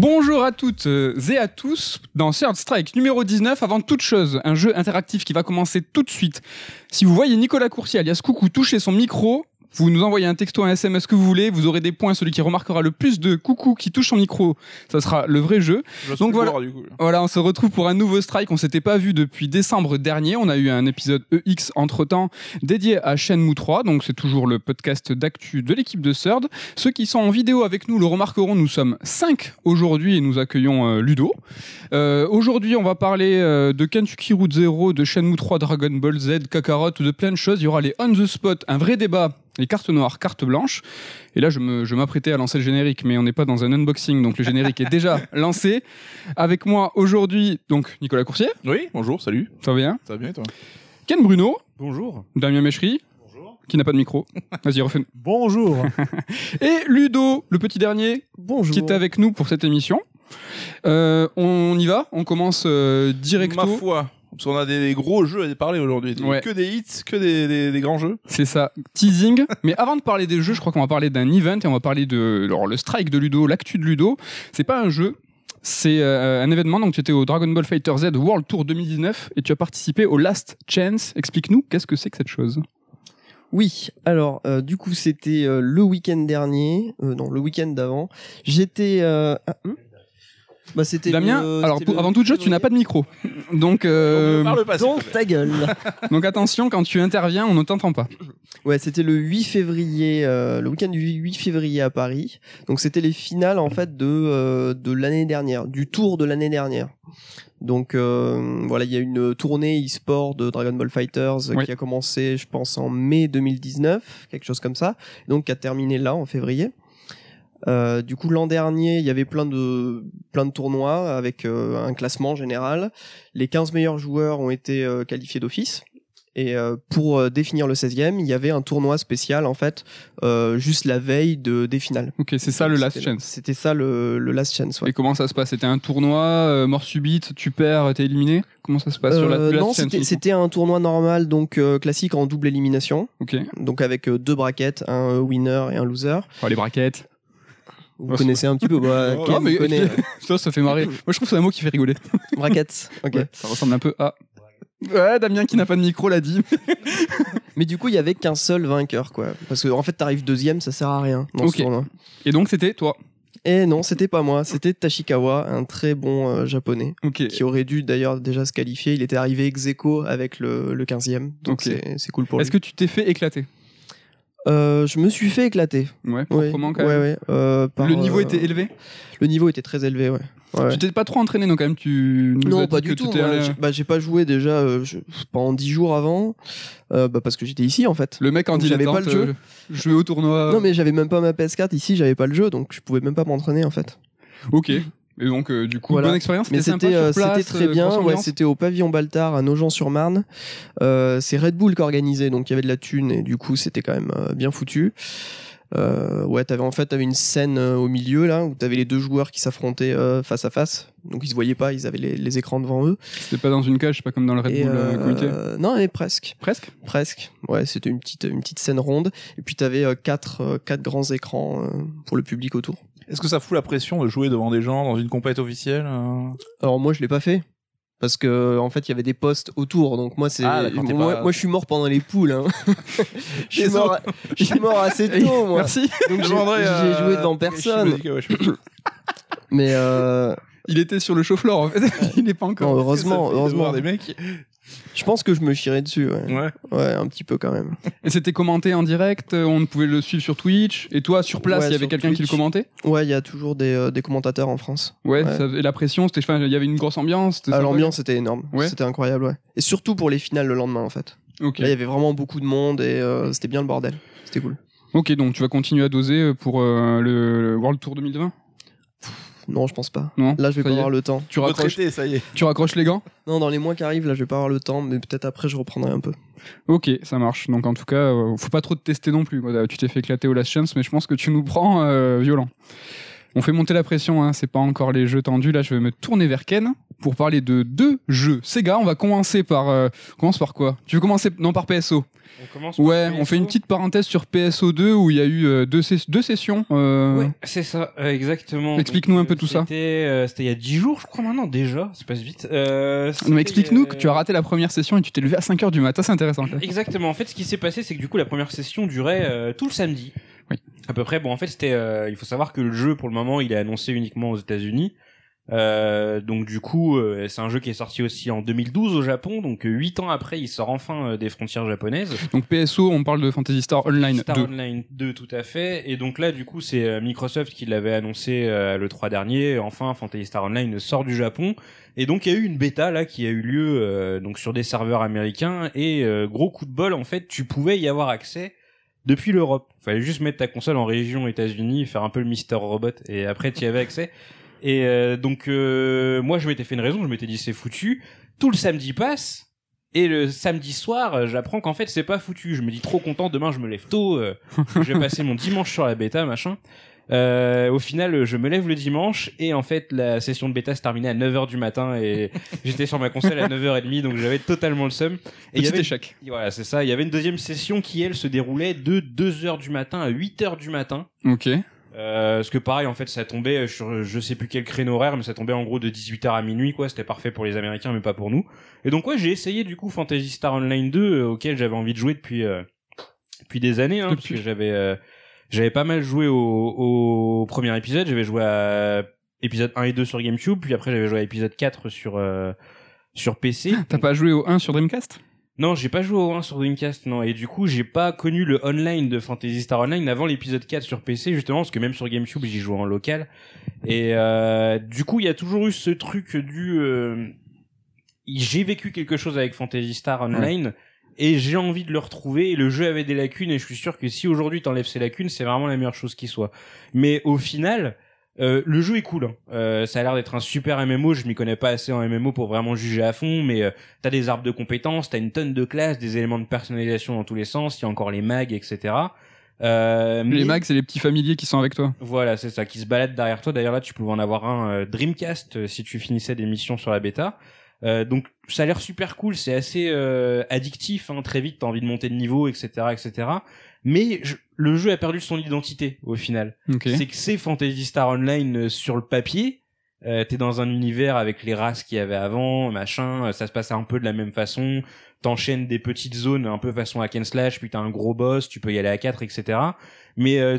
Bonjour à toutes euh, et à tous dans Third Strike numéro 19. Avant toute chose, un jeu interactif qui va commencer tout de suite. Si vous voyez Nicolas Coursier alias Coucou toucher son micro, vous nous envoyez un texto, un SMS que vous voulez, vous aurez des points. Celui qui remarquera le plus de coucou qui touche son micro, ça sera le vrai jeu. Donc voilà. Voir, du coup. Voilà, on se retrouve pour un nouveau strike. On s'était pas vu depuis décembre dernier. On a eu un épisode EX entre temps dédié à Shenmue 3. Donc c'est toujours le podcast d'actu de l'équipe de Third. Ceux qui sont en vidéo avec nous le remarqueront. Nous sommes 5 aujourd'hui et nous accueillons euh, Ludo. Euh, aujourd'hui, on va parler euh, de Kentucky Route Zero, de Shenmue 3, Dragon Ball Z, Kakarot, de plein de choses. Il y aura les on the spot, un vrai débat. Les cartes noires, cartes blanches. Et là, je me- je m'apprêtais à lancer le générique, mais on n'est pas dans un unboxing, donc le générique est déjà lancé. Avec moi aujourd'hui, donc Nicolas Coursier, Oui, bonjour, salut. ça va bien Ça va bien et toi? Ken Bruno, Bonjour. Damien Méchery, qui n'a pas de micro. Vas-y, refais. Bonjour. Et Ludo, le petit dernier, Bonjour. qui est avec nous pour cette émission. Euh, on y va, on commence euh, directo. Ma foi. Parce qu'on a des, des gros jeux à parler aujourd'hui. Ouais. Que des hits, que des, des- des grands jeux. C'est ça, teasing. Mais avant de parler des jeux, je crois qu'on va parler d'un event et on va parler de alors, le strike de Ludo, l'actu de Ludo. C'est pas un jeu, c'est euh, un événement. Donc tu étais au Dragon Ball Fighter Z World Tour 2019 et tu as participé au Last Chance. Explique-nous, qu'est-ce que c'est que cette chose? Oui, alors euh, du coup c'était euh, le week-end dernier, euh, non le week-end d'avant. J'étais. euh, ah, hmm? Bah c'était. Damien, le- alors c'était pour- le avant toute chose, tu n'as pas de micro. Donc, euh, parle pas, s'il plaît. ta gueule. donc attention, quand tu interviens, on ne t'entend pas. ouais, c'était le 8 février, euh, le week-end du 8 février à Paris. Donc c'était les finales en fait de euh, de l'année dernière, du tour de l'année dernière. Donc euh, voilà, il y a une tournée e-sport de Dragon Ball Fighters euh, Oui. qui a commencé, je pense, en mai 2019, quelque chose comme ça, donc qui a terminé là en février. Euh, du coup, l'an dernier, il y avait plein de plein de tournois avec euh, un classement général. Les 15 meilleurs joueurs ont été euh, qualifiés d'office. Et euh, pour euh, définir le 16e, il y avait un tournoi spécial en fait, euh, juste la veille de des finales. Ok, c'est ça le Last Chance. C'était ça le, le Last Chance. Ouais. Et comment ça se passe? C'était un tournoi, euh, mort subite, tu perds, t'es éliminé? Comment ça se passe sur la Last non, Chance c'était uniquement c'était un tournoi normal, donc euh, classique en double élimination, Ok, donc avec deux brackets, un winner et un loser. Oh, les braquettes. Vous connaissez un petit peu, bah, Oh, Ken Ah, mais connaît. ça, ça fait marrer. Moi, je trouve que c'est un mot qui fait rigoler. brackets. Ok. Ouais, ça ressemble un peu à. Ouais, Damien qui n'a pas de micro l'a dit. Mais du coup, il y avait qu'un seul vainqueur, quoi. Parce que en fait, t'arrives deuxième, ça sert à rien dans ce tournoi. Et donc, c'était toi. Et non, c'était pas moi, c'était Tashikawa, un très bon euh, japonais. Qui aurait dû d'ailleurs déjà se qualifier. Il était arrivé ex aequo avec le, le 15e. Donc c'est cool pour lui. Est-ce que tu t'es fait éclater? Euh, je me suis fait éclater. Ouais, Ouais, proprement quand ouais, même. ouais, euh, par, Le niveau euh, était élevé Le niveau était très élevé, ouais. Tu t'es pas trop entraîné, donc quand même, tu. nous Non, dit pas du tout. allé- j'ai- bah, j'ai pas joué déjà je- pendant 10 jours avant, bah, parce que j'étais ici en fait. Le mec en Donc, j'avais pas le jeu. jouer au tournoi. Non, mais j'avais même pas ma PS4 ici, j'avais pas le jeu, donc je pouvais même pas m'entraîner en fait. Ok. Et donc, euh, du coup, Voilà. bonne expérience. Mais c'était euh, très euh, bien. Ouais, c'était au pavillon Baltard à Nogent-sur-Marne. Euh, c'est Red Bull qui organisait, donc il y avait de la thune et du coup c'était quand même euh, bien foutu. Euh, ouais, t'avais en fait t'avais une scène au milieu là où t'avais les deux joueurs qui s'affrontaient face à face. Donc ils se voyaient pas, ils avaient les, les écrans devant eux. C'était pas dans une cage, pas comme dans le Red Et, Bull comité. non, mais presque, Presque. presque. Ouais, c'était une petite une petite scène ronde. Et puis t'avais quatre quatre grands écrans pour le public autour. Est-ce que ça fout la pression de jouer devant des gens dans une compète officielle euh Alors moi je l'ai pas fait parce que en fait il y avait des postes autour donc moi c'est Ah, moi, pas- moi je suis mort pendant les poules hein. je suis mort je suis mort assez tôt moi Merci. donc Je j'ai euh, joué devant personne Modica, ouais, je- mais euh, Il était sur le chauffe-lore, en fait. Il est pas non, encore. heureusement heureusement des mecs. Je pense que je me chierais dessus ouais. Ouais. ouais un petit peu quand même Et c'était commenté en direct, euh, on pouvait le suivre sur Twitch. Et toi, sur place, Ouais, il y avait sur quelqu'un qui le Twitch. commentait? Ouais il y a toujours des, euh, des commentateurs en France Ouais, Ouais. ça- et la pression, c'était, enfin, il y avait une grosse ambiance. c'était Ah, sympa. l'ambiance était énorme Ouais. c'était incroyable ouais et surtout pour les finales le lendemain en fait Ok. là il y avait vraiment beaucoup de monde et euh, c'était bien le bordel c'était cool Ok, donc tu vas continuer à doser euh, pour euh, le le World Tour 2020 non je pense pas Non là je vais pas avoir le temps Tu raccroches, ça y est. tu raccroches les gants? Non, dans les mois qui arrivent, là, je vais pas avoir le temps, mais peut-être après, je reprendrai un peu. Ok, ça marche. Donc en tout cas, euh, faut pas trop te tester non plus. Tu t'es fait éclater au Last Chance, mais je pense que tu nous prends euh, violent. On fait monter la pression, hein, c'est pas encore les jeux tendus. Là, je vais me tourner vers Ken. Pour parler de deux jeux Sega. On va commencer par euh, on commence par quoi? Tu veux commencer? Non par PSO On commence par Ouais, on PSO. fait une petite parenthèse sur PSO2 où il y a eu euh, deux, ses- deux sessions. euh, Ouais, c'est ça, euh, exactement. Explique-nous un peu tout ça. C'était euh, c'était il y a 10 jours, je crois maintenant, déjà. Ça passe vite. Euh, mais explique-nous que tu as raté la première session et tu t'es levé à 5h du matin, c'est intéressant. Exactement. En fait, ce qui s'est passé, c'est que du coup, la première session durait euh, tout le samedi. Oui. À peu près. Bon, en fait, c'était. euh, il faut savoir que le jeu, pour le moment, il est annoncé uniquement aux États-Unis. Euh, donc du coup, euh, c'est un jeu qui est sorti aussi en 2012 au Japon. Donc 8 ans après, il sort enfin euh, des frontières japonaises. Donc PSO, on parle de Fantasy Star Online Star 2. Online 2, tout à fait. Et donc là, du coup, c'est euh, Microsoft qui l'avait annoncé euh, le 3 dernier. Enfin, Fantasy Star Online sort du Japon. Et donc, il y a eu une bêta là qui a eu lieu euh, donc sur des serveurs américains. Et euh, gros coup de bol, en fait, tu pouvais y avoir accès depuis l'Europe. Fallait juste mettre ta console en région États-Unis, faire un peu le Mister Robot, et après, tu y avais accès. Et euh, donc, euh, moi, je m'étais fait une raison. Je m'étais dit, c'est foutu. Tout le samedi passe. Et le samedi soir, euh, j'apprends qu'en fait c'est pas foutu. Je me dis trop content, demain je me lève tôt, euh, je vais passer mon dimanche sur la bêta, machin. Euh, au final, je me lève le dimanche et en fait la session de bêta se terminait à 9h du matin et j'étais sur ma console à 9h30 donc j'avais totalement le seum. Et il y avait échec. voilà, c'est ça, il y avait une deuxième session qui elle se déroulait de 2h du matin à 8h du matin. Ok. Euh, parce que pareil, en fait, ça tombait sur je sais plus quel créneau horaire, mais ça tombait en gros de 18h à minuit, quoi. C'était parfait pour les Américains, mais pas pour nous. Et donc, ouais, j'ai essayé du coup Fantasy Star Online 2, euh, auquel j'avais envie de jouer depuis euh, depuis des années, hein, parce que j'avais euh, j'avais pas mal joué au, au premier épisode. J'avais joué à épisode 1 et 2 sur GameCube, puis après j'avais joué à épisode 4 sur euh, sur PC. T'as pas joué au 1 sur Dreamcast? Non, j'ai pas joué au 1 sur Dreamcast, non. Et du coup, j'ai pas connu le online de Fantasy Star Online avant l'épisode 4 sur PC, justement, parce que même sur GameCube, j'y jouais en local. Et euh, du coup, il y a toujours eu ce truc du... euh, j'ai vécu quelque chose avec Fantasy Star Online, et j'ai envie de le retrouver, et le jeu avait des lacunes, et je suis sûr que si aujourd'hui t'enlèves ces lacunes, c'est vraiment la meilleure chose qui soit. Mais au final... euh, le jeu est cool. hein. Euh, ça a l'air d'être un super MMO. Je m'y connais pas assez en MMO pour vraiment juger à fond, mais euh, t'as des arbres de compétences, t'as une tonne de classes, des éléments de personnalisation dans tous les sens, il y a encore les mags, etc. Euh, Les mais- mags, c'est les petits familiers qui sont avec toi. Voilà, c'est ça, qui se baladent derrière toi. D'ailleurs là, tu pouvais en avoir un euh, Dreamcast si tu finissais des missions sur la bêta. Euh, donc ça a l'air super cool, c'est assez euh, addictif, hein, très vite t'as envie de monter de niveau, etc., etc. Mais je- le jeu a perdu son identité au final Ok. c'est que c'est Fantasy Star Online euh, sur le papier. Euh, T'es dans un univers avec les races qu'il y avait avant, machin. euh, Ça se passe un peu de la même façon. T'enchaînes des petites zones un peu façon hack and slash, puis t'as un gros boss, tu peux y aller à 4, etc. Mais euh,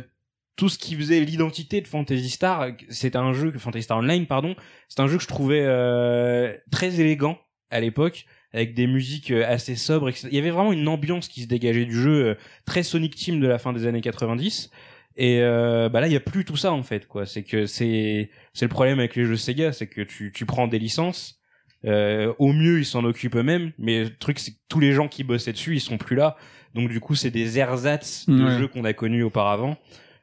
tout ce qui faisait l'identité de Fantasy Star, c'est un jeu, Fantasy Star Online, pardon, c'est un jeu que je trouvais euh, très élégant à l'époque avec des musiques euh, assez sobres. etc. Il y avait vraiment une ambiance qui se dégageait du jeu, euh, très Sonic Team de la fin des années 90. Et euh, bah là, il y a plus tout ça en fait, quoi. C'est que c'est c'est le problème avec les jeux Sega, c'est que tu tu prends des licences. Euh, au mieux, ils s'en occupent eux-mêmes, mais le truc, c'est que tous les gens qui bossaient dessus, ils sont plus là. Donc du coup, c'est des ersatz de Ouais. jeux qu'on a connus auparavant.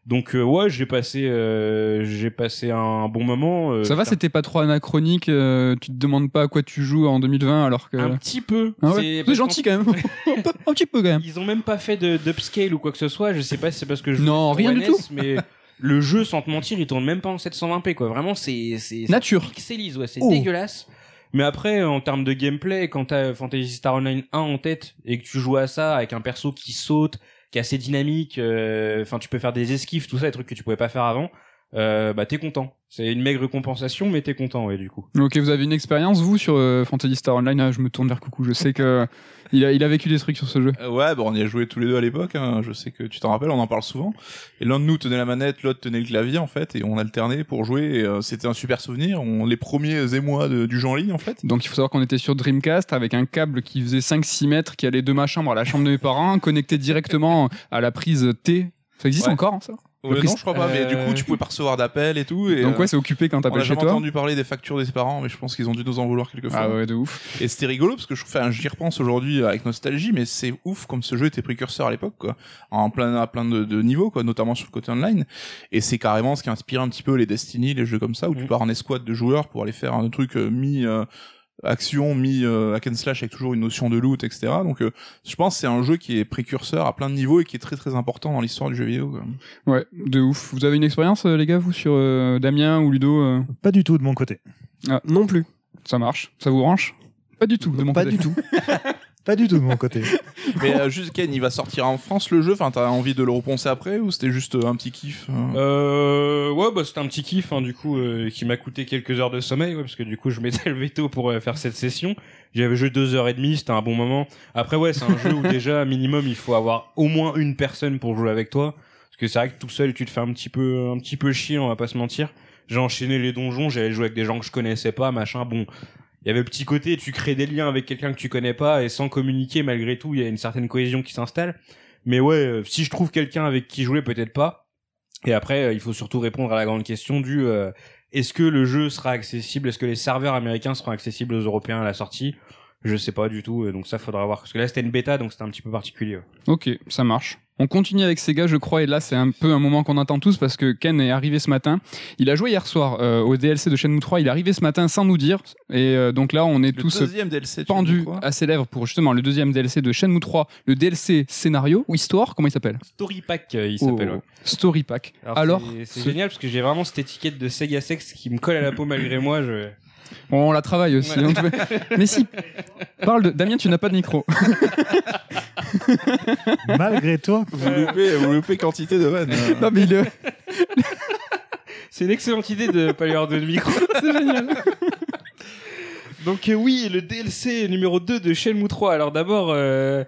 Donc euh, ouais, j'ai passé euh, j'ai passé un bon moment. euh, Ça va, c'était pas trop anachronique. euh, tu te demandes pas à quoi tu joues en 2020 alors que. un petit peu. Ah ouais, C'est- gentil quand même. un, petit peu quand même. Ils ont même pas fait d'upscale ou quoi que ce soit. Je sais pas si c'est parce que je Non, rien du ONS, tout. Mais le jeu, sans te mentir, il tourne même pas en 720p quoi. Vraiment, c'est c'est Nature. pixelise, ouais, c'est Oh. dégueulasse. Mais après, en termes de gameplay, quand t'as Fantasy Star Online 1 en tête et que tu joues à ça avec un perso qui saute, qui est assez dynamique, euh, enfin tu peux faire des esquives, tout ça, des trucs que tu pouvais pas faire avant, euh, bah t'es content. C'est une maigre compensation, mais t'es content, ouais, du coup. Ok, vous avez une expérience vous sur euh, Fantasy Star Online? Ah, Je me tourne vers Coucou. Je sais que il a, il a vécu des trucs sur ce jeu. Euh, ouais, bon, on y a joué tous les deux à l'époque. hein. Je sais que tu t'en rappelles, on en parle souvent. Et l'un de nous tenait la manette, l'autre tenait le clavier en fait, et on alternait pour jouer. et, euh, C'était un super souvenir. On les premiers émois de- du jeu en ligne en fait. Donc il faut savoir qu'on était sur Dreamcast avec un câble qui faisait 5-6 mètres qui allait de ma chambre à la chambre de mes parents, connecté directement à la prise T. Ça existe Ouais. encore hein, ça? Ouais, non, je crois pas. Mais du coup, tu pouvais pas recevoir d'appel et tout. Et, Donc euh, ouais, c'est occupé quand on t'appelles chez toi. entendu parler des factures des parents, mais je pense qu'ils ont dû nous en vouloir quelques fois. Ah ouais, de ouf. Et c'était rigolo parce que je enfin, j'y repense aujourd'hui avec nostalgie, mais c'est ouf comme ce jeu était précurseur à l'époque, quoi. En plein, à plein de, de niveaux, quoi, notamment sur le côté online. Et c'est carrément ce qui inspire un petit peu les Destiny, les jeux comme ça, où tu Mhm. pars en escouade de joueurs pour aller faire un truc euh, mi, euh, action, mi, euh, hack and slash avec toujours une notion de loot, etc. Donc, euh, je pense que c'est un jeu qui est précurseur à plein de niveaux et qui est très très important dans l'histoire du jeu vidéo, quoi. Ouais, de ouf. Vous avez une expérience, euh, les gars, vous, sur euh, Damien ou Ludo euh Pas du tout de mon côté. Non plus. Ça marche. Ça vous branche? Pas du tout, de mon Pas côté. du tout. Pas du tout de mon côté. Mais euh, juste Ken, il va sortir en France le jeu? Enfin, t'as envie de le reponcer après ou c'était juste euh, un petit kiff euh Euh, ouais, bah c'était un petit kiff, hein, du coup, euh, qui m'a coûté quelques heures de sommeil, ouais, parce que du coup, je mettais le veto pour euh, faire cette session. J'avais joué deux heures et demie, c'était un bon moment. Après, ouais, c'est un jeu où déjà, minimum, il faut avoir au moins une personne pour jouer avec toi, parce que c'est vrai que tout seul, tu te fais un petit peu, un petit peu chier, on va pas se mentir. J'ai enchaîné les donjons, j'avais joué avec des gens que je connaissais pas, machin. Bon, il y avait le petit côté, tu crées des liens avec quelqu'un que tu connais pas et sans communiquer, malgré tout, il y a une certaine cohésion qui s'installe. Mais ouais, euh, si je trouve quelqu'un avec qui jouer, peut-être pas. Et après, euh, il faut surtout répondre à la grande question du euh, est-ce que le jeu sera accessible? Est-ce que les serveurs américains seront accessibles aux Européens à la sortie? Je sais pas du tout. et Donc ça, faudra voir. Parce que là, c'était une bêta, donc c'était un petit peu particulier. ouais. Ok, ça marche. On continue avec Sega, je crois, et là c'est un peu un moment qu'on attend tous parce que Ken est arrivé ce matin. Il a joué hier soir euh, au DLC de Shenmue 3. Il est arrivé ce matin sans nous dire, et euh, donc là on est Le tous deuxième DLC. pendus à ses lèvres pour justement le deuxième DLC de Shenmue 3, le DLC scénario ou histoire, comment il s'appelle? Story Pack, euh, il s'appelle. Oh, ouais. Story Pack. Alors, c'est- c'est ce- génial parce que j'ai vraiment cette étiquette de Sega Sex qui me colle à la peau malgré moi. Je... on la travaille aussi. Ouais. Mais si, parle de Damien, tu n'as pas de micro. Malgré toi, Vous loupez, vous loupez quantité de vannes. euh. non mais il est- C'est une excellente idée de pas lui avoir de micro. C'est génial. Donc euh, oui, le DLC numéro 2 de Shenmue 3. Alors d'abord, euh,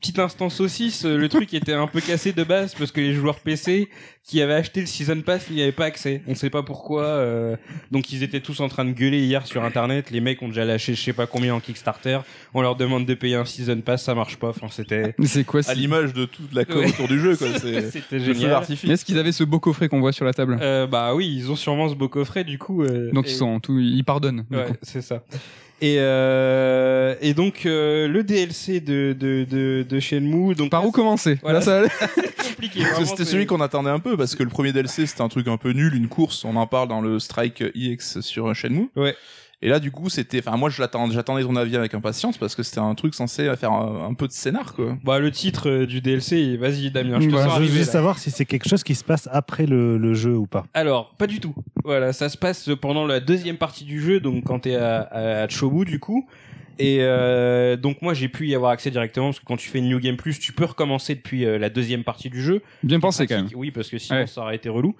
petite instance saucisse, le truc était un peu cassé de base parce que les joueurs PC qui avaient acheté le Season Pass n'y avaient pas accès. On sait pas pourquoi. euh, donc ils étaient tous en train de gueuler hier sur Internet. Les mecs ont déjà lâché je sais pas combien en Kickstarter. On leur demande de payer un Season Pass, ça marche pas. Enfin c'était... Mais c'est quoi À l'image de toute la com Ouais. autour du jeu, quoi. C'est C'était génial. d'artifice. Est-ce qu'ils avaient ce beau coffret qu'on voit sur la table? Euh, bah oui, ils ont sûrement ce beau coffret du coup. euh, Donc et- ils sont tout, ils pardonnent. du Ouais, c'est ça. Et, euh, et donc euh, le DLC de, de, de, de Shenmue. Donc Par là, où commencer? Voilà. Là, ça allait. c'est compliqué. C'était celui qu'on attendait un peu parce que le premier DLC c'était un truc un peu nul, une course. On en parle dans le Strike EX sur Shenmue. Ouais. Et là, du coup, c'était, enfin, moi, je j'attendais ton avis avec impatience parce que c'était un truc censé faire un, un peu de scénar, quoi. Bah le titre euh, du DLC. Vas-y Damien, je te Voilà, sens je veux juste savoir si c'est quelque chose qui se passe après le, le jeu ou pas. Alors pas du tout. Voilà, ça se passe pendant la deuxième partie du jeu, donc quand t'es à, à Chobu du coup. Et euh, donc moi j'ai pu y avoir accès directement parce que quand tu fais une New Game Plus, tu peux recommencer depuis euh, la deuxième partie du jeu. Bien pensé quand même. Oui, parce que sinon Ouais. ça aurait été relou.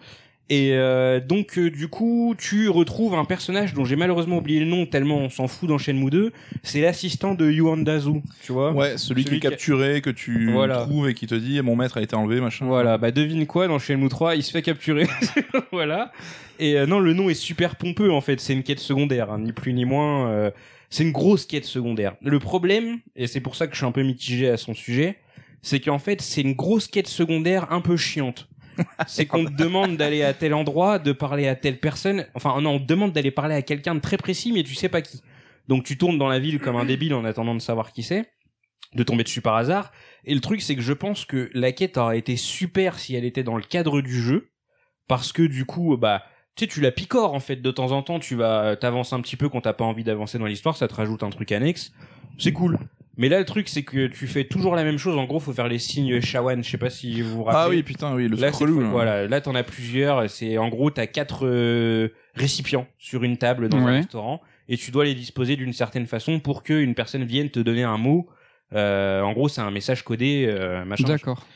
Et euh, donc euh, du coup, tu retrouves un personnage dont j'ai malheureusement oublié le nom tellement on s'en fout dans Shenmue 2. C'est l'assistant de Yuandazu, tu vois. Ouais, celui, qui Celui est qui capturé, que tu Voilà. trouves et qui te dit mon maître a été enlevé, machin. Voilà, bah devine quoi, dans Shenmue 3, il se fait capturer. voilà. Et euh, non, le nom est super pompeux en fait, c'est une quête secondaire, hein, ni plus ni moins. euh, c'est une grosse quête secondaire. Le problème, et c'est pour ça que je suis un peu mitigé à son sujet, c'est qu'en fait, c'est une grosse quête secondaire un peu chiante. C'est qu'on te demande d'aller à tel endroit, de parler à telle personne. Enfin, non, on te demande d'aller parler à quelqu'un de très précis, mais tu sais pas qui. Donc tu tournes dans la ville comme un débile en attendant de savoir qui c'est, de tomber dessus par hasard. Et le truc, c'est que je pense que la quête aurait été super si elle était dans le cadre du jeu, parce que du coup, bah, tu sais, tu la picores en fait de temps en temps. Tu vas, t'avances un petit peu quand t'as pas envie d'avancer dans l'histoire, ça te rajoute un truc annexe. C'est cool. Mais là, le truc, c'est que tu fais toujours la même chose. En gros, faut faire les signes Shawan. Je sais pas si vous vous rappelez. Ah oui, putain, oui, le Là, relou. là. voilà, là t'en as plusieurs. C'est en gros t'as quatre euh, récipients sur une table dans un restaurant et tu dois les disposer d'une certaine façon pour qu'une personne vienne te donner un mot. Euh, en gros, c'est un message codé, euh, machin. D'accord.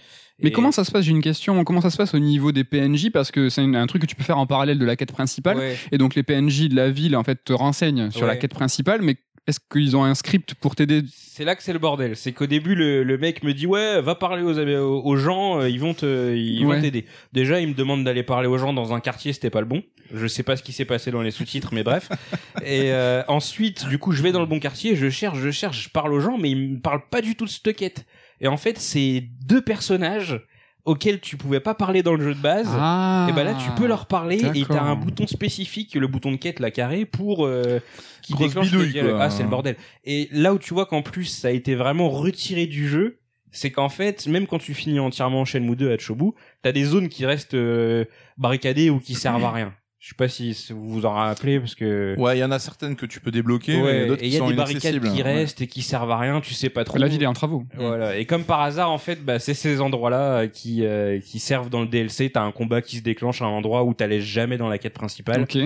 Mais Et- comment ça se passe? J'ai une question. Comment ça se passe au niveau des PNJ Parce que c'est un truc que tu peux faire en parallèle de la quête principale. Ouais. Et donc les PNJ de la ville en fait te renseignent sur la quête principale. Mais est-ce qu'ils ont un script pour t'aider? C'est là que c'est le bordel. C'est qu'au début, le, le mec me dit ouais, va parler aux, aux, gens, euh, ils vont te, ils Ouais. vont t'aider. Déjà, il me demande d'aller parler aux gens dans un quartier, c'était pas le bon. Je sais pas ce qui s'est passé dans les sous-titres, mais bref. Et euh, ensuite, du coup, je vais dans le bon quartier, je cherche, je cherche, je parle aux gens, mais ils me parlent pas du tout de cette quête. Et en fait, c'est deux personnages auxquels tu pouvais pas parler dans le jeu de base. Ah. Et bah là, tu peux leur parler et t'as un bouton spécifique, le bouton de quête, la carré, pour euh, qui Grosse déclenche bidouille. Ah, c'est le bordel. Et là où tu vois qu'en plus ça a été vraiment retiré du jeu, c'est qu'en fait, même quand tu finis entièrement Shenmue 2 à Chobu, t'as des zones qui restent euh, barricadées ou qui servent à rien. Je sais pas si vous vous en rappelez parce que Ouais, il y en a certaines que tu peux débloquer, mais Ouais, d'autres et il qui y a sont des barricades qui Ouais. restent et qui servent à rien, tu sais pas trop. La ville est en travaux. Voilà. Et comme par hasard, en fait, bah, c'est ces endroits-là euh, qui, euh, qui servent dans le DLC. T'as un combat qui se déclenche à un endroit où t'allais jamais dans la quête principale. Ok.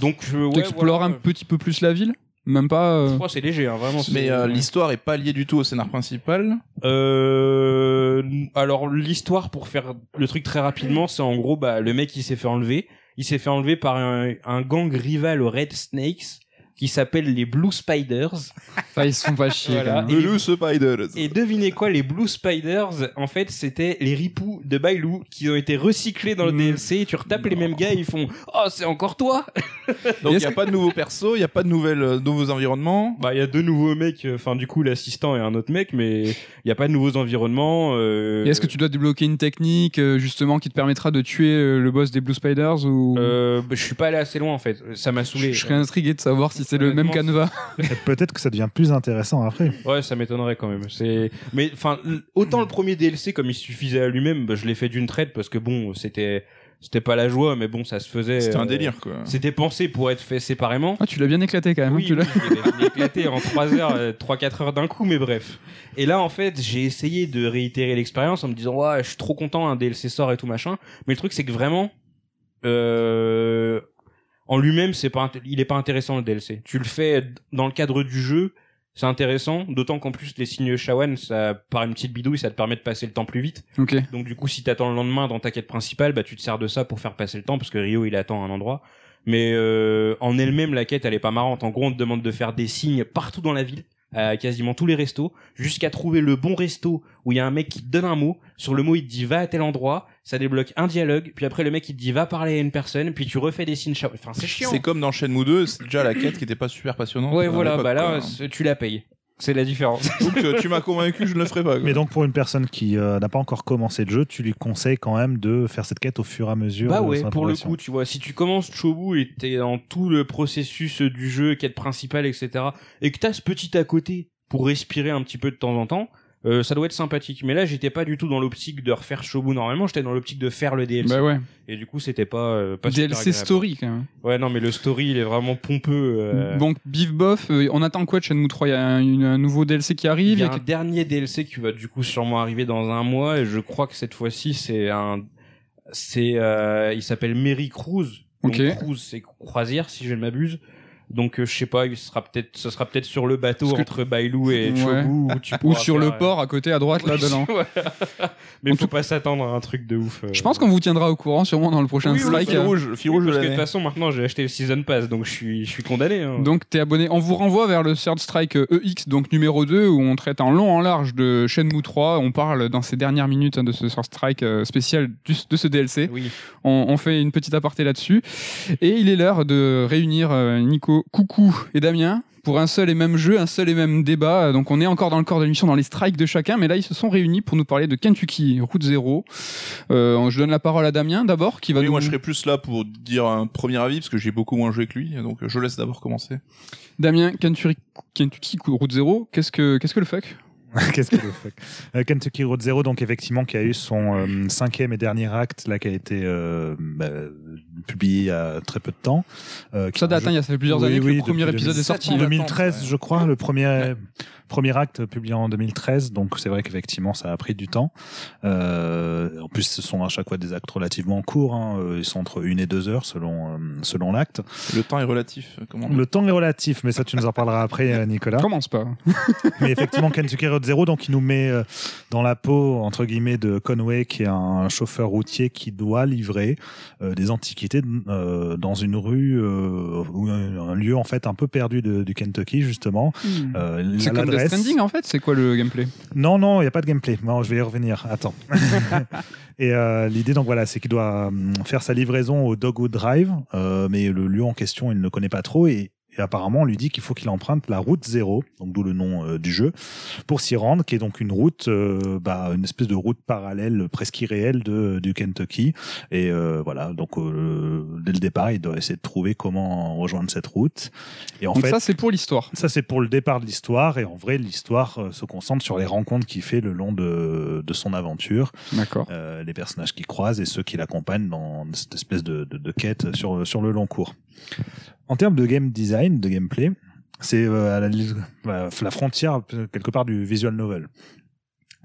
Donc, je, ouais, tu explores voilà. un petit peu plus la ville? Même pas. euh, Je crois que c'est léger, hein, vraiment. Mais euh, l'histoire est pas liée du tout au scénar principal? Euh, alors l'histoire pour faire le truc très rapidement, c'est en gros bah le mec il s'est fait enlever, il s'est fait enlever par un, gang rival aux Red Snakes qui s'appelle les Blue Spiders. ils se font pas chier. Voilà. quand même. Et- Blue Spiders. Et devinez quoi, les Blue Spiders, en fait, c'était les ripoux de Bailou qui ont été recyclés dans le Mm. DLC. Tu retapes les mêmes gars, ils font Oh, c'est encore toi Donc il Est-ce y a que- pas de nouveaux persos, il y a pas de nouvelles euh, nouveaux environnements? Bah, il y a deux nouveaux mecs, euh, enfin, du coup, l'assistant et un autre mec, mais il y a pas de nouveaux environnements. euh, est-ce que tu dois débloquer une technique euh, justement qui te permettra de tuer euh, le boss des Blue Spiders ou Euh, bah, je suis pas allé assez loin en fait, ça m'a saoulé. je serais intrigué de savoir si c'est le même canevas. Peut-être que ça devient plus intéressant après. Ouais, ça m'étonnerait quand même. C'est, mais enfin, autant le premier DLC comme il suffisait à lui-même, bah, je l'ai fait d'une traite parce que bon, c'était, c'était pas la joie, mais bon, ça se faisait. C'était un euh, délire quoi. C'était pensé pour être fait séparément. Ah, tu l'as bien éclaté quand même. hein, Oui, tu l'as- oui, éclaté en 3 heures, 3-4 heures d'un coup, mais bref. Et là, en fait, j'ai essayé de réitérer l'expérience en me disant, ouais, je suis trop content, un DLC sort et tout machin. Mais le truc, c'est que vraiment, euh, en lui-même, c'est pas, il est pas intéressant le DLC. Tu le fais dans le cadre du jeu, c'est intéressant, d'autant qu'en plus les signes Shawan, ça par une petite bidouille, ça te permet de passer le temps plus vite. Ok. Donc du coup, si t'attends le lendemain dans ta quête principale, bah tu te sers de ça pour faire passer le temps parce que Rio il attend un endroit. Mais euh, en elle-même, la quête elle est pas marrante. En gros, on te demande de faire des signes partout dans la ville, à quasiment tous les restos, jusqu'à trouver le bon resto où il y a un mec qui te donne un mot. Sur le mot, il te dit va à tel endroit, ça débloque un dialogue. Puis après, le mec il te dit va parler à une personne, puis tu refais des signes. Enfin, c'est chiant. C'est comme dans Shenmue 2, c'est déjà la quête qui était pas super passionnante. Ouais, voilà. Bah là, tu la payes. C'est la différence. Donc euh, tu m'as convaincu, je ne le ferai pas. quoi. Mais donc pour une personne qui euh, n'a pas encore commencé le jeu, tu lui conseilles quand même de faire cette quête au fur et à mesure. Bah de ouais, pour le progression. coup, tu vois, si tu commences Chobu et t'es dans tout le processus du jeu, quête principale, etc., et que t'as ce petit à côté pour respirer un petit peu de temps en temps, euh, ça doit être sympathique. Mais là, j'étais pas du tout dans l'optique de refaire Chobu normalement, j'étais dans l'optique de faire le DLC. Bah ouais. Et du coup, c'était pas, euh, pas DLC story quand même. Ouais, non, mais le story, il est vraiment pompeux. euh, Donc Bif Bof, euh, on attend quoi de Shenmue 3 Il y a un, une- un nouveau DLC qui arrive. Il y a un dernier DLC qui va du coup sûrement arriver dans un mois et je crois que cette fois-ci c'est un c'est euh, il s'appelle Merry Cruise. Donc, Ok. Cruise c'est croisière si je ne m'abuse. Donc euh, je sais pas, il sera peut-être ce sera peut-être sur le bateau Parce entre Bailou et Ouais. Chobu où tu Ou sur faire, le euh, port à côté à droite là dedans. Mais En faut tout- pas s'attendre à un truc de ouf. euh. Je pense qu'on vous tiendra au courant sûrement dans le prochain Oui, oui, strike. fil rouge, le fil rouge de parce que de toute façon maintenant j'ai acheté le season pass donc je suis je suis condamné. hein. Donc t'es abonné. On vous renvoie vers le Third Strike EX, donc numéro 2, où on traite en long en large de Shenmue 3. On parle dans ces dernières minutes hein, de ce Third Strike euh, spécial du- de ce DLC. Oui. On, on fait une petite aparté là-dessus. Et il est l'heure de réunir euh, Nico, Coucou et Damien pour un seul et même jeu, un seul et même débat. Donc on est encore dans le corps de l'émission, dans les strikes de chacun, mais là ils se sont réunis pour nous parler de Kentucky Route Zero. Euh, je donne la parole à Damien d'abord, qui va Oui, nous... moi je serais plus là pour dire un premier avis parce que j'ai beaucoup moins joué que lui, donc je laisse d'abord commencer. Damien, Kentucky, Kentucky Route Zero, qu'est-ce que, qu'est-ce que le fuck? Qu'est-ce que le fuck? Euh, Kentucky Road Zero, donc effectivement, qui a eu son euh, cinquième et dernier acte, là, qui a été euh, bah, publié il y a très peu de temps. Euh, qui Ça date, jeu- hein, il y a ça fait plusieurs Oui, années que oui, le premier épisode est 2007 sorti. ans. 2013, ouais. je crois, le premier, premier acte publié en 2013. Donc c'est vrai qu'effectivement, ça a pris du temps. Euh, en plus, ce sont à chaque fois des actes relativement courts. hein. Euh, Ils sont entre une et deux heures selon selon l'acte. Le temps est relatif. Comment Le temps est relatif, mais ça, tu nous en parleras après, Nicolas. Commence pas. Mais effectivement, Kentucky Road Zero, donc il nous met dans la peau entre guillemets de Conway, qui est un chauffeur routier qui doit livrer euh, des antiquités euh, dans une rue euh, ou un, un lieu en fait un peu perdu de- du Kentucky justement. Euh, Hmm. C'est comme Death Stranding en fait, c'est quoi le gameplay? Non, non, il n'y a pas de gameplay. Non, je vais y revenir. Attends. Et euh, l'idée, donc voilà, c'est qu'il doit hum, faire sa livraison au Dogwood Drive, euh, mais le lieu en question, il ne le connaît pas trop et, et apparemment, on lui dit qu'il faut qu'il emprunte la route zéro, donc d'où le nom euh, du jeu, pour s'y rendre, qui est donc une route, euh, bah, une espèce de route parallèle, presque irréelle de, du Kentucky. Et euh, voilà, donc euh, dès le départ, il doit essayer de trouver comment rejoindre cette route. Et en Donc fait, ça c'est pour l'histoire. ça, c'est pour le départ de l'histoire. Et en vrai, l'histoire se concentre sur les rencontres qu'il fait le long de, de son aventure, D'accord. euh, les personnages qu'il croise et ceux qui l'accompagnent dans cette espèce de, de, de quête sur, sur le long cours. En termes de game design, de gameplay, c'est euh, la, à la frontière quelque part du visual novel.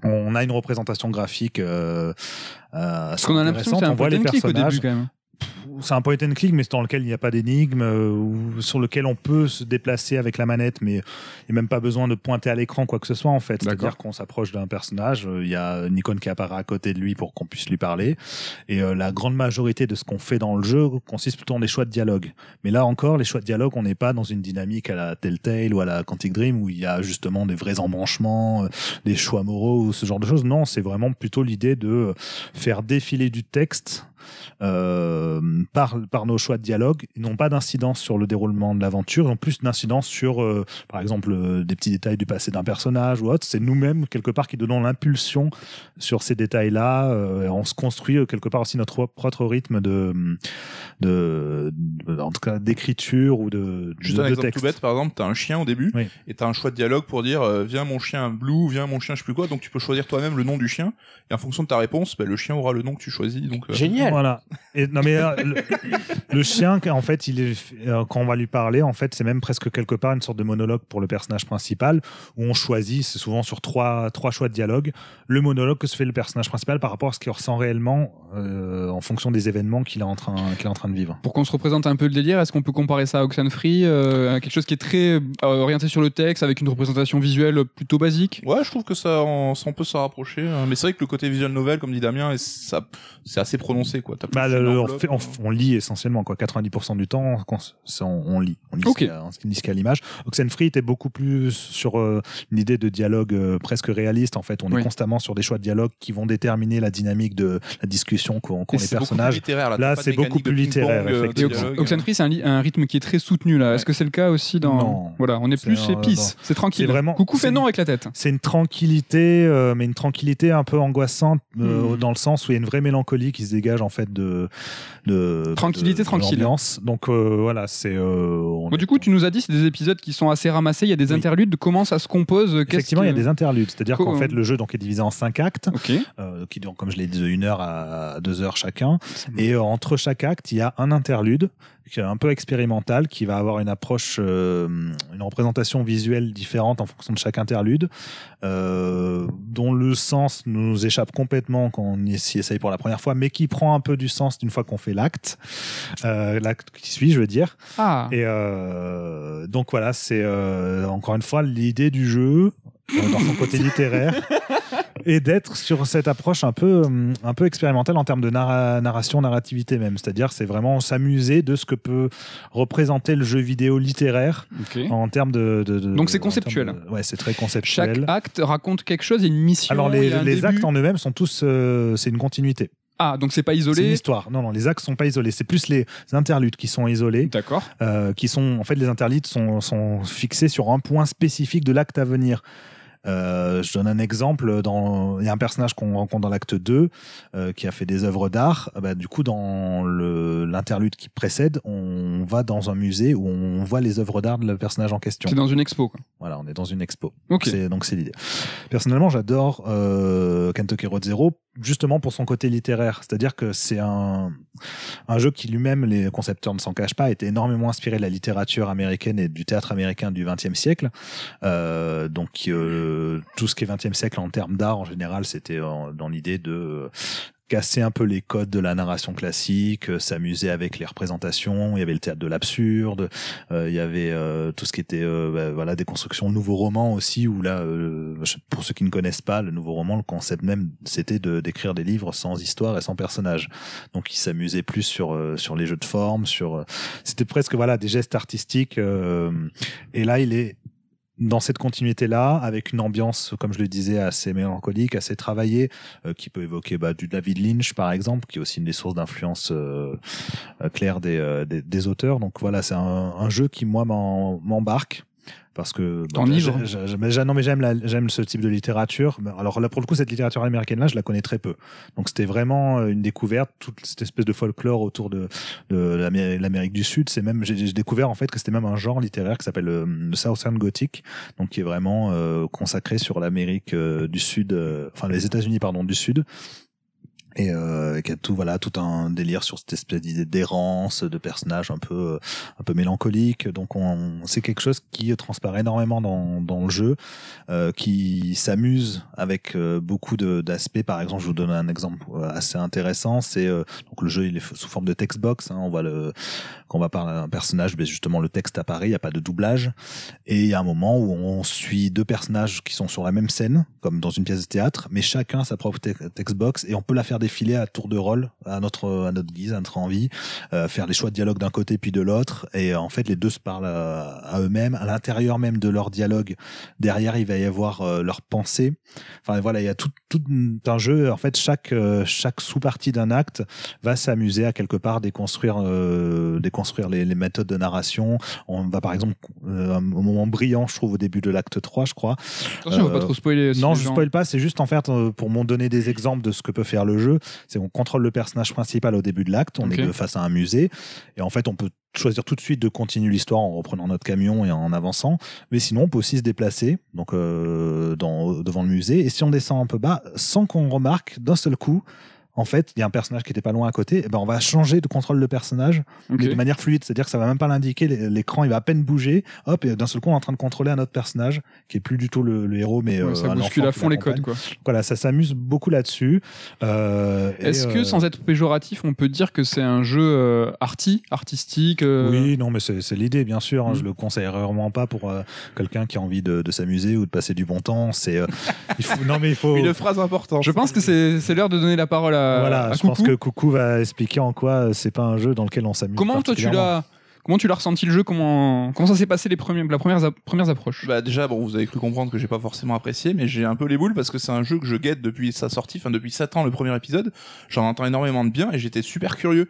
On a une représentation graphique euh, euh, Parce qu'on a l'impression que c'est un on voit les au personnages. début quand même. C'est un point and click, mais dans lequel il n'y a pas d'énigme, euh, sur lequel on peut se déplacer avec la manette, mais il n'y a même pas besoin de pointer à l'écran quoi que ce soit en fait. C'est-à-dire qu'on s'approche d'un personnage, euh, il y a une icône qui apparaît à côté de lui pour qu'on puisse lui parler, et euh, la grande majorité de ce qu'on fait dans le jeu consiste plutôt en des choix de dialogue. Mais là encore, les choix de dialogue, on n'est pas dans une dynamique à la Telltale ou à la Quantic Dream où il y a justement des vrais embranchements, euh, des choix moraux ou ce genre de choses. Non, c'est vraiment plutôt l'idée de faire défiler du texte par, par nos choix de dialogue. Ils n'ont pas d'incidence sur le déroulement de l'aventure, ils ont plus d'incidence sur, euh, par exemple, euh, des petits détails du passé d'un personnage ou autre. C'est nous-mêmes, quelque part, qui donnons l'impulsion sur ces détails-là. Euh, on se construit, euh, quelque part, aussi notre propre rythme de, de, de- en tout cas, d'écriture ou de, Juste de, un de exemple texte. tout bête, par exemple, t'as un chien au début, Oui. et t'as un choix de dialogue pour dire euh, viens mon chien Blue, viens mon chien je sais plus quoi, donc tu peux choisir toi-même le nom du chien, et en fonction de ta réponse, bah, le chien aura le nom que tu choisis. Donc, euh, Génial. Voilà. Et, non mais euh, le, le chien, en fait, il est euh, quand on va lui parler, en fait, c'est même presque quelque part une sorte de monologue pour le personnage principal où on choisit, c'est souvent sur trois trois choix de dialogue, le monologue que se fait le personnage principal par rapport à ce qu'il ressent réellement euh, en fonction des événements qu'il est en train qu'il est en train de vivre. Pour qu'on se représente un peu le délire, est-ce qu'on peut comparer ça à Oxenfree euh, à quelque chose qui est très euh, orienté sur le texte avec une représentation visuelle plutôt basique? Ouais, je trouve que ça, on, ça on peut se rapprocher. hein. Mais c'est vrai que le côté visual novel, comme dit Damien, et ça, c'est assez prononcé, quoi. Bah, le- on, enveloppe, fait- on, on lit essentiellement quoi 90% du temps on, on, on lit on lit Ok. ce qu'il y a- ce qu'il lit ce qu'il y a à l'image Oxenfree était beaucoup plus sur euh, une idée de dialogue euh, presque réaliste en fait on Oui. est constamment sur des choix de dialogue qui vont déterminer la dynamique de la discussion qu'ont les c'est beaucoup plus personnages littéraire, là, c'est beaucoup plus littéraire, euh. Oxenfree, c'est un, rythme qui est très soutenu là. Ouais. Est-ce que c'est le cas aussi dans Non. Voilà, on est C'est, plus épice, c'est tranquille. C'est vraiment- Coucou c'est fait non avec la tête. c'est une tranquillité mais une tranquillité un peu angoissante Hmm. dans le sens où il y a une vraie mélancolie qui se dégage en fait de de Tranquillité de- tranquille. donc euh, voilà c'est euh, Bon, du coup, tu nous as dit c'est des épisodes qui sont assez ramassés. Il y a des Oui. interludes. Comment ça se compose? Effectivement, il y a que- des interludes. C'est-à-dire qu'en fait, le jeu donc est divisé en cinq actes, euh, qui durent, comme je l'ai dit, de une heure à deux heures chacun. Et euh, entre chaque acte, il y a un interlude un peu expérimental, qui va avoir une approche, euh, une représentation visuelle différente en fonction de chaque interlude, euh, dont le sens nous échappe complètement quand on s'y essaye pour la première fois, mais qui prend un peu du sens une fois qu'on fait l'acte, euh, l'acte qui suit, je veux dire. Ah. Et euh, donc voilà, c'est euh, encore une fois l'idée du jeu dans son côté littéraire et d'être sur cette approche un peu hum, un peu expérimentale en termes de narra- narration, narrativité même. C'est-à-dire, c'est vraiment s'amuser de ce que peut représenter le jeu vidéo littéraire Ok. en termes de. de- de- Donc c'est conceptuel. de- ouais, c'est très Chaque conceptuel. acte raconte quelque chose. A une mission. Alors les, les début. actes en eux-mêmes sont tous, euh, c'est une continuité. Ah, donc c'est pas C'est une isolé. histoire. Non, non, les actes sont pas isolés. C'est plus les interludes qui sont isolés. D'accord. euh, qui sont en fait les interludes sont, sont fixés sur un point spécifique de l'acte à venir. Euh, je donne un exemple. Dans, il y a un personnage qu'on rencontre dans l'acte 2 euh, qui a fait des œuvres d'art. Euh, Bah, du coup, dans l'interlude qui précède, on va dans un musée où on voit les œuvres d'art de le personnage en question. C'est dans une expo. Quoi. Voilà, on est dans une expo. Ok. C'est donc c'est l'idée. Personnellement, j'adore euh, Kentucky Road Zero justement pour son côté littéraire, c'est-à-dire que c'est un un jeu qui lui-même, les concepteurs ne s'en cachent pas, était énormément inspiré de la littérature américaine et du théâtre américain du XXe siècle. Euh, donc euh, tout ce qui est XXe siècle en termes d'art en général, c'était dans l'idée de euh, casser un peu les codes de la narration classique, euh, s'amuser avec les représentations. Il y avait le théâtre de l'absurde, euh, il y avait euh, tout ce qui était euh, bah, voilà des constructions de nouveaux romans aussi. Où là, pour ceux qui ne connaissent pas le nouveau roman, le concept même c'était de d'écrire des livres sans histoire et sans personnage. Donc il s'amusait plus sur sur les jeux de forme, sur c'était presque voilà des gestes artistiques. et là, il est dans cette continuité-là, avec une ambiance, comme je le disais, assez mélancolique, assez travaillée, euh, qui peut évoquer bah, du David Lynch, par exemple, qui est aussi une des sources d'influence euh, euh, euh, des, des auteurs. Donc voilà, c'est un, un jeu qui, moi, m'embarque. Parce que bah, j'ai- j'ai- j'ai- non mais j'aime j'aime ce type de littérature. Alors là pour le coup cette littérature américaine là je la connais très peu. Donc c'était vraiment euh, une découverte toute cette espèce de folklore autour de de l'Amé- l'Amérique du Sud. C'est même j'ai découvert en fait que c'était même un genre littéraire qui s'appelle euh, le Southern Gothic, donc qui est vraiment euh, consacré sur l'Amérique euh, du Sud, euh, enfin les États-Unis pardon du Sud. Et euh, qui a tout voilà tout un délire sur cette espèce d'idée d'errance de personnages un peu un peu mélancolique. Donc on c'est quelque chose qui transparaît énormément dans dans le jeu euh, qui s'amuse avec euh, beaucoup de d'aspects. Par exemple je vous donne un exemple euh, assez intéressant. C'est euh, donc le jeu il est sous forme de textbox hein, on voit le quand on va parler d'un personnage ben justement le texte apparaît il y a pas de doublage. Et il y a un moment où on suit deux personnages qui sont sur la même scène comme dans une pièce de théâtre mais chacun a sa propre te- textbox et on peut la faire défiler à tour de rôle à notre à notre guise à notre envie euh, faire les choix de dialogue d'un côté puis de l'autre et euh, en fait les deux se parlent à, à eux-mêmes à l'intérieur même de leur dialogue derrière il va y avoir euh, leur pensée enfin voilà il y a tout tout un jeu en fait chaque euh, chaque sous-partie d'un acte va s'amuser à quelque part déconstruire euh, déconstruire les, les méthodes de narration on va par exemple euh, un moment brillant je trouve au début de l'acte 3 je crois Attention, on va Euh, pas trop spoiler. non, je gens- spoil pas. C'est juste en fait euh, pour m'en donner des exemples de ce que peut faire le jeu. C'est on contrôle le personnage principal au début de l'acte. On est face à un musée et en fait on peut choisir tout de suite de continuer l'histoire en reprenant notre camion et en avançant. Mais sinon on peut aussi se déplacer donc euh, dans devant le musée et si on descend un peu bas sans qu'on remarque d'un seul coup. En fait, il y a un personnage qui était pas loin à côté. Et ben, on va changer de contrôle de personnage mais de manière fluide, c'est-à-dire que ça va même pas l'indiquer, l'é- l'écran il va à peine bouger, hop, et d'un seul coup on est en train de contrôler un autre personnage qui est plus du tout le, le héros, mais Ouais, euh, ça bouscule à fond les codes, quoi. Voilà, ça s'amuse beaucoup là-dessus. Euh, Est-ce que, euh, sans être péjoratif, on peut dire que c'est un jeu euh, arty, artistique euh, Oui, non, mais c'est l'idée, bien sûr. hein. Je le conseillerais vraiment pas pour euh, quelqu'un qui a envie de, de s'amuser ou de passer du bon temps. C'est, euh, non, mais il faut. Une phrase importante. Je pense que c'est c'est l'heure de donner la parole à, voilà, à je Coucou. pense que Coucou va expliquer en quoi euh, c'est pas un jeu dans lequel on s'amuse. Comment toi tu l'as Comment tu l'as ressenti le jeu? Comment comment ça s'est passé les premières la premières ap- premières approches? Bah déjà bon vous avez cru comprendre que j'ai pas forcément apprécié mais j'ai un peu les boules parce que c'est un jeu que je guette depuis sa sortie enfin depuis 7 ans le premier épisode j'en entends énormément de bien et j'étais super curieux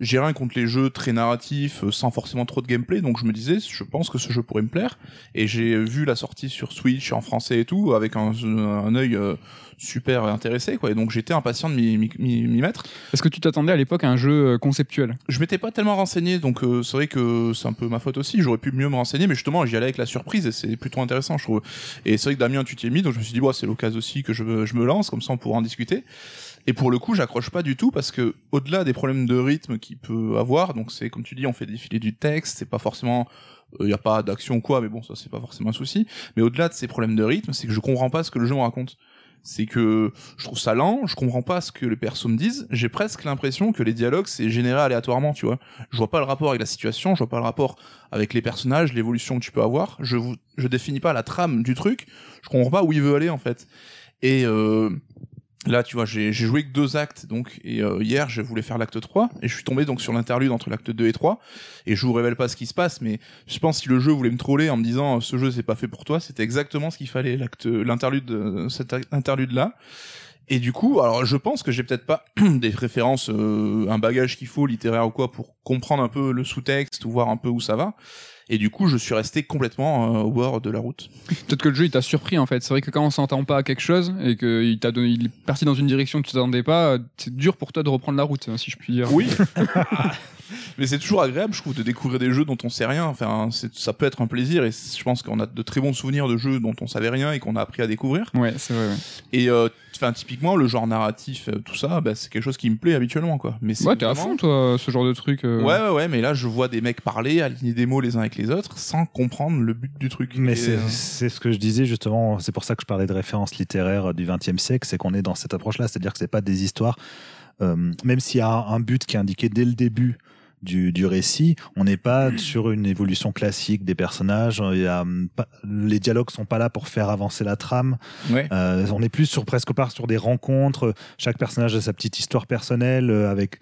j'ai rien contre les jeux très narratifs euh, sans forcément trop de gameplay donc je me disais je pense que ce jeu pourrait me plaire et j'ai vu la sortie sur Switch en français et tout avec un, un œil euh, super intéressé quoi et donc j'étais impatient de m'y- mettre Est-ce que tu t'attendais à l'époque à un jeu euh, conceptuel? Je m'étais pas tellement renseigné, donc euh, c'est vrai que c'est un peu ma faute aussi. J'aurais pu mieux me renseigner, mais justement, j'y allais avec la surprise et c'est plutôt intéressant, je trouve. Et c'est vrai que Damien, tu t'y es mis, donc je me suis dit, ouais, c'est l'occasion aussi que je, me- je me lance, comme ça on pourra en discuter. Et pour le coup, j'accroche pas du tout parce que au-delà des problèmes de rythme qu'il peut avoir, donc c'est comme tu dis, on fait défiler du texte, c'est pas forcément il y a pas d'action ou quoi, mais bon, ça c'est pas forcément un souci. Mais au-delà de ces problèmes de rythme, c'est que je comprends pas ce que le jeu me raconte. C'est que je trouve ça lent, je comprends pas ce que les persos me disent. J'ai presque l'impression que les dialogues c'est généré aléatoirement, tu vois. Je vois pas le rapport avec la situation, je vois pas le rapport avec les personnages, l'évolution que tu peux avoir. Je je définis pas la trame du truc. Je comprends pas où il veut aller en fait. Et euh, Là, tu vois, j'ai joué que deux actes, donc, et euh, hier, je voulais faire l'acte 3, et je suis tombé donc sur l'interlude entre l'acte 2 et 3, et je vous révèle pas ce qui se passe, mais je pense que si le jeu voulait me troller en me disant, ce jeu c'est pas fait pour toi, c'était exactement ce qu'il fallait, l'acte, l'interlude, euh, cet interlude-là. Et du coup, alors je pense que j'ai peut-être pas des références, euh, un bagage qu'il faut, littéraire ou quoi, pour comprendre un peu le sous-texte, ou voir un peu où ça va. Et du coup, je suis resté complètement euh, au bord de la route. Peut-être que le jeu il t'a surpris en fait. C'est vrai que quand on s'entend pas à quelque chose et qu'il t'a donné, il est parti dans une direction que tu t'attendais pas, c'est dur pour toi de reprendre la route, hein, si je puis dire. Oui. Mais c'est toujours agréable, je trouve, de découvrir des jeux dont on sait rien. Enfin, ça peut être un plaisir et je pense qu'on a de très bons souvenirs de jeux dont on savait rien et qu'on a appris à découvrir. Ouais, c'est vrai. ouais. Et euh, enfin, typiquement, le genre narratif, euh, tout ça, bah, c'est quelque chose qui me plaît habituellement, quoi. Mais c'est Ouais, t'es à fond toi, ce genre de truc. euh. Ouais, ouais, ouais, mais là, je vois des mecs parler, aligner des mots les uns avec les autres, sans comprendre le but du truc. Mais c'est euh, c'est ce que je disais justement, c'est pour ça que je parlais de références littéraires du XXe siècle, c'est qu'on est dans cette approche-là, c'est-à-dire que c'est pas des histoires, euh, même s'il y a un but qui est indiqué dès le début du, du récit, on n'est pas sur une évolution classique des personnages, il y a, hum, pas- les dialogues sont pas là pour faire avancer la trame, ouais. euh, on est plus sur presque pas sur des rencontres. Chaque personnage a sa petite histoire personnelle euh, avec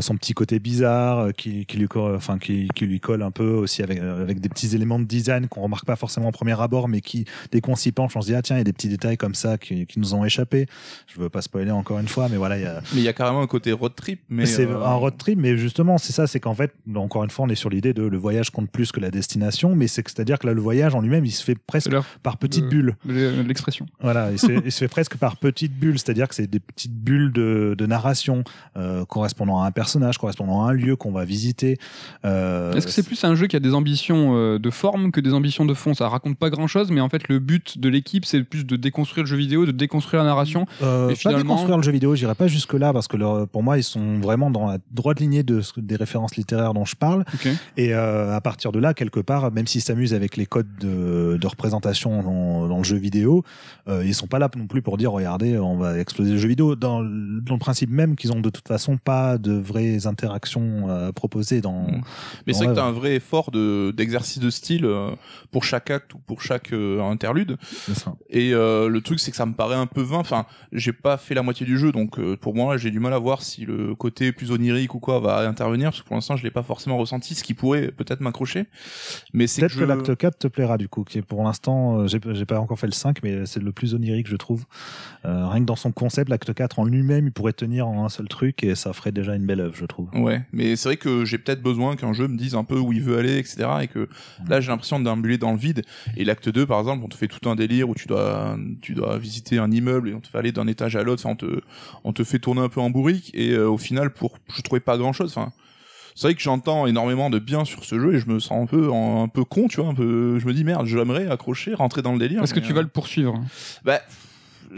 son petit côté bizarre euh, qui, qui lui enfin qui, qui lui colle un peu aussi avec euh, avec des petits éléments de design qu'on remarque pas forcément au premier abord, mais qui dès qu'on s'y penche, on se dit ah tiens il y a des petits détails comme ça qui, qui nous ont échappé. Je veux pas spoiler encore une fois, mais voilà il y a Mais il y a carrément un côté road trip. Mais c'est euh, un road trip, mais justement, c'est ça, c'est qu'en fait, encore une fois, on est sur l'idée de le voyage compte plus que la destination, mais c'est c'est-à-dire que là, le voyage en lui-même, il se fait presque C'est par petites de- bulles. l'expression. Voilà, il se, fait, il se fait presque par petites bulles, c'est-à-dire que c'est des petites bulles de, de narration euh, correspondant à un personnage, correspondant à un lieu qu'on va visiter. Euh, Est-ce que c'est plus un jeu qui a des ambitions euh, de forme que des ambitions de fond? Ça raconte pas grand chose, mais en fait, le but de l'équipe, c'est plus de déconstruire le jeu vidéo, de déconstruire la narration. Euh, Et pas finalement- déconstruire le jeu vidéo, j'irai pas jusque là parce que leur- pour moi ils sont vraiment dans la droite lignée de des références littéraires dont je parle et euh, à partir de là quelque part même s'ils s'amusent avec les codes de, de représentation dans, dans le jeu vidéo ils sont pas là non plus pour dire regardez on va exploser le jeu vidéo dans, le- dans le principe même qu'ils ont de toute façon pas de vraies interactions euh, proposées dans Mm. Mais c'est vrai que t'as un vrai effort de d'exercice de style euh, pour chaque acte ou pour chaque euh, interlude. Ça. Et le truc, c'est que ça me paraît un peu vain. Enfin, j'ai pas fait la moitié du jeu, donc pour moi, j'ai du mal à voir si le côté plus onirique ou quoi va intervenir, parce que pour l'instant, je l'ai pas forcément ressenti, ce qui pourrait peut-être m'accrocher. Mais c'est Peut-être que, que, je... l'acte 4 te plaira du coup, qui est pour l'instant, j'ai pas encore fait le 5, mais c'est le plus onirique je trouve. Rien que dans son concept, l'acte 4 en lui-même, il pourrait tenir en un seul truc et ça ferait déjà une belle je trouve. Ouais, mais c'est vrai que j'ai peut-être besoin qu'un jeu me dise un peu où il veut aller, etc. Et que là, j'ai l'impression d'ambuler dans le vide. Et l'acte 2, par exemple, on te fait tout un délire où tu dois, tu dois visiter un immeuble et on te fait aller d'un étage à l'autre. Enfin, on te, on te fait tourner un peu en bourrique. Et euh, au final, pour, je trouvais pas grand chose. Enfin, c'est vrai que j'entends énormément de bien sur ce jeu et je me sens un peu, un peu con, tu vois, un peu, je me dis merde, j'aimerais accrocher, rentrer dans le délire. Est-ce que tu euh, vas le poursuivre bah,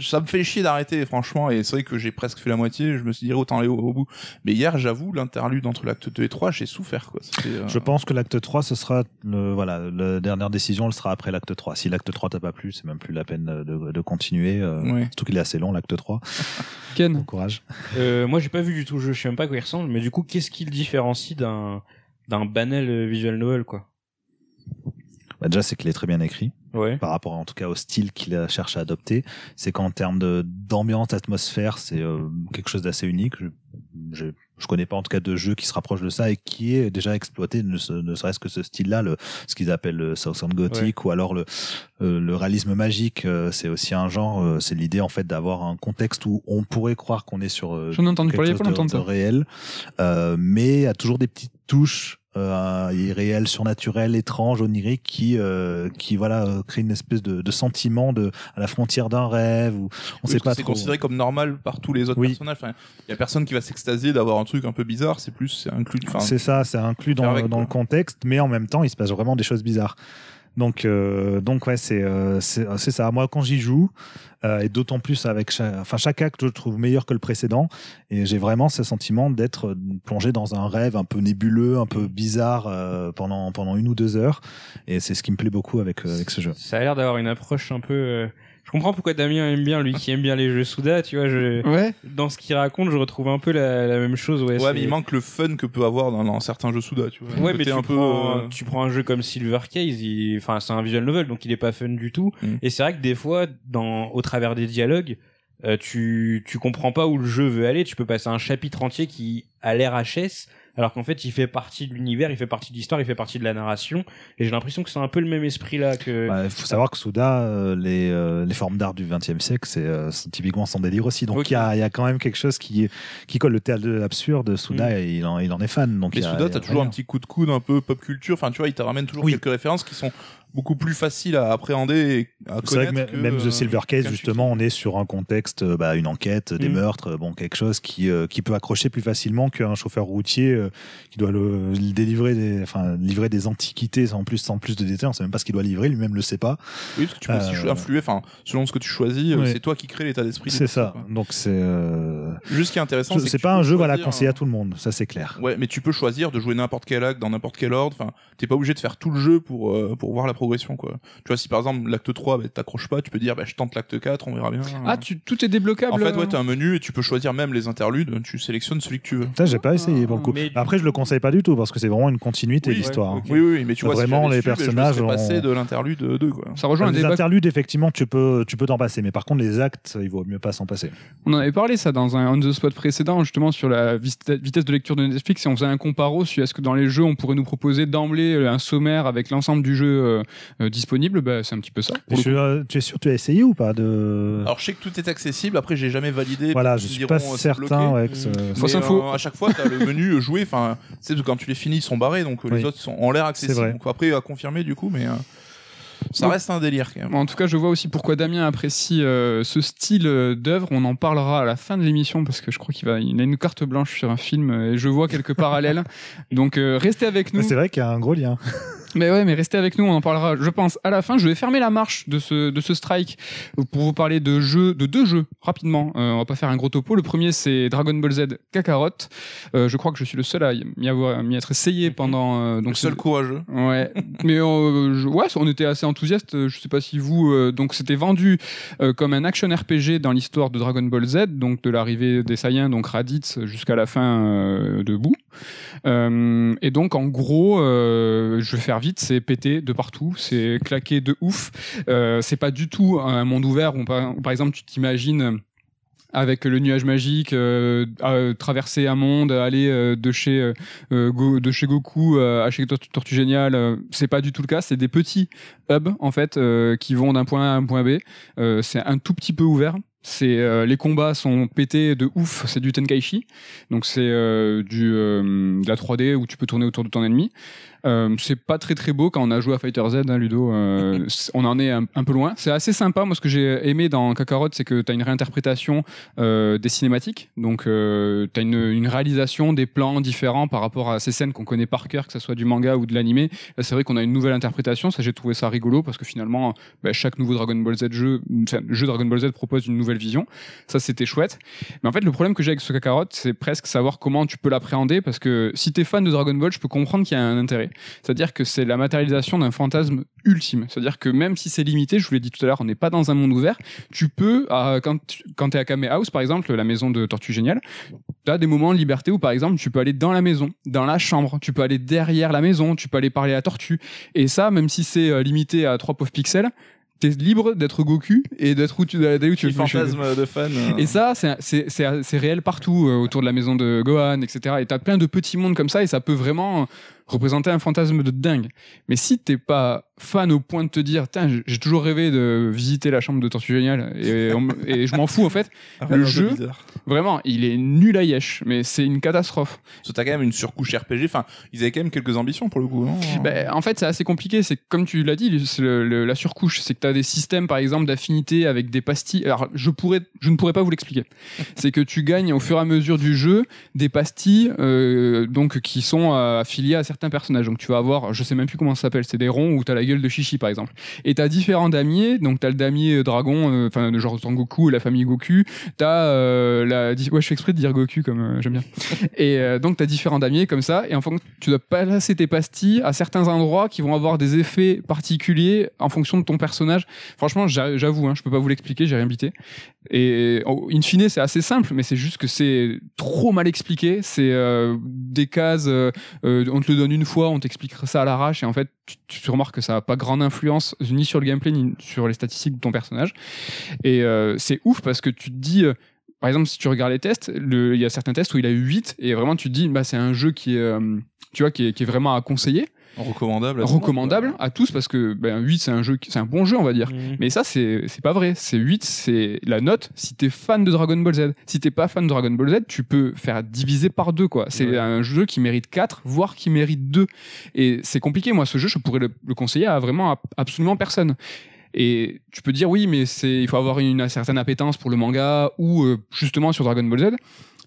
ça me fait chier d'arrêter, franchement, et c'est vrai que j'ai presque fait la moitié, je me suis dit autant aller au, au bout. Mais hier, j'avoue, l'interlude entre l'acte 2 et 3, j'ai souffert, quoi. Euh, Je pense que l'acte 3, ce sera le, voilà, la dernière décision, elle sera après l'acte 3. Si l'acte 3 t'a pas plu, c'est même plus la peine de, de continuer. Euh. Surtout qu'il est assez long, l'acte 3. Ken Bon courage. Euh, moi, j'ai pas vu du tout le jeu, je sais même pas à quoi il ressemble, mais du coup, qu'est-ce qui le différencie d'un d'un banal euh, visual novel, quoi? Bah, déjà, c'est qu'il est très bien écrit. Ouais. par rapport en tout cas au style qu'il a cherché à adopter, c'est qu'en termes de d'ambiance, d'atmosphère, c'est euh, quelque chose d'assez unique. Je, je, je connais pas en tout cas de jeu qui se rapproche de ça et qui est déjà exploité, ne, se- ne serait-ce que ce style-là, le, ce qu'ils appellent le Southern Gothic ou alors le, euh, le réalisme magique. euh, c'est aussi un genre, euh, c'est l'idée en fait d'avoir un contexte où on pourrait croire qu'on est sur euh, J'en ai entendu quelque parler chose pas de, réel, euh, mais il y a toujours des petites touches euh, irréelles, surnaturelles, étranges, oniriques qui, euh, qui voilà, euh, créent une espèce de, de sentiment de à la frontière d'un rêve ou on Oui, sait pas c'est considéré comme normal par tous les autres Oui. personnages. Enfin, il y a personne qui va s'extasier d'avoir un truc un peu bizarre. C'est plus, c'est inclus. Enfin, C'est ça, c'est inclus dans, avec, dans le contexte, mais en même temps, il se passe vraiment des choses bizarres. Donc, euh, donc ouais, c'est euh, c'est ça. Moi, quand j'y joue, euh, et d'autant plus avec chaque, enfin chaque acte, je le trouve meilleur que le précédent, et j'ai vraiment ce sentiment d'être euh, plongé dans un rêve un peu nébuleux, un peu bizarre euh, pendant pendant une ou deux heures, et c'est ce qui me plaît beaucoup avec euh, avec ce jeu. Ça a l'air d'avoir une approche un peu. Je comprends pourquoi Damien aime bien, lui qui aime bien les jeux Souda, tu vois. Je... Ouais. Dans ce qu'il raconte, je retrouve un peu la, la même chose. Ouais, mais il manque le fun que peut avoir dans, dans certains jeux Souda, tu vois. Ouais, mais tu, un peu. prends, euh, tu prends un jeu comme Silver Case, il... enfin, c'est un visual novel, donc il est pas fun du tout. Mm. Et c'est vrai que des fois, dans, au travers des dialogues, euh, tu, tu comprends pas où le jeu veut aller. Tu peux passer un chapitre entier qui a l'air HS, alors qu'en fait, il fait partie de l'univers, il fait partie de l'histoire, il fait partie de la narration. Et j'ai l'impression que c'est un peu le même esprit là que. Il faut savoir que Souda, euh, les, euh, les formes d'art du XXe siècle, c'est euh, typiquement son délire aussi. Donc il y, a, il y a quand même quelque chose qui, qui colle le théâtre de l'absurde. Souda, Mm. il, en, il en est fan. Donc Mais il y a- Souda, t'as toujours rien. un petit coup de coude un peu pop culture. Enfin, tu vois, il te ramène toujours Oui. quelques références qui sont beaucoup plus faciles à appréhender et à C'est vrai que connaître. même- même euh, The Silver Case, justement, on est sur un contexte, euh, bah, une enquête, des Mm. meurtres, euh, bon, quelque chose qui, euh, qui peut accrocher plus facilement qu'un chauffeur routier euh, qui doit le, le délivrer des, enfin, livrer des antiquités sans plus, sans plus de détails. On sait même pas ce qu'il doit livrer, lui-même le sait pas. Oui, parce que tu peux aussi influer. Enfin, selon ce que tu choisis, Oui. c'est toi qui crée l'état d'esprit. C'est ça. quoi. Donc c'est, euh, Juste ce qui est intéressant, c'est pas un jeu, voilà, conseillé à tout le monde. Ça, c'est clair. Ouais, mais tu peux choisir de jouer n'importe quel acte dans n'importe quel ordre. Enfin, t'es pas obligé de faire tout le jeu pour euh, pour voir la progression, quoi. Tu vois, si par exemple l'acte 3, bah, t'accroches pas, tu peux dire, bah, je tente l'acte 4, on verra bien. Ah, tu, tout est débloquable. En fait, euh ouais, t'as un menu et tu peux choisir même les interludes. Tu sélectionnes celui que tu veux. Ça, j'ai pas essayé pour le coup. Mais- Après, je le conseille pas du tout parce que c'est vraiment une continuité Oui, ouais, ok. Oui, oui, mais tu vois, Vraiment, si les su, bah, personnages serais passé ont- de l'interlude 2, quoi. Ça rejoint un les débat. interludes, effectivement, tu peux, tu peux t'en passer, mais par contre, les actes, il vaut mieux pas s'en passer. On en avait parlé ça dans un on the spot précédent justement sur la vitesse de lecture de Netflix et on faisait un comparo sur est-ce que dans les jeux on pourrait nous proposer d'emblée euh, un sommaire avec l'ensemble du jeu euh, euh, disponible, bah, c'est un petit peu ça. je- euh, tu es sûr, tu as essayé ou pas de Alors je sais que tout est accessible. Après, j'ai jamais validé. Voilà, je suis pas euh, c'est certain. Ouais, que ce- Mm. Fausse Mais, info. euh, à chaque fois, t'as le menu euh, jouer. Enfin, tu sais, quand tu les finis, ils sont barrés, donc euh, Oui. les autres sont en l'air accessibles. Donc après, à confirmer du coup, mais euh, ça reste un délire quand même. En tout cas, je vois aussi pourquoi Damien apprécie euh, ce style euh, d'œuvre. On en parlera à la fin de l'émission parce que je crois qu'il va, il a une carte blanche sur un film euh, et je vois quelques parallèles. Donc euh, restez avec nous. C'est vrai qu'il y a un gros lien. Mais ouais, mais restez avec nous, on en parlera, je pense, à la fin. Je vais fermer la marche de ce, de ce strike pour vous parler de jeux, de deux jeux, rapidement. Euh, on va pas faire un gros topo. Le premier, c'est Dragon Ball Z Kakarot. Euh, je crois que je suis le seul à m'y avoir, m'y être essayé pendant, euh, donc Le seul courageux. Ouais, mais euh, je- ouais, on était assez enthousiastes. Je sais pas si vous. donc c'était vendu comme un action RPG dans l'histoire de Dragon Ball Z, donc de l'arrivée des Saiyans, donc Raditz, jusqu'à la fin de Boo. Euh, et donc en gros, euh, je vais faire vite, c'est pété de partout, c'est claqué de ouf. Euh, c'est pas du tout un monde ouvert où par, exemple tu t'imagines avec le nuage magique, traverser un monde, aller de chez de chez Goku à chez Tortue Géniale, c'est pas du tout le cas. C'est des petits hubs en fait qui vont d'un point A à un point B. C'est un tout petit peu ouvert. C'est euh, les combats sont pétés de ouf. C'est du Tenkaichi, donc c'est euh, du euh, de la 3D où tu peux tourner autour de ton ennemi. Euh, c'est pas très très beau quand on a joué à Fighter Z, hein, Ludo. euh, on en est un, un peu loin. C'est assez sympa. Moi, ce que j'ai aimé dans Kakarot, c'est que tu as une réinterprétation euh, des cinématiques. Donc, euh, tu as une, une réalisation des plans différents par rapport à ces scènes qu'on connaît par cœur, que ce soit du manga ou de l'animé. Là, c'est vrai qu'on a une nouvelle interprétation. Ça, j'ai trouvé ça rigolo parce que finalement, bah, chaque nouveau Dragon Ball Z jeu, enfin, jeu Dragon Ball Z propose une nouvelle vision. Ça, c'était chouette. Mais en fait, le problème que j'ai avec ce Kakarot, c'est presque savoir comment tu peux l'appréhender parce que si t'es fan de Dragon Ball, je peux comprendre qu'il y a un intérêt. C'est-à-dire que c'est la matérialisation d'un fantasme ultime. C'est-à-dire que même si c'est limité, je vous l'ai dit tout à l'heure, on n'est pas dans un monde ouvert, tu peux, euh, quand, tu- quand es à Kame House, par exemple, la maison de Tortue Géniale, tu as des moments de liberté où, par exemple, tu peux aller dans la maison, dans la chambre, tu peux aller derrière la maison, tu peux aller parler à Tortue. Et ça, même si c'est euh, limité à 3 pauvres pixels, tu es libre d'être Goku et d'être où tu, d'aller où tu veux. fantasme de fan. euh. Et ça, c'est réel partout, euh, autour de la maison de Gohan, etc. Et t'as plein de petits mondes comme ça, et ça peut vraiment représenter un fantasme de dingue. Mais si t'es pas fan au point de te dire, Tain, j'ai- toujours rêvé de visiter la chambre de Tortue Géniale, et, je m'en fous en fait, le jeu- vraiment, il est nul à yesh, mais c'est une catastrophe. Parce que t'as quand même une surcouche RPG. Enfin, ils avaient quand même quelques ambitions pour le coup. Non? Ben, en fait, c'est assez compliqué. C'est comme tu l'as dit, c'est le- le- la surcouche. C'est que tu as des systèmes, par exemple, d'affinité avec des pastilles. Alors, je, pourrais, je ne pourrais pas vous l'expliquer. c'est que tu gagnes au fur et à mesure du jeu des pastilles euh, donc, qui sont euh, affiliées à certains personnages. Donc, tu vas avoir, je sais même plus comment ça s'appelle, c'est des ronds où tu as la gueule de Chichi, par exemple. Et tu as différents damiers. Donc, tu as le damier euh, dragon, euh, enfin, de genre Sangoku, la famille Goku. Tu as la. Ouais, je fais exprès de dire Goku, comme euh, j'aime bien. Et euh, donc, tu as différents damiers comme ça. Et en fonction, tu dois placer tes pastilles à certains endroits qui vont avoir des effets particuliers en fonction de ton personnage. Franchement, j'a- j'avoue, hein, je peux pas vous l'expliquer, j'ai rien bité. Et oh, in fine, c'est assez simple, mais c'est juste que c'est trop mal expliqué. C'est euh, des cases, euh, euh, on te le donne une fois, on t'expliquera ça à l'arrache, et en fait, tu, remarques que ça a pas grande influence ni sur le gameplay ni sur les statistiques de ton personnage. Et euh, c'est ouf parce que tu te dis. euh, par exemple, si tu regardes les tests, il y a certains tests où il a eu 8 et vraiment tu te dis, bah, c'est un jeu qui est, euh, tu vois, qui est vraiment à conseiller, Recommandable. à recommandable à tous parce que ben, 8 c'est un jeu, qui- c'est un bon jeu on va dire. Mhm. Mais ça c'est c'est pas vrai, c'est 8 c'est la note si t'es fan de Dragon Ball Z. Si t'es pas fan de Dragon Ball Z, tu peux faire diviser par deux quoi. C'est Ouais. un jeu qui mérite 4 voire qui mérite 2 et c'est compliqué moi ce jeu je pourrais le, le conseiller à vraiment à absolument personne. Et tu peux dire oui, mais c'est il faut avoir une certaine appétence pour le manga ou euh, justement sur Dragon Ball Z.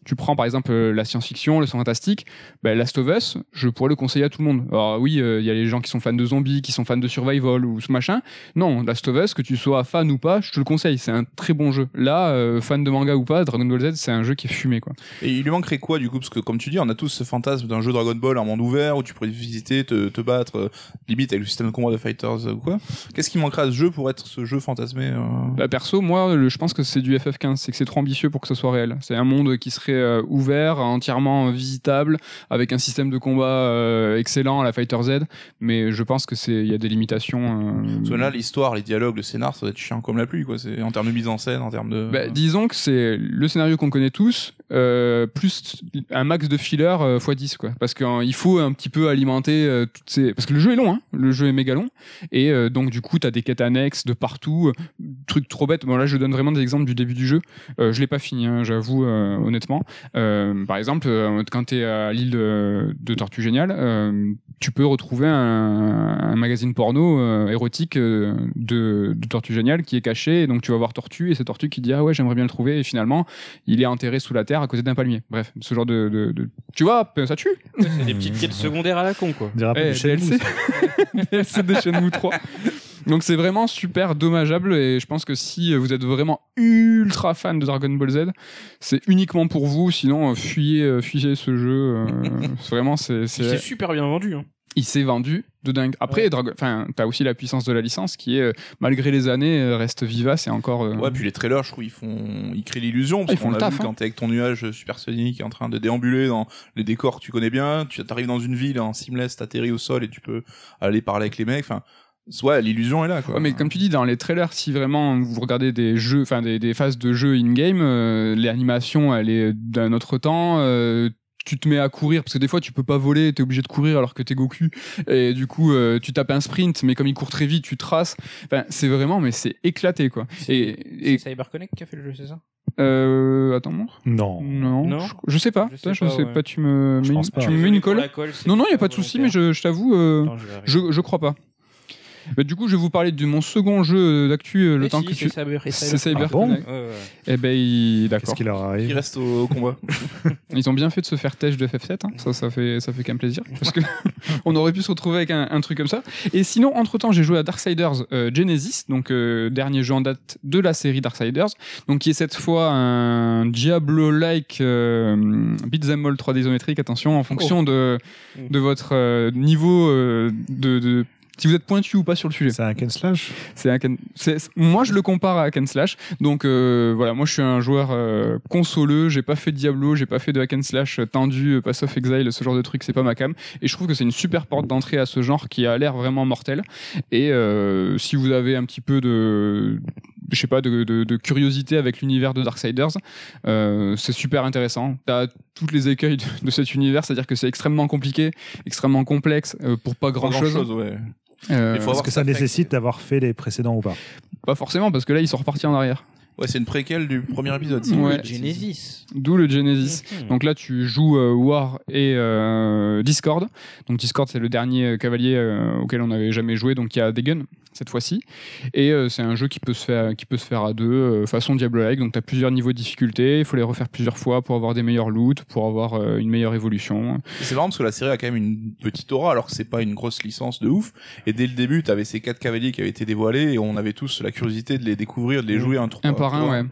Tu prends par exemple euh, la science-fiction, le fantastique, ben, Last of Us, je pourrais le conseiller à tout le monde. Alors oui, euh, il y a les gens qui sont fans de zombies, qui sont fans de survival ou ce machin. Non, Last of Us, que tu sois fan ou pas, je te le conseille. C'est un très bon jeu. Là, euh, fan de manga ou pas, Dragon Ball Z, c'est un jeu qui est fumé quoi. Et il lui manquerait quoi du coup? Parce que comme tu dis, on a tous ce fantasme d'un jeu Dragon Ball en monde ouvert où tu pourrais visiter, te, te battre, euh, limite avec le système de combat de Fighters ou quoi. Qu'est-ce qui manquerait à ce jeu pour être ce jeu fantasmé Bah, perso, moi, le- je pense que c'est du FF15, c'est que c'est trop ambitieux pour que ce soit réel. C'est un monde qui serait euh, ouvert, entièrement visitable, avec un système de combat euh, excellent à la Fighter Z. Mais je pense que c'est il y a des limitations. euh, Parce que là, l'histoire, les dialogues, le scénar, ça va être chiant comme la pluie, quoi. C'est en termes de mise en scène, en termes de. Bah, disons que c'est le scénario qu'on connaît tous, euh, plus un max de filler euh, x 10 quoi. Parce qu'il faut un petit peu alimenter toutes ces. Parce que le jeu est long, hein. Le jeu est méga long. Et donc du coup, t'as des quêtes annexes de partout, trucs trop bêtes. Bon là, je donne vraiment des exemples du début du jeu. Je l'ai pas fini, hein, j'avoue honnêtement. Euh, par exemple, euh, quand t'es à l'île de, de Tortue Géniale, euh, tu peux retrouver un, un magazine porno euh, érotique de, de Tortue Géniale qui est caché. Et donc tu vas voir Tortue et c'est Tortue qui dit ah ouais j'aimerais bien le trouver et finalement il est enterré sous la terre à côté d'un palmier. Bref, ce genre de, de, de- tu vois ça tue. C'est des petites quêtes secondaires à la con, quoi. Dirait un peu Eh, Shenmue, DLC. DLC de Shenmue 3. Donc c'est vraiment super dommageable et je pense que si vous êtes vraiment ultra fan de Dragon Ball Z, c'est uniquement pour vous. Sinon, euh, fuyez, euh, fuyez ce jeu. euh, vraiment, c'est, C'est super bien vendu. Hein. il s'est vendu de dingue. Après, Ouais. Dragon, enfin, t'as aussi la puissance de la licence qui est, malgré les années, reste vivace et encore. euh, Ouais, puis les trailers, je trouve, ils font, ils créent l'illusion. Ah, Parce ils font qu'on taf, vu hein. quand t'es avec ton nuage supersonique en train de déambuler dans les décors que tu connais bien, tu arrives dans une ville en seamless, t'atterris au sol et tu peux aller parler avec les mecs. Enfin, ouais, l'illusion est là, quoi. Ouais, mais comme tu dis, dans les trailers, si vraiment vous regardez des jeux, enfin des, des phases de jeux in-game, euh, l'animation, elle est d'un autre temps. euh, tu te mets à courir parce que des fois tu peux pas voler, t'es obligé de courir alors que t'es Goku et du coup euh, tu tapes un sprint mais comme il court très vite tu traces. Enfin c'est vraiment mais c'est éclaté quoi. Et, et C'est CyberConnect qui a fait le jeu, c'est ça? Euh, attends montre. Non. Non, Non? Je, je sais pas. Je sais je pas, sais ouais. pas. Tu me Je mets, pense une- pas. tu me mets une colle. Non non il y a pas de souci mais je, je t'avoue euh, je, je crois pas. Bah, du coup je vais vous parler de mon second jeu d'actu euh, le Mais temps si, que c'est tu. Cyber- et C'est Cyber- Ah bon. Ouais, ouais. Eh ben, il- Qu'est-ce d'accord. qui leur Qui arrive reste au, au combat. Ils ont bien fait de se faire têche de FF7. hein. Ça, ça fait, ça fait qu'un plaisir. Parce que on aurait pu se retrouver avec un, un truc comme ça. Et sinon, entre temps, j'ai joué à Darksiders euh, Genesis, donc euh, dernier jeu en date de la série Darksiders, donc qui est cette fois un Diablo-like euh, beat'em all 3D isométrique. Attention, en fonction de de votre euh, niveau euh, de, de si vous êtes pointu ou pas sur le sujet. C'est un Ken Slash C'est un Ken- c'est- c'est- moi je le compare à Hack and Slash. Donc euh, voilà, moi je suis un joueur euh, consoleux, j'ai pas fait de Diablo, j'ai pas fait de Hack and Slash tendu, euh, Pass of Exile, ce genre de truc, c'est pas ma cam. Et je trouve que c'est une super porte d'entrée à ce genre qui a l'air vraiment mortel. Et euh, si vous avez un petit peu de je sais pas de, de- de curiosité avec l'univers de Darksiders, euh, c'est super intéressant. T'as toutes les écueils de, de cet univers, c'est-à-dire que c'est extrêmement compliqué, extrêmement complexe euh, pour pas grand chose. chose, ouais. Euh, Est-ce que ça nécessite d'avoir fait les précédents ou pas? Pas forcément parce que là ils sont repartis en arrière. Ouais, c'est une préquelle du premier épisode. si Ouais. je- Genesis. D'où le Genesis. Donc là, tu joues euh, War et euh, Discord. Donc Discord, c'est le dernier euh, cavalier euh, auquel on n'avait jamais joué, donc il y a des guns cette fois-ci. Et euh, c'est un jeu qui peut se faire, qui peut se faire à deux, euh, façon Diablo-like. Donc tu as plusieurs niveaux de difficulté, il faut les refaire plusieurs fois pour avoir des meilleurs loots, pour avoir euh, une meilleure évolution. C'est marrant parce que la série a quand même une petite aura alors que c'est pas une grosse licence de ouf. Et dès le début, t'avais ces quatre cavaliers qui avaient été dévoilés et on avait tous la curiosité de les découvrir, de les jouer un tour Ouais.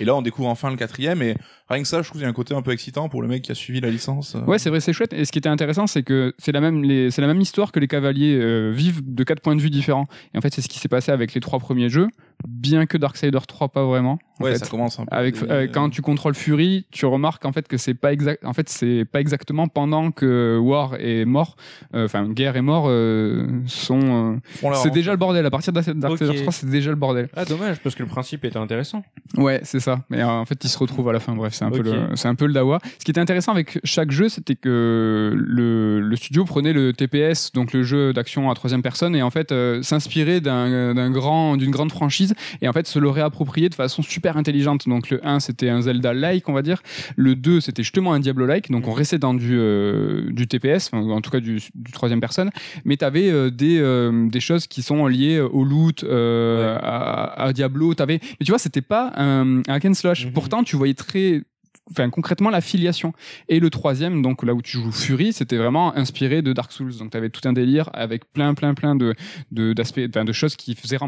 Et là, on découvre enfin le quatrième et rien que ça, je trouve qu'il y a un côté un peu excitant pour le mec qui a suivi la licence. Ouais, c'est vrai, c'est chouette. Et ce qui était intéressant, c'est que c'est la même, les- c'est la même histoire que les cavaliers euh, vivent de quatre points de vue différents. Et en fait, c'est ce qui s'est passé avec les trois premiers jeux, bien que Darksiders 3 pas vraiment. en Ouais, fait. ça commence un peu. Avec, des- euh, quand tu contrôles Fury, tu remarques en fait que c'est pas exact. En fait, c'est pas exactement pendant que War est mort, euh, enfin Guerre est mort, euh, sont. euh, c'est déjà le bordel. À partir de Darksiders Ok. 3, c'est déjà le bordel. Ah, dommage, parce que le principe était intéressant. Ouais, c'est ça. Mais euh, en fait, ils se retrouvent à la fin. Bref, c'est un peu le, c'est un peu le dawa. Ce qui était intéressant avec chaque jeu, c'était que le, le studio prenait le TPS, donc le jeu d'action à troisième personne, et en fait euh, s'inspirait d'un, d'un grand, d'une grande franchise, et en fait se le réapproprier de façon super intelligente. Donc le 1 c'était un Zelda-like, on va dire. Le 2 c'était justement un Diablo-like. Donc on restait dans du, euh, du TPS, en tout cas du, du troisième personne, mais tu avais des, euh, des choses qui sont liées au loot, euh, Ouais. à, à Diablo. T'avais... Mais tu vois, c'était pas un, un hack and slash. Mhm. Pourtant, tu voyais très enfin concrètement la filiation. Et le troisième donc là où tu joues Fury c'était vraiment inspiré de Dark Souls. Donc tu avais tout un délire avec plein plein plein de de d'aspects enfin, de choses qui faisaient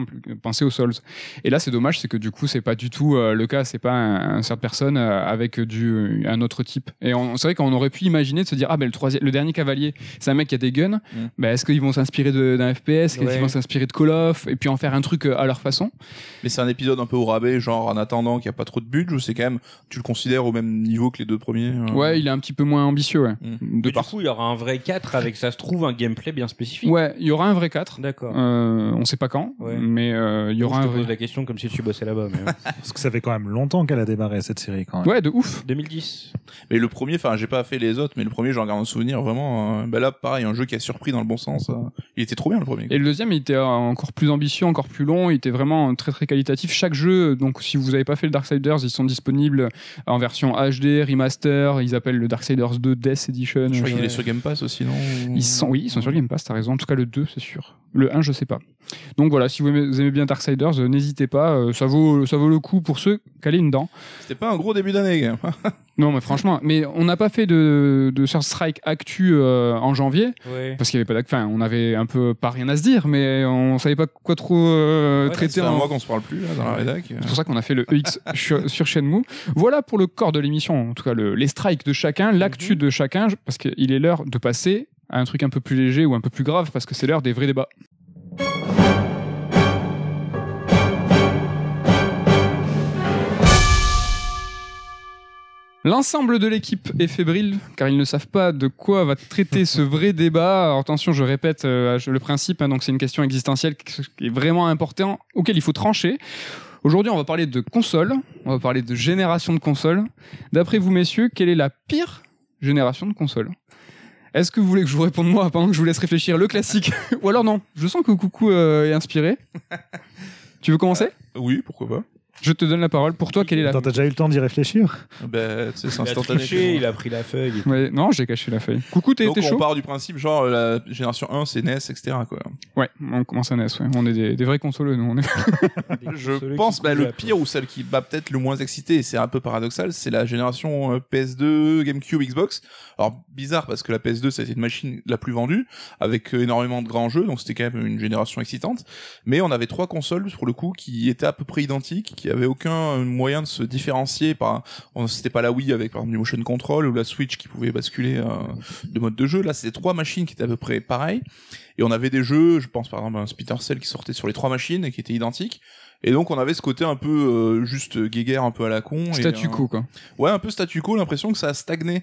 penser aux Souls. Et là c'est dommage c'est que du coup c'est pas du tout euh, le cas. C'est pas un, un certain personne euh, avec du un autre type. Et c'est vrai qu'on aurait pu imaginer de se dire ah ben le troisième le dernier cavalier c'est un mec qui a des guns. Mm. ben est-ce qu'ils vont s'inspirer d'un FPS est-ce qu'ils Ouais. vont s'inspirer de Call of? Et puis en faire un truc euh, à leur façon. Mais c'est un épisode un peu au rabais, genre en attendant qu'il n'y a pas trop de budget, ou c'est quand même, tu le considères au même niveau que les deux premiers. euh. Ouais, il est un petit peu moins ambitieux, ouais. Mm. De Mais du par... coup, il y aura un vrai 4 avec, ça se trouve, un gameplay bien spécifique. Ouais, il y aura un vrai 4. D'accord. Euh, on sait pas quand, Ouais. mais euh, il y aura je un te pose vrai. la question comme si tu bossais là-bas. Mais... Parce que ça fait quand même longtemps qu'elle a démarré cette série quand même. Ouais, de ouf. 2010. Mais le premier, enfin, j'ai pas fait les autres, mais le premier, j'en garde un souvenir vraiment. euh, bah là, pareil, un jeu qui a surpris dans le bon sens. euh, il était trop bien le premier. Et le deuxième, il était encore plus ambitieux, encore plus long. Il était vraiment très très qualitatif. Chaque jeu, donc si vous avez pas fait le Darksiders, ils sont disponibles en version HD, remaster. Ils appellent le Darksiders 2 Death Edition. Je crois qu'il est sur Game Pass aussi, non Ils sont, oui, ils sont sur Game Pass, t'as raison. En tout cas, le 2, c'est sûr. Le 1, je sais pas. Donc voilà, si vous aimez, vous aimez bien Darksiders, euh, n'hésitez pas. euh, ça, vaut, ça vaut le coup pour ceux qui allaient une dent. C'était pas un gros début d'année, quand même. Non, mais franchement, mais on n'a pas fait de, de Strike Actu euh, en janvier Ouais. parce qu'il y avait pas d'actu. Enfin, on avait un peu pas rien à se dire, mais on savait pas quoi trop euh, Ouais, traiter. Ça fait un mois qu'on se parle plus, là, dans la rédac. C'est pour ça qu'on a fait le EX sur, sur Shenmue. Voilà pour le corps de l'émission, en tout cas le- les strikes de chacun, l'actu de chacun, parce qu'il est l'heure de passer à un truc un peu plus léger ou un peu plus grave, parce que c'est l'heure des vrais débats. L'ensemble de l'équipe est fébrile car ils ne savent pas de quoi va traiter ce vrai débat. Attention, je répète euh, le principe, hein, donc c'est une question existentielle qui qui est vraiment importante, auquel il faut trancher. Aujourd'hui, on va parler de consoles, on va parler de génération de consoles. D'après vous, messieurs, quelle est la pire génération de consoles? Est-ce que vous voulez que je vous réponde moi pendant que je vous laisse réfléchir le classique Ou alors non Je sens que Coucou euh, est inspiré. Tu veux commencer? Oui, pourquoi pas. Je te donne la parole. Pour toi, quelle est la t'as déjà eu le temps d'y réfléchir Bah, tu sais, c'est Il a instantané. triché, il a pris la feuille. Ouais, non, j'ai caché la feuille. Coucou, t'es Donc t'es on chaud part du principe, genre, la génération 1, c'est NES, etc. Quoi. Ouais, on commence à NES, ouais. On est des, des vrais consoleux, nous. On est... Je pense bah, le pire ou celle qui m'a peut-être le moins excité, et c'est un peu paradoxal, c'est la génération euh, PS2, GameCube, Xbox. Alors bizarre parce que la PS2 ça a été une machine la plus vendue avec euh, énormément de grands jeux, donc c'était quand même une génération excitante. Mais on avait trois consoles pour le coup qui étaient à peu près identiques, qui avaient aucun moyen de se différencier. Par, c'était pas la Wii avec par exemple du motion control ou la Switch qui pouvait basculer euh, de mode de jeu. Là c'était trois machines qui étaient à peu près pareilles. Et on avait des jeux, je pense par exemple un Splinter Cell qui sortait sur les trois machines et qui étaient identiques. Et donc on avait ce côté un peu euh, juste guéguerre, un peu à la con. Statu euh, quo, quoi. Ouais, un peu statu quo, l'impression que ça a stagné.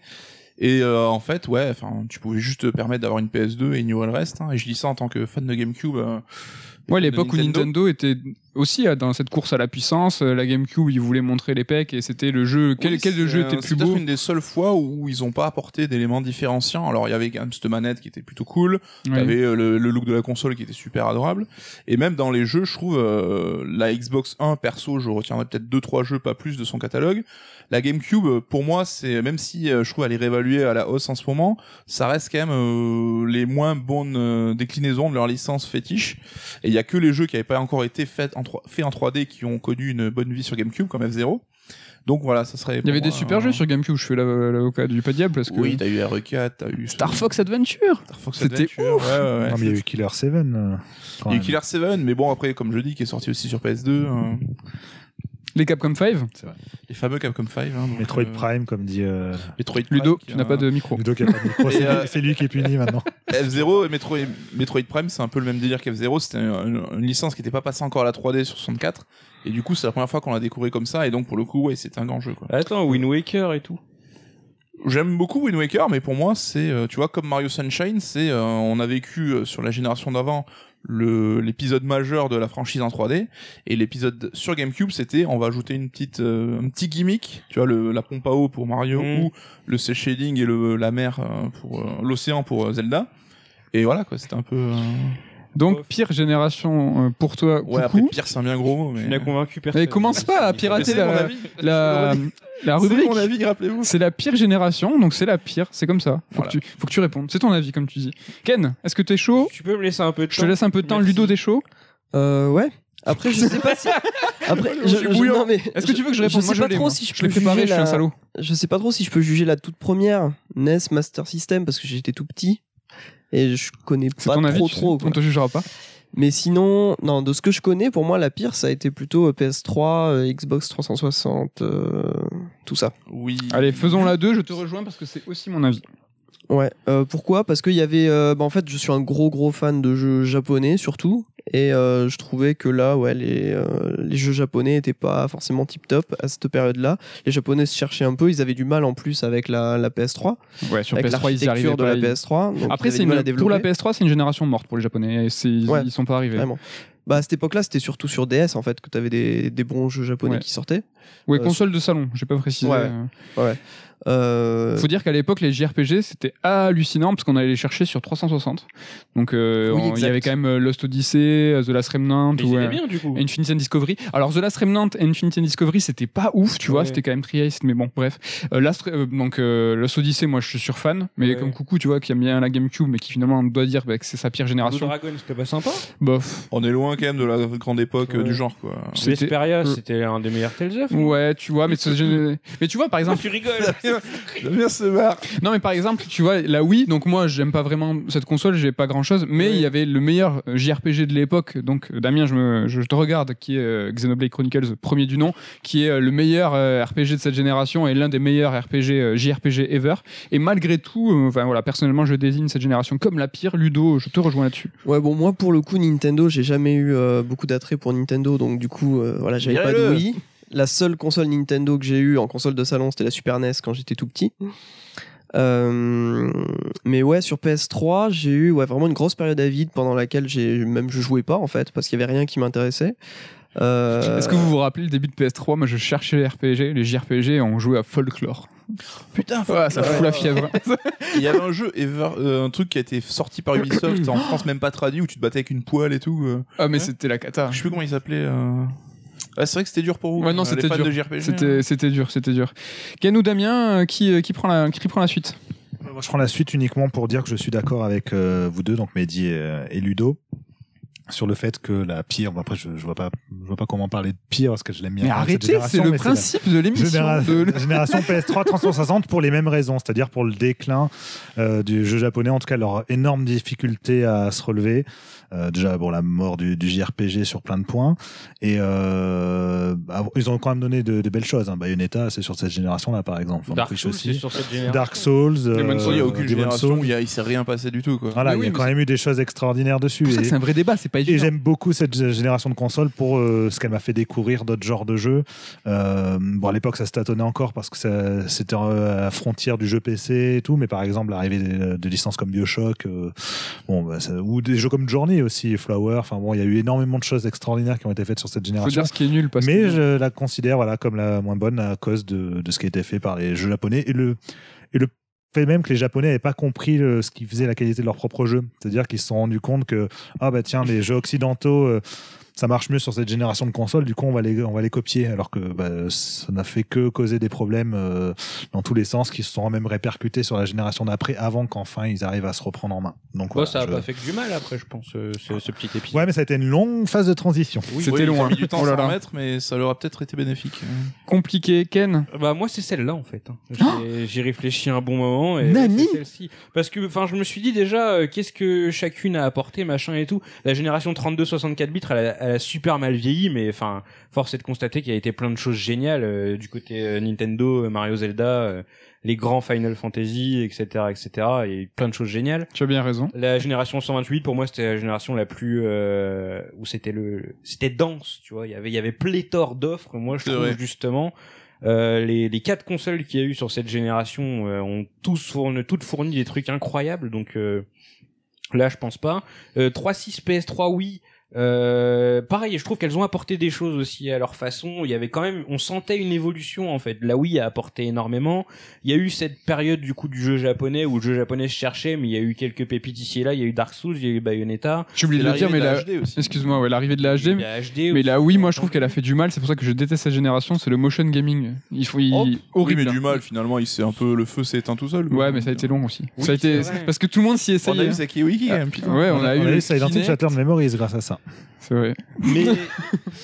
Et euh, en fait, ouais, enfin, tu pouvais juste te permettre d'avoir une PS2 et ignorer le reste. hein. Et je dis ça en tant que fan de GameCube. euh, Ouais, l'époque où Nintendo était aussi euh, dans cette course à la puissance. euh, La GameCube, ils voulaient montrer les pecs et c'était le jeu. Quel, Oui, quel c'est, jeu était le c'est plus beau une des seules fois où ils ont pas apporté d'éléments différenciants. Alors il y avait quand même cette manette qui était plutôt cool. Ouais. T'avais euh, le, le look de la console qui était super adorable. Et même dans les jeux, je trouve euh, la Xbox 1 perso, je retiendrai peut-être deux trois jeux, pas plus de son catalogue. La GameCube, pour moi, c'est même si je trouve elle est réévaluée à la hausse en ce moment, ça reste quand même euh, les moins bonnes déclinaisons de leur licence fétiche. Et il y a que les jeux qui n'avaient pas encore été faits en, 3, faits en 3D qui ont connu une bonne vie sur GameCube, comme F0. Donc voilà, ça serait. Il y avait des super jeux sur GameCube. Je fais la- l'avocat du pas diable parce que. Oui, t'as eu RE4, t'as eu Star Fox Adventure Star Fox C'était Adventure, ouais, ouais, ouais. Non, mais il y a eu Killer 7. euh, Il y a eu. Killer 7, mais bon, après, comme je dis, qui est sorti aussi sur PS2. euh, Les Capcom 5 les fameux Capcom 5. Hein, donc, Metroid euh, Prime, comme dit euh, Metroid Prime. Ludo, qui tu n'as pas de micro. Ludo qui a pas de micro. C'est euh, lui- c'est lui qui est puni maintenant. F0 et Metroid, Metroid Prime, c'est un peu le même délire qu'F0. C'était un- une licence qui n'était pas passée encore à la 3D sur 64. Et du coup, c'est la première fois qu'on l'a découvert comme ça. Et donc, pour le coup, ouais, c'était un grand jeu. Quoi. Attends, Wind Waker et tout. J'aime beaucoup Wind Waker, mais pour moi, c'est, euh, tu vois, comme Mario Sunshine, c'est, euh, on a vécu euh, sur la génération d'avant l'épisode majeur de la franchise en 3D et l'épisode sur GameCube c'était on va ajouter une petite euh, un petit gimmick tu vois le la pompe à eau pour Mario Mm. ou le C shading et le la mer euh, pour euh, l'océan pour euh, Zelda et voilà quoi c'était un peu euh, Donc, pire génération euh, pour toi. ouais après pire c'est un bien gros mot mais Tu n'as convaincu personne. Mais commence pas à pirater c'est la, la, la C'est rubrique. mon avis rappelez-vous C'est la pire génération, donc c'est la pire, c'est comme ça. Faut, Voilà. que tu, faut que tu répondes. C'est ton avis, comme tu dis. Ken, est-ce que t'es chaud? Tu peux me laisser un peu de temps Je te laisse un peu de temps. Merci. Ludo, t'es chaud? Euh, ouais. Après, je sais pas si. Après, je, je- non, mais Est-ce que tu veux que je réponde? Sais Moi, pas trop si je je l'ai peux préparé, juger je suis un la- salaud. Je sais pas trop si je peux juger la toute première NES Master System parce que j'étais tout petit et je connais pas ton avis, trop tu sais. trop. quoi. on te jugera pas. Mais sinon, non, de ce que je connais, pour moi, la pire, ça a été plutôt euh, PS3, euh, Xbox 360, euh, tout ça. oui Allez, faisons la 2, je te rejoins parce que c'est aussi mon avis. Ouais. Euh, pourquoi? Parce qu'il y avait, euh, bah, en fait, je suis un gros gros fan de jeux japonais surtout, Et euh, je trouvais que là, ouais, les, les jeux japonais étaient pas forcément tip top à cette période-là. Les japonais se cherchaient un peu, ils avaient du mal en plus avec la, la PS3, Ouais, sur avec PS3, ils arrivaient de la pas. ils- PS3. donc Après, c'est pour la développer. PS3, c'est une génération morte pour les Japonais. Ils, Ouais. ils sont pas arrivés. Vraiment. Bah, à cette époque-là, c'était surtout sur DS en fait que tu avais des, des bons jeux japonais Ouais. qui sortaient. Ouais, Euh, console de salon, j'ai pas précisé. Ouais. Euh, Euh, Faut dire qu'à l'époque, les JRPG, c'était hallucinant parce qu'on allait les chercher sur 360. Donc, euh, Oui, on- il y avait quand même euh, Lost Odyssey, euh, The Last Remnant, ou, euh, bien du coup. Infinity and Discovery. Alors, The Last Remnant et Infinity and Discovery, c'était pas ouf, tu vois, c'était quand même trieste, mais bon, bref. Euh, Last, euh, donc, euh, Lost Odyssey, moi, je suis sur fan, mais Ouais. comme Coucou, tu vois, qui aime bien la GameCube, mais qui finalement doit dire bah, que c'est sa pire génération. Dragon, c'était pas sympa. Bof. On est loin quand même de la grande époque Ouais. du genre, quoi. C'était- Vesperia, c'était un des meilleurs Tales of. Ouais, tu vois, mais, mais tu vois, par exemple, tu rigoles. J'aime bien ce bar. Non mais par exemple, tu vois, la Wii, donc moi j'aime pas vraiment cette console, j'ai pas grand chose, mais il y avait le meilleur euh, JRPG de l'époque, donc euh, Damien, je, me, je te regarde, qui est euh, Xenoblade Chronicles, premier du nom, qui est euh, le meilleur euh, RPG de cette génération et l'un des meilleurs RPG, euh, JRPG ever. Et malgré tout, euh, enfin voilà, personnellement je désigne cette génération comme la pire. Ludo, je te rejoins là-dessus. Ouais, bon, moi pour le coup, Nintendo, j'ai jamais eu euh, beaucoup d'attrait pour Nintendo, donc du coup, euh, voilà, j'avais pas de. Wii. La seule console Nintendo que j'ai eue en console de salon, c'était la Super NES quand j'étais tout petit. Euh, mais ouais, sur PS3, j'ai eu ouais, vraiment une grosse période à vide pendant laquelle j'ai même je jouais pas en fait parce qu'il y avait rien qui m'intéressait. Euh, Est-ce que vous vous rappelez le début de PS3 Moi je cherchais les RPG, les JRPG, et on jouait à Folklore. Putain, Ouais, ça fout la fièvre. Il y avait un jeu, Ever- euh, un truc qui a été sorti par Ubisoft en France, même pas traduit, où tu te battais avec une poêle et tout. ah mais Ouais. c'était la cata. Je sais plus comment il s'appelait. Ah, c'est vrai que c'était dur pour vous. Ouais, non, euh, c'était dur. JRPG. C'était, c'était dur, c'était dur. Ken ou Damien, euh, qui, euh, qui, prend la, qui prend la suite? Moi, je prends la suite uniquement pour dire que je suis d'accord avec euh, vous deux, donc Mehdi et, et Ludo, sur le fait que la pire. bon, après, je, je vois pas, je vois pas comment parler de pire parce que je l'aime bien. Mais arrêtez, génération, c'est le la- principe de l'émission. Généra- de- génération PS3 360 pour les mêmes raisons, c'est-à-dire pour le déclin euh, du jeu japonais, en tout cas leur énorme difficulté à se relever. Euh, déjà, bon, la mort du, du JRPG sur plein de points. Et euh, bah, ils ont quand même donné de, de belles choses. Hein. Bayonetta, c'est sur cette génération-là, par exemple. On Dark Souls, aussi. sur cette génération. Dark Souls. Demon's Il n'y a euh, aucune Demon's génération où il y a- il s'est rien passé du tout, quoi. Voilà, oui, il y a quand même eu des choses extraordinaires dessus. C'est Et- un vrai débat, c'est pas et évident. j'aime beaucoup cette génération de consoles pour euh, ce qu'elle m'a fait découvrir d'autres genres de jeux. Euh, bon, à l'époque, ça se tâtonnait encore parce que c'était euh, à la frontière du jeu PC et tout, mais par exemple, l'arrivée de, de licences comme Bioshock, euh, bon, bah, ça- ou des jeux comme Journey aussi, Flower. Enfin bon, il y a eu énormément de choses extraordinaires qui ont été faites sur cette Faut génération. dire ce qui est nul parce Mais que je la considère voilà comme la moins bonne à cause de, de ce qui a été fait par les jeux japonais et le et le fait même que les japonais n'avaient pas compris le- ce qui faisait la qualité de leur propre jeu. C'est-à-dire qu'ils se sont rendus compte que ah bah tiens les jeux occidentaux euh, ça marche mieux sur cette génération de consoles, du coup on va les on va les copier alors que bah, ça n'a fait que causer des problèmes euh, dans tous les sens qui se sont même répercutés sur la génération d'après avant qu'enfin ils arrivent à se reprendre en main. Donc Bon, voilà, ça a je- pas fait que du mal après, je pense, euh, ce, ce petit épisode. Ouais mais ça a été une longue phase de transition. Oui, C'était oui, mis du temps Oh là à s'en là. remettre, mais ça leur a peut-être été bénéfique. compliqué. Ken, Bah moi c'est celle-là en fait. hein. J'ai- J'ai réfléchi un bon moment et celle-ci. Parce que enfin je me suis dit déjà euh, qu'est-ce que chacune a apporté machin et tout. La génération 32-64 bits elle a, elle a super mal vieilli mais enfin force est de constater qu'il y a été plein de choses géniales euh, du côté euh, Nintendo, euh, Mario Zelda, euh, les grands Final Fantasy etc etc. Il y a eu plein de choses géniales. tu as bien raison. La génération 128 pour moi c'était la génération la plus euh, où c'était le c'était dense tu vois il y avait il y avait pléthore d'offres moi je trouve vrai. justement euh, les, les quatre consoles qu'il y a eu sur cette génération euh, ont tous fourni, toutes fourni des trucs incroyables donc euh, là je pense pas euh, 3.6 PS3 oui euh, pareil, je trouve qu'elles ont apporté des choses aussi à leur façon. Il y avait quand même, on sentait une évolution en fait. La Wii a apporté énormément. Il y a eu cette période du coup du jeu japonais où le jeu japonais se cherchait, mais il y a eu quelques pépites ici et là. Il y a eu Dark Souls, il y a eu Bayonetta. J'ai oublié de le dire, mais la... Excuse-moi, ouais, l'arrivée de la HD. A Mais là, oui, moi je trouve qu'elle a fait du mal. C'est pour ça que je déteste cette génération. C'est le motion gaming. Il faut, il... Oh, Oui, horrible. mais du mal, finalement, il s'est un peu, le feu s'est éteint tout seul. Ouais, mais ça a été long aussi. Oui, ça a été parce que tout le monde s'y On a essayait. eu Saki Wiki. Ouais, on, a, eu on le Silent Hill. Shattered Memories grâce à ça. C'est vrai. Mais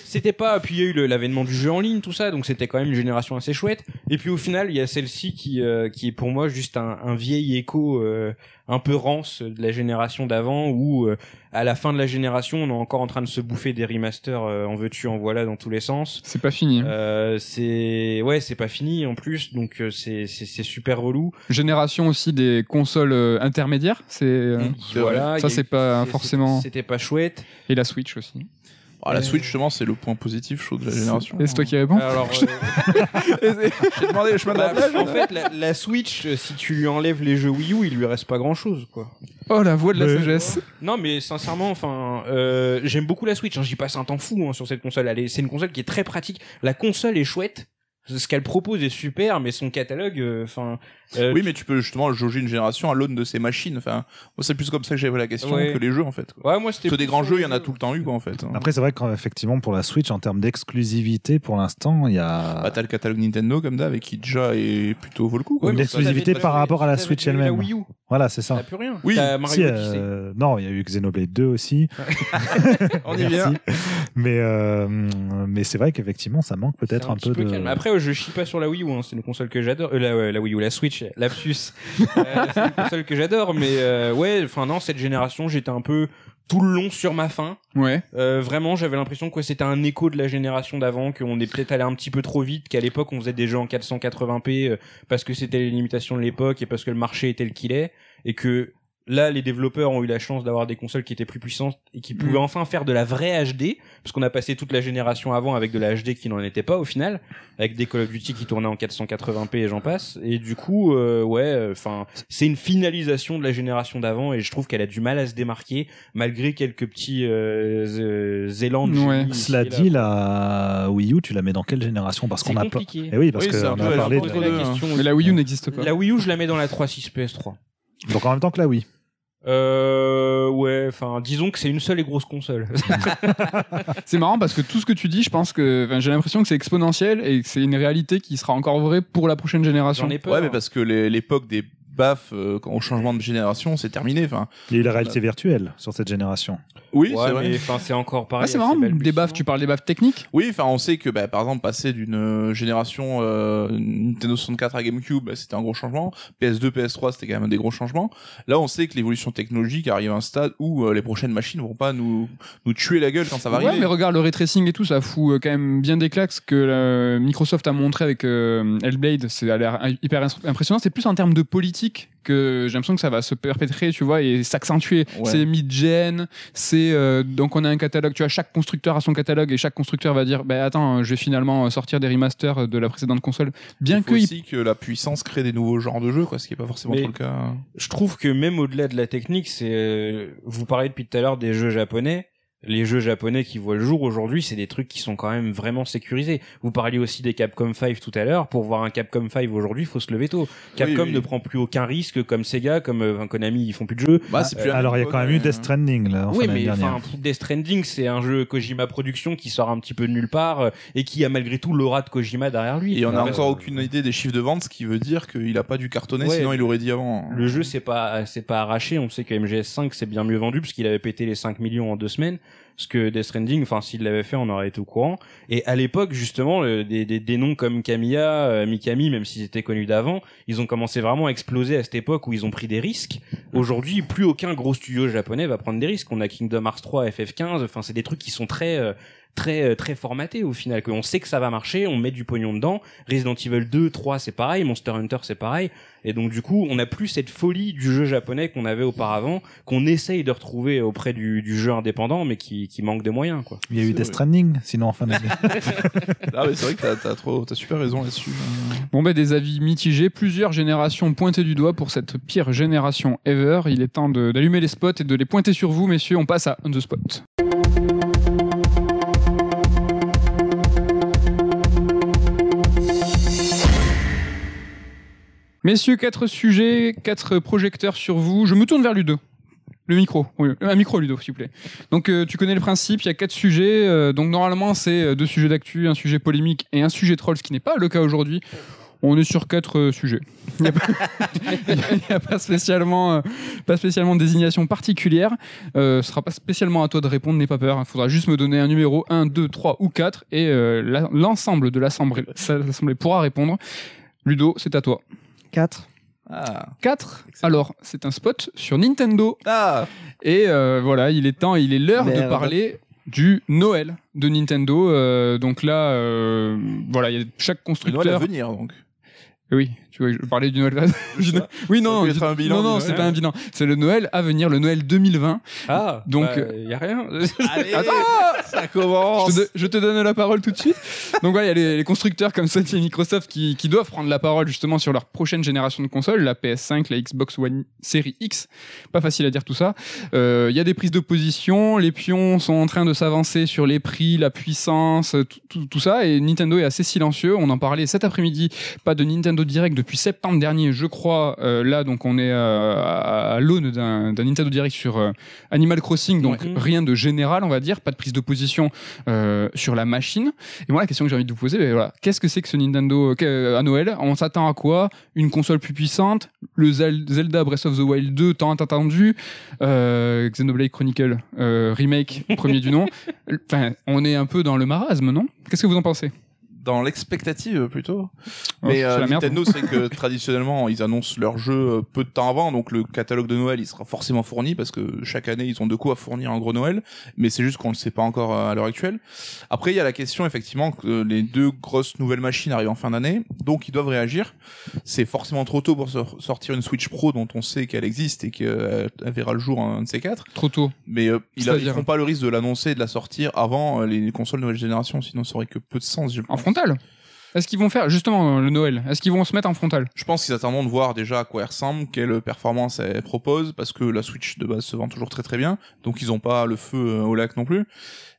c'était pas. Puis il y a eu l'avènement du jeu en ligne, tout ça, donc c'était quand même une génération assez chouette. Et puis au final, il y a celle-ci qui, euh, qui est pour moi juste un, un vieil écho euh, un peu rance de la génération d'avant, où euh, à la fin de la génération, on est encore en train de se bouffer des remasters euh, en veux-tu, en voilà, dans tous les sens. C'est pas fini. hein. Euh, c'est ouais, c'est pas fini en plus, donc euh, c'est c'est c'est super relou. Génération aussi des consoles euh, intermédiaires. C'est euh, Mmh. Voilà, Ça, c'est pas forcément- C'était pas chouette. et la Switch aussi. Ah, la Switch, justement, c'est le point positif, je trouve, de la génération. Et c'est toi qui réponds. Alors, euh, J'ai demandé le chemin de la bah, plage. en fait, la, la Switch, euh, si tu lui enlèves les jeux Wii U, il lui reste pas grand chose, quoi. Oh la voix de la Mais- sagesse. Non, mais sincèrement, enfin, euh, j'aime beaucoup la Switch. Hein, J'y passe un temps fou hein, sur cette console. Elle est- C'est une console qui est très pratique. La console est chouette. Ce qu'elle propose est super, mais son catalogue, euh, enfin. euh, Oui, mais tu peux justement jauger une génération à l'aune de ses machines. Enfin, moi, c'est plus comme ça que j'avais la question Ouais. que les jeux, en fait. quoi. Ouais, moi c'était. Parce que des grands jeux, il y en a tout le temps eu, quoi, en fait. Après, c'est vrai qu'effectivement, pour la Switch, en termes d'exclusivité, pour l'instant, il y a. Bah, t'as le catalogue Nintendo, comme d'hab, et qui déjà est plutôt vaut le coup, quoi. Ouais, Une mais exclusivité t'avais- par rapport à la Switch elle-même. Voilà, c'est T'as ça. plus rien. Oui, T'as Mario Si, euh, non, il y a eu Xenoblade 2 aussi. On y vient. Merci. Mais, euh, mais c'est vrai qu'effectivement, ça manque peut-être un, peu de. calme. Après, je chie pas sur la Wii U, hein, c'est une console que j'adore. Euh, la, la Wii U, la Switch, lapsus. Euh, c'est une console que j'adore, mais euh, ouais, enfin non, cette génération, j'étais un peu tout le long sur ma faim. Ouais. Euh, vraiment, j'avais l'impression que c'était un écho de la génération d'avant, qu'on est peut-être allé un petit peu trop vite, qu'à l'époque on faisait des jeux en 480p euh, parce que c'était les limitations de l'époque et parce que le marché était le qu'il est, et que là les développeurs ont eu la chance d'avoir des consoles qui étaient plus puissantes et qui pouvaient Mm. enfin faire de la vraie HD, parce qu'on a passé toute la génération avant avec de la HD qui n'en était pas au final, avec des Call of Duty qui tournaient en 480p et j'en passe, et du coup, euh, ouais, enfin, c'est une finalisation de la génération d'avant et je trouve qu'elle a du mal à se démarquer malgré quelques petits euh, z- élans de Ouais. Cela dit, la Wii U, tu la mets dans quelle génération? Parce qu'on a pas. compliqué. Eh oui, parce Oui, c'est un qu'on peu a parlé de. la question Mais la Wii U n'existe pas. La Wii U, je la mets dans la 3.6 PS3. Donc en même temps que la Wii. Euh, ouais, enfin, disons que c'est une seule et grosse console. C'est marrant parce que tout ce que tu dis, je pense que enfin, j'ai l'impression que c'est exponentiel et que c'est une réalité qui sera encore vraie pour la prochaine génération. J'en ai peur. Ouais, mais parce que l'époque des baffes euh, au changement de génération, c'est terminé. Enfin, Il y a eu la réalité virtuelle sur cette génération. oui, Ouais, c'est vrai. mais enfin, c'est encore pareil. Ah, c'est marrant, des baffes, tu parles des baffes techniques? Oui, enfin, on sait que, bah, par exemple, passer d'une euh, génération euh, Nintendo 64 à GameCube, bah, c'était un gros changement. PS2, PS3, c'était quand même des gros changements. Là, on sait que l'évolution technologique arrive à un stade où euh, les prochaines machines vont pas nous nous tuer la gueule quand ça va Ouais, arriver. mais regarde le ray tracing et tout, ça fout euh, quand même bien des claques. Ce que euh, Microsoft a montré avec euh, Hellblade, c'est a l'air hyper impressionnant. C'est plus en termes de politique que j'ai l'impression que ça va se perpétrer, tu vois, et s'accentuer. Ouais. C'est mid-gen, c'est euh, donc on a un catalogue. Tu vois, chaque constructeur a son catalogue et chaque constructeur va dire, bah attends, je vais finalement sortir des remasters de la précédente console, bien Il que il- aussi que la puissance crée des nouveaux genres de jeux, quoi, ce qui est pas forcément Mais- trop le cas. je trouve que même au-delà de la technique, c'est euh, vous parlez depuis tout à l'heure des jeux japonais. Les jeux japonais qui voient le jour aujourd'hui, c'est des trucs qui sont quand même vraiment sécurisés. Vous parliez aussi des Capcom 5 tout à l'heure. Pour voir un Capcom 5 aujourd'hui, il faut se lever tôt. Capcom oui. ne prend plus aucun risque comme Sega, comme euh, Konami, ils font plus de jeux. Bah, c'est plus la Alors il y a quand même eu Death Stranding là, en oui, fin mais enfin, Death Stranding, c'est un jeu Kojima Production qui sort un petit peu de nulle part euh, et qui a malgré tout l'aura de Kojima derrière lui. Et on a Ouais. encore aucune idée des chiffres de vente, ce qui veut dire qu'il a pas dû cartonner, Ouais. sinon il aurait dit avant. Le jeu c'est pas c'est pas arraché. On sait que MGS5 c'est bien mieux vendu parce qu'il avait pété les 5 millions en deux semaines. Ce que Death Stranding, enfin s'il l'avait fait, on aurait été au courant. Et à l'époque justement, des, noms comme Kamiya, euh, Mikami, même s'ils étaient connus d'avant, ils ont commencé vraiment à exploser à cette époque où ils ont pris des risques. Aujourd'hui, plus aucun gros studio japonais va prendre des risques. On a Kingdom Hearts 3, FF15. Enfin, c'est des trucs qui sont très euh, très euh, très formatés au final. Que on sait que ça va marcher, on met du pognon dedans. Resident Evil 2, 3, c'est pareil. Monster Hunter, c'est pareil. Et donc du coup, on n'a plus cette folie du jeu japonais qu'on avait auparavant, qu'on essaye de retrouver auprès du, du jeu indépendant, mais qui, qui manque de moyens, quoi. Il y a eu Death. Stranding, sinon en fin d'année. Ah, mais c'est vrai que t'as, trop, t'as super raison là-dessus. Bon ben des avis mitigés, plusieurs générations pointées du doigt pour cette pire génération ever. Il est temps de- d'allumer les spots et de les pointer sur vous, messieurs. On passe à On the Spot. Messieurs, quatre sujets, quatre projecteurs sur vous. Je me tourne vers Ludo. Le micro, un micro Ludo, s'il vous plaît. Donc euh, tu connais le principe, il y a quatre sujets. euh, donc normalement c'est euh, deux sujets d'actu, un sujet polémique et un sujet troll, ce qui n'est pas le cas aujourd'hui. On est sur quatre sujets. Il n'y a, pas- spécialement, pas spécialement de désignation particulière. Ce sera pas spécialement à toi de répondre, n'aie pas peur. Il faudra juste me donner un numéro 1, 2, 3 ou 4 et l'ensemble de l'assemblée pourra répondre. Ludo, c'est à toi. 4. Ah. 4 Excellent. Alors, c'est un spot sur Nintendo. Ah. Et euh, voilà, il est temps, il est l'heure de parler du Noël de Nintendo. Euh, donc là, euh, voilà, il y a chaque Le Noël à constructeur. venir donc. Oui, tu vois, je parlais du Noël. oui, non, non, être un bilan non, c'est pas un bilan. C'est le Noël à venir, le Noël 2020. Ah, Donc, donc euh, il y a rien. Allez, Attends, ça je commence. te, je te donne la parole tout de suite. Donc voilà, il y a les, les constructeurs comme Sony et Microsoft qui, qui doivent prendre la parole justement sur leur prochaine génération de consoles, la PS5, la Xbox One série X. Pas facile à dire tout ça. Euh, Il y a des prises de position, les pions sont en train de s'avancer sur les prix, la puissance, tout, tout- tout ça. Et Nintendo est assez silencieux. On en parlait cet après-midi. Pas de Nintendo Direct depuis septembre dernier, je crois. Euh, là, donc on est euh, à, à l'aune d'un Nintendo Direct sur euh, Animal Crossing, donc Ouais. rien de général, on va dire, pas de prise de position sur la machine. Et moi, la question que j'ai envie de vous poser, ben voilà, qu'est-ce que c'est que ce Nintendo à Noël? On s'attend à quoi? Une console plus puissante? Le Zel- Zelda Breath of the Wild 2 tant attendu? Xenoblade Chronicle remake premier du nom? Enfin, on est un peu dans le marasme, non? Qu'est-ce que vous en pensez? Dans l'expectative plutôt. Oh, Mais euh. Nintendo, c'est que traditionnellement, ils annoncent leur jeu euh, peu de temps avant, donc le catalogue de Noël, il sera forcément fourni parce que chaque année, ils ont de quoi fournir un gros Noël. Mais c'est juste qu'on ne le sait pas encore euh, à l'heure actuelle. Après, il y a la question effectivement que les deux grosses nouvelles machines arrivent en fin d'année, donc ils doivent réagir. C'est forcément trop tôt pour sor- sortir une Switch Pro dont on sait qu'elle existe et qu'elle elle verra le jour un de ces quatre. Trop tôt. Mais euh, ils, feront pas le risque de l'annoncer et de la sortir avant euh, les consoles nouvelle génération, sinon ça aurait que peu de sens. Je En pense. Est-ce qu'ils vont faire justement le Noël Est-ce qu'ils vont se mettre en frontal? Je pense qu'ils attendront de voir déjà à quoi elle ressemble, quelle performance elle propose, parce que la Switch de base se vend toujours très très bien, donc ils ont pas le feu euh, au lac non plus.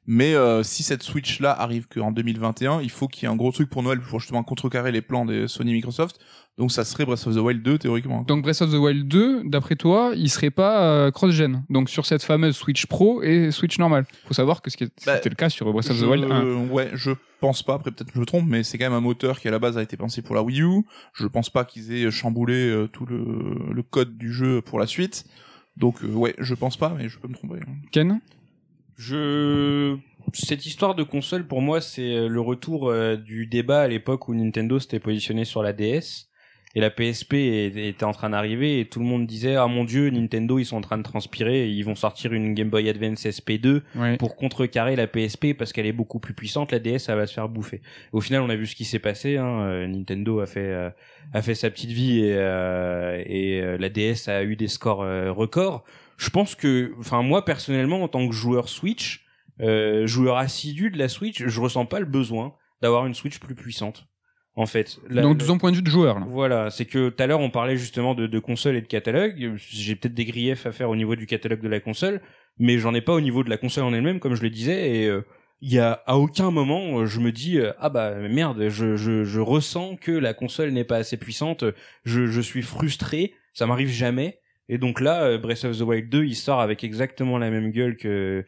Mais euh, si cette Switch là arrive qu'en 2021, il faut qu'il y ait un gros truc pour Noël pour justement contrecarrer les plans des Sony Microsoft. Donc ça serait Breath of the Wild 2 théoriquement. Donc Breath of the Wild 2, d'après toi, il serait pas euh, cross-gen. Donc sur cette fameuse Switch Pro et Switch normale. Faut savoir que Bah, c'était le cas sur Breath of the Wild 1. Ouais, je pense pas. Après, peut-être que je me trompe, mais c'est quand même un moteur qui à la base a été pensé pour la Wii U. Je pense pas qu'ils aient chamboulé euh, tout le, le code du jeu pour la suite. Donc euh, ouais, je pense pas, mais je peux me tromper. hein. Ken? Je cette histoire de console pour moi c'est le retour euh, du débat à l'époque où Nintendo s'était positionné sur la DS et la PSP était en train d'arriver et tout le monde disait ah mon dieu Nintendo ils sont en train de transpirer et ils vont sortir une Game Boy Advance SP2 Ouais. pour contrecarrer la PSP parce qu'elle est beaucoup plus puissante la DS ça va se faire bouffer. Au final on a vu ce qui s'est passé hein. Euh, Nintendo a fait euh, a fait sa petite vie et euh, et euh, la DS a eu des scores euh, records. Je pense que enfin moi personnellement en tant que joueur Switch euh, joueur assidu de la Switch, je ressens pas le besoin d'avoir une Switch plus puissante. En fait, La- Donc de la- ton point de vue de joueur, là. voilà, c'est que tout à l'heure on parlait justement de, de console et de catalogue. J'ai peut-être des griefs à faire au niveau du catalogue de la console, mais j'en ai pas au niveau de la console en elle-même, comme je le disais. Et euh, il y a à aucun moment euh, je me dis euh, ah bah merde, je, je, je ressens que la console n'est pas assez puissante. Je, je suis frustré, ça m'arrive jamais. Et donc là, Breath of the Wild 2, il sort avec exactement la même gueule que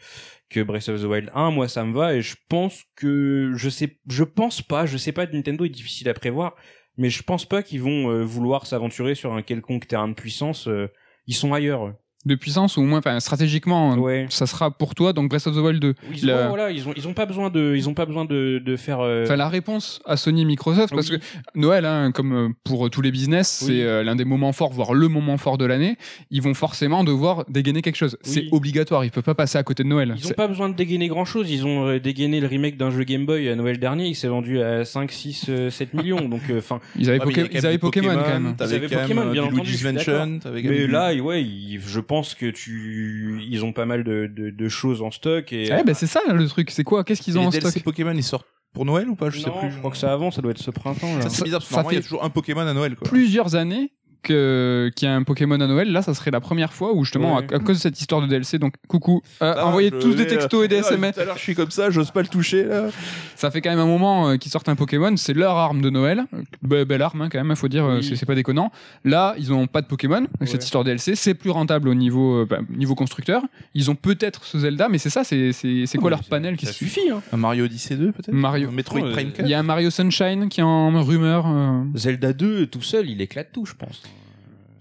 que Breath of the Wild 1. Moi, ça me va et je pense que je sais, je pense pas, je sais pas. Nintendo est difficile à prévoir, mais je pense pas qu'ils vont euh, vouloir s'aventurer sur un quelconque terrain de puissance. euh, ils sont ailleurs. De puissance ou au moins, enfin, stratégiquement, Ouais. ça sera pour toi, donc Breath of the Wild 2. Ils, ouais, voilà, ils ont, ils ont pas besoin de, ils ont pas besoin de, de faire. euh, Enfin, la réponse à Sony et Microsoft, parce oui. que Noël, hein, comme euh, pour euh, tous les business, Oui. c'est euh, l'un des moments forts, voire le moment fort de l'année. Ils vont forcément devoir dégainer quelque chose. C'est obligatoire. Ils peuvent pas passer à côté de Noël. Ils ont pas besoin de dégainer grand chose. Ils ont dégainé le remake d'un jeu Game Boy à Noël dernier. Il s'est vendu à 5, 6, euh, 7 millions. Donc, euh, enfin. Ils avaient, Ouais, Poké- ils avaient du Pokémon, quand même. Ils avaient Pokémon, bien du entendu, Luigi's. Mansion. Mais là, ouais, je pense que tu, ils ont pas mal de, de, de choses en stock et. Eh ben, c'est ça le truc. C'est quoi? Qu'est-ce qu'ils ont en DLC stock? Pokémon, ils sortent pour Noël ou pas? Je sais plus. Je crois que ça avant, ça doit être ce printemps. Là. Ça, c'est bizarre, parce que ça normalement, il y a fait toujours un Pokémon à Noël, quoi. Plusieurs années que- qu'il y a un Pokémon à Noël, là, ça serait la première fois où justement, Ouais. à, à cause de cette histoire de DLC, donc coucou, euh, Ah, envoyez tous des textos et des SMS. Tout à l'heure, je suis comme ça, j'ose pas le toucher. Là. Ça fait quand même un moment euh, qu'ils sortent un Pokémon, c'est leur arme de Noël. Be- belle arme hein, quand même, il faut dire, euh, Oui. c'est pas déconnant. Là, ils ont pas de Pokémon avec Ouais. cette histoire DLC, c'est plus rentable au niveau, euh, bah, niveau constructeur. Ils ont peut-être ce Zelda, mais c'est ça, c'est quoi leur panel qui suffit. Hein. Un Mario Odyssey 2 peut-être Mario. Un Metroid Prime Il 4 y a un Mario Sunshine qui est en rumeur. euh, Zelda 2 tout seul, il éclate tout, je pense.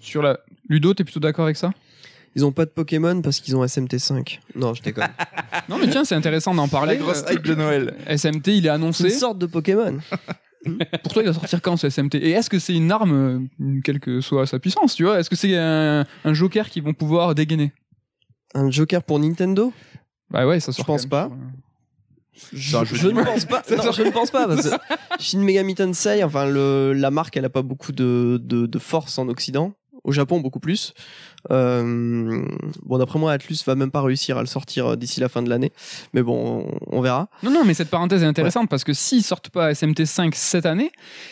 Sur la. Ludo, t'es plutôt d'accord avec ça? Ils ont pas de Pokémon parce qu'ils ont SMT5. Non, je déconne. Non, mais tiens, c'est intéressant d'en La parler. grosse Euh, hype de Noël. SMT, il est C'est annoncé. une sorte de Pokémon. Pour toi, il va sortir quand ce SMT Et est-ce que c'est une arme, euh, quelle que soit sa puissance, tu vois? Est-ce que c'est un, un joker qu'ils vont pouvoir dégainer? Un Joker pour Nintendo? Bah ouais, ça sort. pense quand même pas. sur- Je, je ne pense pas. Ça non, je ne pense pas parce que Shin Megami Tensei, enfin le, la marque, elle a pas beaucoup de, de, de force en Occident. Au Japon, beaucoup plus. Euh, bon, d'après moi, Atlus va même pas réussir à le sortir euh, d'ici la fin de l'année. Mais bon, on, verra. Non, non, mais cette parenthèse est intéressante parce que s'ils sortent pas SMT5 cette année,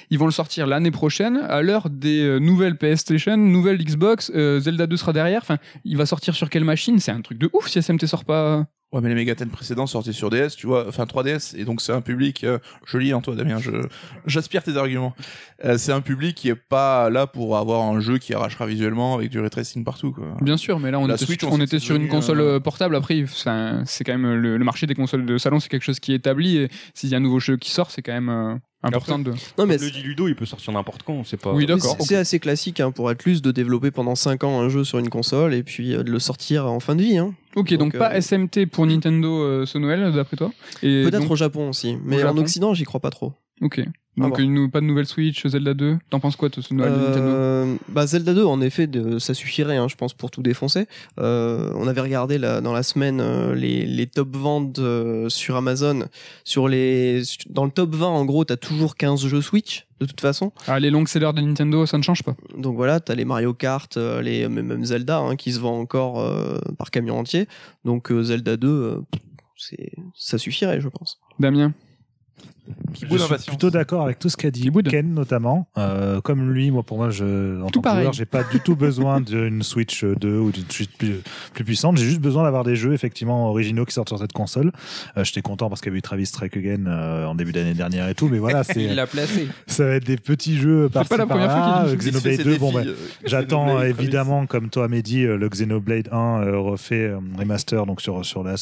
ils vont le sortir l'année prochaine à l'heure des euh, nouvelles PlayStation, nouvelles Xbox, euh, Zelda 2 sera derrière. Enfin, il va sortir sur quelle machine? C'est un truc de ouf si SMT sort pas. Ouais, mais les Megaten précédents sortaient sur DS, tu vois, enfin 3DS, et donc c'est un public, euh, je lis en toi Damien, je, j'aspire tes arguments. Euh, c'est un public qui est pas là pour avoir un jeu qui arrachera visuellement avec du ray tracing partout, quoi. Bien sûr, mais là on La était, Switch, sur, on était sur une console euh, euh, portable. Après, c'est quand même le, le marché des consoles de salon, c'est quelque chose qui est établi. Et s'il y a un nouveau jeu qui sort, c'est quand même euh, important de. Non, mais le dit Ludo, il peut sortir n'importe quand, c'est pas. Oui, d'accord. C'est assez classique hein, pour Atlus de développer pendant 5 ans un jeu sur une console et puis euh, de le sortir en fin de vie. Hein. Ok, donc, Donc, pas euh, SMT pour Nintendo euh, ce Noël, d'après toi? Peut-être donc- au Japon aussi, mais Au en Japon Occident, j'y crois pas trop. Ok. Donc une nou- pas de nouvelle Switch, Zelda 2. T'en penses quoi, toi, ce Noël de Nintendo? Euh, bah Zelda 2, en effet, de- ça suffirait, hein, je pense, pour tout défoncer. Euh, on avait regardé là, dans la semaine euh, les, les top ventes euh, sur Amazon. Sur les, dans le top 20, en gros, t'as toujours 15 jeux Switch, de toute façon. Ah, les longues sellers de Nintendo, ça ne change pas. Donc voilà, t'as les Mario Kart, euh, les même Zelda, hein, qui se vend encore euh, par camion entier. Donc euh, Zelda 2, euh, c'est, ça suffirait, je pense. Damien? Je suis plutôt d'accord avec tout ce qu'a dit Kiboud. Ken notamment. Euh, comme lui, moi pour moi, je, en Tout tant que pareil. joueur, j'ai pas du tout besoin d'une Switch 2 ou d'une Switch plus, plus puissante. J'ai juste besoin d'avoir des jeux effectivement originaux qui sortent sur cette console. Euh, J'étais content parce qu'il y avait eu Travis Strike Again euh, en début d'année dernière et tout, mais voilà, Il c'est l'a placé. ça va être des petits jeux par pas la première fois qu'il dit Il se fait Xenoblade ses 2, bon défis, bah, euh, J'attends Xenoblade, Travis. évidemment, comme toi, Mehdi, euh, le Xenoblade 1 euh, refait euh, remaster donc sur sur la.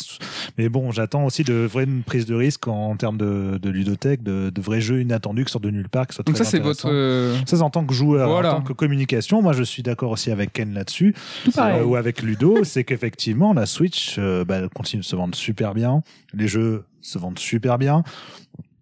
Mais bon, j'attends aussi de vraies une prise de risque en, termes de, de de, de vrais jeux inattendus qui sortent de nulle part, qui soient Donc très ça, c'est votre. euh, Ça, c'est en tant que joueur, Voilà. en tant que communication, moi je suis d'accord aussi avec Ken là-dessus, Tout pareil. euh, ou avec Ludo, c'est qu'effectivement la Switch euh, bah, continue de se vendre super bien, les jeux se vendent super bien.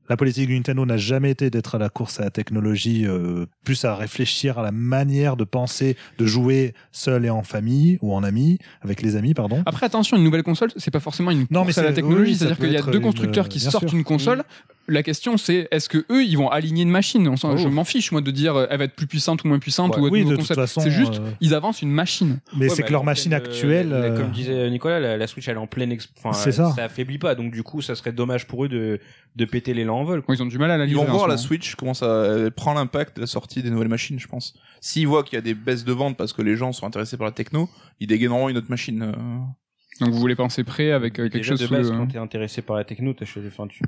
La politique de Nintendo n'a jamais été d'être à la course à la technologie, euh, plus à réfléchir à la manière de penser, de jouer seul et en famille ou en amis, avec les amis, pardon. Après, attention, une nouvelle console, c'est pas forcément une Non, course mais à la technologie. oui, C'est-à-dire qu'il y a deux une- constructeurs qui bien sortent sûr. une console. La question, c'est est-ce que eux, ils vont aligner une machine? On Oh. Je m'en fiche, moi, de dire euh, elle va être plus puissante ou moins puissante Ouais. ou être Oui, de toute concept. façon, C'est juste, euh, ils avancent une machine. mais Ouais, c'est bah, que leur machine pleine, actuelle. euh, euh, Comme disait Nicolas, la, la Switch elle est en pleine. exp- Enfin, C'est ça. ça affaiblit pas, donc du coup, ça serait dommage pour eux de, de péter l'élan en vol. quoi. Ils ont du mal à la Ils vont voir la. Switch comment ça elle prend l'impact de la sortie des nouvelles machines, je pense. S'ils voient qu'il y a des baisses de vente parce que les gens sont intéressés par la techno, ils dégaineront une autre machine. euh. Donc vous voulez penser prêt avec euh, quelque Déjà, chose de sous base, le- quand t'es intéressé par la techno, t'achètes- enfin, tu,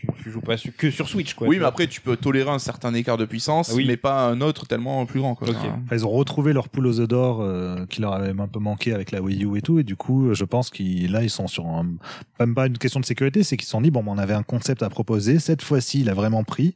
tu, tu joues pas su- que sur Switch, quoi. oui, mais vois. après tu peux tolérer un certain écart de puissance, Ah oui. mais pas un autre tellement plus grand. Quoi. Enfin, Ils ont retrouvé leur poule aux œufs d'or euh, qui leur avait un peu manqué avec la Wii U et tout, et du coup, je pense qu'ils là ils sont sur un, même pas une question de sécurité, c'est qu'ils se sont dit bon, on avait un concept à proposer, cette fois-ci, il a vraiment pris.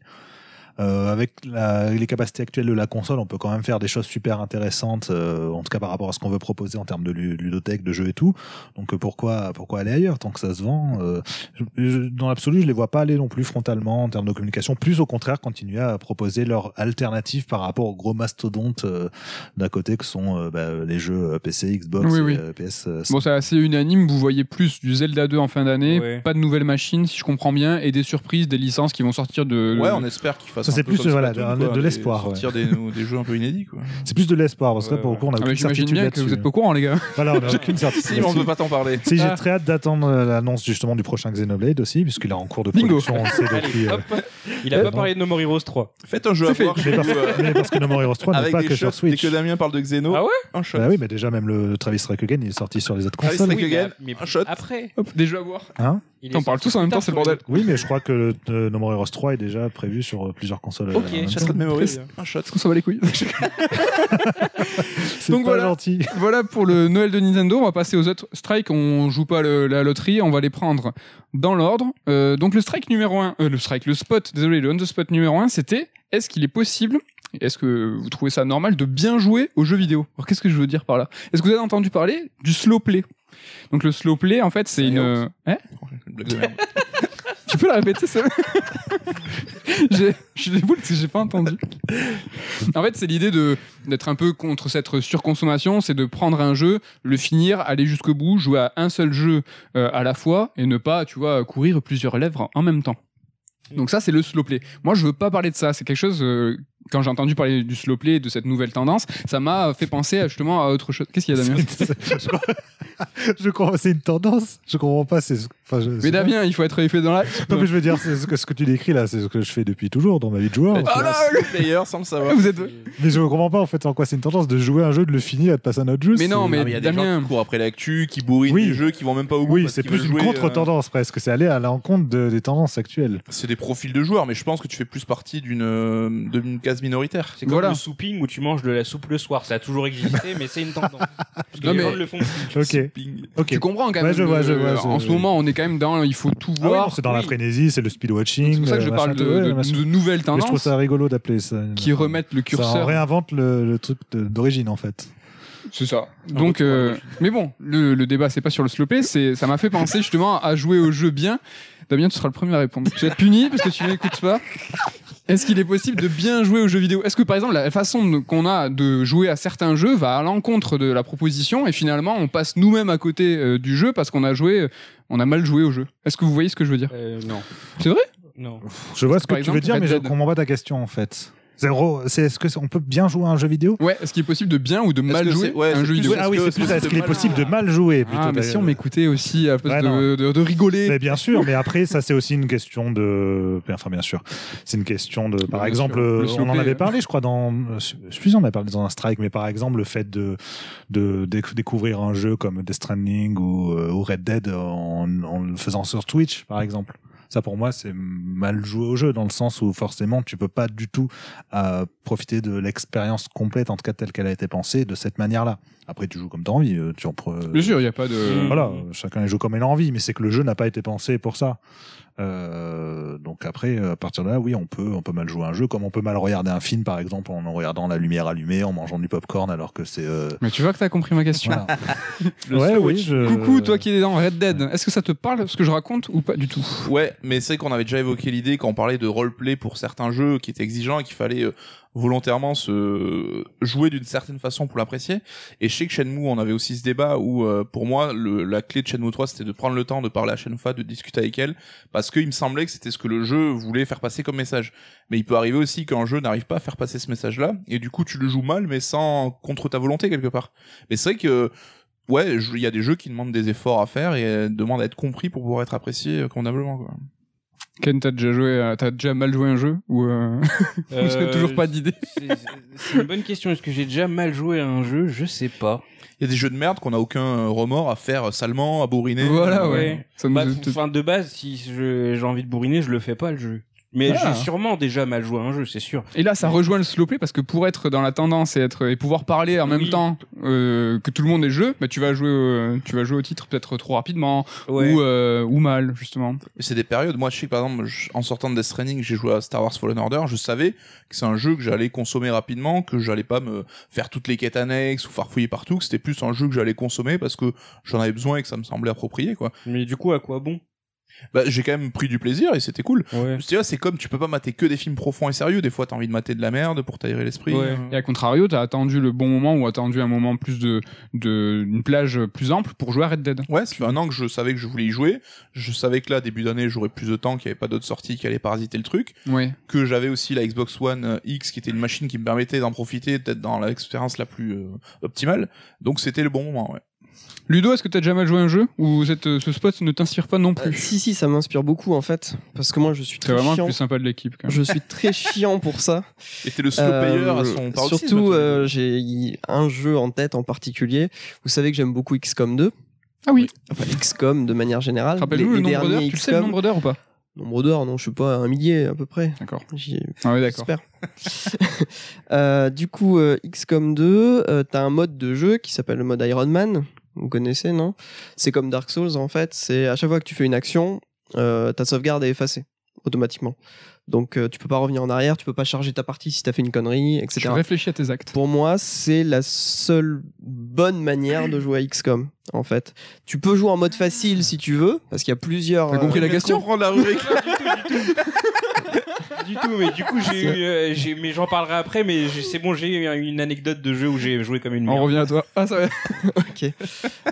Euh, avec la- les capacités actuelles de la console, on peut quand même faire des choses super intéressantes, euh, en tout cas par rapport à ce qu'on veut proposer en termes de lu- ludothèque, de jeux et tout. Donc euh, pourquoi pourquoi aller ailleurs tant que ça se vend euh, je- je- Dans l'absolu, je les vois pas aller non plus frontalement en termes de communication. Plus au contraire, continuer à proposer leur alternative par rapport aux gros mastodontes euh, d'à côté que sont euh, bah, les jeux PC, Xbox, Oui, et, oui. euh, PS. euh, Bon, c'est assez unanime. Vous voyez plus du Zelda 2 en fin d'année, Ouais. pas de nouvelles machines, si je comprends bien, et des surprises, des licences qui vont sortir de. Ouais, on espère qu'ils fassent Ça, c'est plus, comme voilà, Splatoon, de- quoi, de des- l'espoir, Sortir des, des jeux un peu inédits, quoi. C'est plus de l'espoir parce que là, Ouais, pour le coup, on a Ah, aucune certitude bien que vous êtes pas au courant, les gars. Voilà, on a aucune certitude. Si, on ne peut pas t'en parler. Si, j'ai Ah. très hâte d'attendre euh, l'annonce justement du prochain Xenoblade aussi, puisqu'il est en cours de production, on sait depuis. Euh. Il a Euh, pas parlé de No More Heroes 3. Faites un jeu à voir chez mais, parce, euh, que No More Heroes 3 n'est pas des que sur Switch. Dès que Damien parle de Xeno, Ah ouais un shot. Bah oui, mais déjà même le Travis Strike Again, il est sorti sur les autres Travis consoles. Strike Again, mais un shot. Après. Hop, des jeux à voir. Hein Il est On parle sorti tous en même temps, c'est le bordel. oui, mais je crois que le euh, No More Heroes 3 est déjà prévu sur euh, plusieurs consoles. Ok, euh, Chasserait temps. de mémoire. Un shot. Est-ce qu'on s'en bat les couilles C'est Donc pas voilà. gentil. Voilà pour le Noël de Nintendo. On va passer aux autres strikes. On joue pas le- la loterie. On va les prendre dans l'ordre. Euh, donc le strike numéro 1, le strike, le spot, désolé, le on the spot numéro 1, c'était est-ce qu'il est possible, est-ce que vous trouvez ça normal de bien jouer aux jeux vidéo? Alors qu'est-ce que je veux dire par là? Est-ce que vous avez entendu parler du slow play? Donc le slow play, en fait, c'est une. Hein. Tu peux la répéter, ça Je suis déboule parce que j'ai pas entendu. En fait, c'est l'idée de d'être un peu contre cette surconsommation, c'est de prendre un jeu, le finir, aller jusqu'au bout, jouer à un seul jeu euh, à la fois et ne pas, tu vois, courir plusieurs lèvres en même temps. Donc ça, c'est le slow play. Moi, je veux pas parler de ça. C'est quelque chose. euh, quand j'ai entendu parler du slow play, de cette nouvelle tendance, ça m'a fait penser à, justement à autre chose. Qu'est-ce qu'il y a, Damien je crois, je crois c'est une tendance. Je comprends pas. C'est, enfin, je, Mais Damien, il faut être effet dans la. Non, mais je veux dire, c'est ce que, ce que tu décris là, c'est ce que je fais depuis toujours dans ma vie de joueur. Ah fait. là, le player sans le savoir. Vous êtes. Mais je comprends pas en fait en quoi c'est une tendance de jouer un jeu, de le finir et de passer à un autre jeu. Mais non, mais mais il y a des Damien- gens qui courent après l'actu, qui bourrinent Oui. des jeux, qui vont même pas au bout. Oui, c'est plus une jouer, euh, contre-tendance presque. C'est aller à l'encontre de- des tendances actuelles. C'est des profils de joueurs, mais je pense que tu fais plus partie d'une euh, d'une case minoritaire. C'est comme Voilà. le souping où tu manges de la soupe le soir. Ça a toujours existé, mais c'est une tendance. Parce que Non, les mais- gens le font. Ok. Ping. Ok. Tu comprends quand Ouais, même. je vois, le- je vois, en ce moment, on est quand même dans. Il faut tout Ah voir. c'est dans la frénésie, c'est le speedwatching. C'est pour ça que je euh, parle de, nouvelles Mais je trouve tendances ça rigolo d'appeler ça. qui remettent le Ça curseur. réinvente le, le truc d'origine en fait. C'est ça. Donc, euh, mais bon, le, le débat c'est pas sur le c'est ça m'a fait penser justement à jouer au jeu bien. Damien, tu seras le premier à répondre. Tu vas être puni parce que tu m'écoutes pas. Est-ce qu'il est possible de bien jouer aux jeux vidéo? Est-ce que par exemple la façon qu'on a de jouer à certains jeux va à l'encontre de la proposition et finalement on passe nous-mêmes à côté euh, du jeu parce qu'on a joué, on a mal joué au jeu? Est-ce que vous voyez ce que je veux dire? Euh, non. C'est vrai? Non. Je vois ce que Par tu veux dire, Red mais je Dead. comprends pas ta question en fait. Zéro, c'est est-ce que on peut bien jouer à un jeu vidéo? Ouais. Est-ce qu'il est possible de bien ou de mal jouer ouais, un jeu vidéo? Ah oui, c'est plus est-ce qu'il est possible de mal jouer? Plutôt. Ah, mais si on m'écoutait aussi à la place Ouais, de, de- de rigoler. Mais bien sûr, mais après ça c'est aussi une question de, enfin bien sûr, c'est une question de, par exemple, on en avait parlé, je crois dans, je suis sûr on en a parlé dans un strike, mais par exemple le fait de de déc- découvrir un jeu comme Death Stranding ou, euh, ou Red Dead en, en le faisant sur Twitch, par exemple. Ça pour moi c'est mal joué au jeu dans le sens où forcément tu peux pas du tout euh, profiter de l'expérience complète en tout cas telle qu'elle a été pensée de cette manière-là. Après tu joues comme t'as envie, euh, tu en pre- Bien sûr, il n'y a pas de. voilà, euh, chacun joue comme il a envie, mais c'est que le jeu n'a pas été pensé pour ça. Euh, donc après, à partir de là, oui, on peut, on peut mal jouer un jeu, comme on peut mal regarder un film, par exemple, en regardant la lumière allumée, en mangeant du popcorn, alors que c'est. euh, Mais tu vois que t'as compris ma question. voilà. Ouais, oui. Je... Coucou, toi qui es dans Red Dead. Est-ce que ça te parle ce que je raconte ou pas du tout? Ouais, mais c'est vrai qu'on avait déjà évoqué l'idée quand on parlait de roleplay pour certains jeux qui étaient exigeants et qu'il fallait euh, volontairement se jouer d'une certaine façon pour l'apprécier. Et que Shenmue, on avait aussi ce débat où, euh, pour moi, le, la clé de Shenmue 3, c'était de prendre le temps de parler à Shenfa, de discuter avec elle, parce qu'il me semblait que c'était ce que le jeu voulait faire passer comme message. Mais il peut arriver aussi qu'un jeu n'arrive pas à faire passer ce message-là, et du coup, tu le joues mal, mais sans contre ta volonté quelque part. Mais c'est vrai que ouais, il y a des jeux qui demandent des efforts à faire et demandent à être compris pour pouvoir être appréciés euh, convenablement. Quoi. Ken, t'as déjà joué, t'as déjà mal joué un jeu ou euh... ou est-ce que Euh, toujours pas d'idée C'est une bonne question. Est-ce que j'ai déjà mal joué à un jeu? Je sais pas. Il y a des jeux de merde qu'on a aucun remords à faire salement, à bourriner. Voilà, ouais. ouais. Ça Bah, de base, si j'ai envie de bourriner, je le fais pas le jeu. Mais Ah. j'ai sûrement déjà mal joué à un jeu, c'est sûr. Et là, ça rejoint le slow play parce que pour être dans la tendance et être et pouvoir parler en même Oui. temps euh, que tout le monde est jeu, bah, tu vas jouer, euh, tu vas jouer au titre peut-être trop rapidement Ouais. ou euh, ou mal justement. C'est des périodes. Moi, je sais que par exemple, je- en sortant de Death Stranding, j'ai joué à Star Wars Fallen Order. Je savais que c'est un jeu que j'allais consommer rapidement, que j'allais pas me faire toutes les quêtes annexes ou farfouiller partout. Que c'était plus un jeu que j'allais consommer parce que j'en avais besoin et que ça me semblait approprié, quoi. Mais du coup, à quoi bon? Bah, j'ai quand même pris du plaisir et c'était cool. Ouais. Tu vois, c'est comme tu peux pas mater que des films profonds et sérieux. Des fois, t'as envie de mater de la merde pour t'aérer l'esprit. Ouais. Et à contrario, t'as attendu le bon moment ou attendu un moment plus de, de une plage plus ample pour jouer à Red Dead. Ouais, ça fait un an que je savais que je voulais y jouer. Je savais que là, début d'année, j'aurais plus de temps, qu'il n'y avait pas d'autres sorties qui allaient parasiter le truc. Ouais. Que j'avais aussi la Xbox One euh, X, qui était une machine qui me permettait d'en profiter, peut-être dans l'expérience la plus euh, optimale. Donc c'était le bon moment, ouais. Ludo, est-ce que t'as déjà mal joué à un jeu ou cette, euh, ce spot ne t'inspire pas non Euh, plus si, si, ça m'inspire beaucoup en fait. Parce que moi, je suis C'est très vraiment le chiant. plus sympa de l'équipe. quand même. Je suis très chiant pour ça. Et t'es le slow player à Euh, son paroxysme. Surtout, euh, j'ai un jeu en tête en particulier. Vous savez que j'aime beaucoup XCOM 2. Ah oui. Enfin, XCOM de manière générale. Rappelle-nous le nombre d'heures? Tu le sais le XCOM. nombre d'heures ou pas? Nombre d'heures, non, je sais pas, un millier à peu près. D'accord. Ah ouais, d'accord. J'espère. Euh, du coup, euh, XCOM 2, euh, t'as un mode de jeu qui s'appelle le mode Iron Man. Vous connaissez, non? C'est comme Dark Souls en fait. C'est à chaque fois que tu fais une action, euh, ta sauvegarde est effacée automatiquement. Donc euh, tu peux pas revenir en arrière, tu peux pas charger ta partie si t'as fait une connerie, etc. Je réfléchis à tes actes. Pour moi, c'est la seule bonne manière de jouer à XCOM. En fait, tu peux jouer en mode facile si tu veux, parce qu'il y a plusieurs. T'as compris euh, la question? Comprendre la rubrique. du tout, mais du coup, j'ai eu, euh, j'ai- mais j'en parlerai après, mais j'ai- c'est bon, j'ai eu une anecdote de jeu où j'ai joué comme une On merde. revient à toi. Ah, ça va. Ok.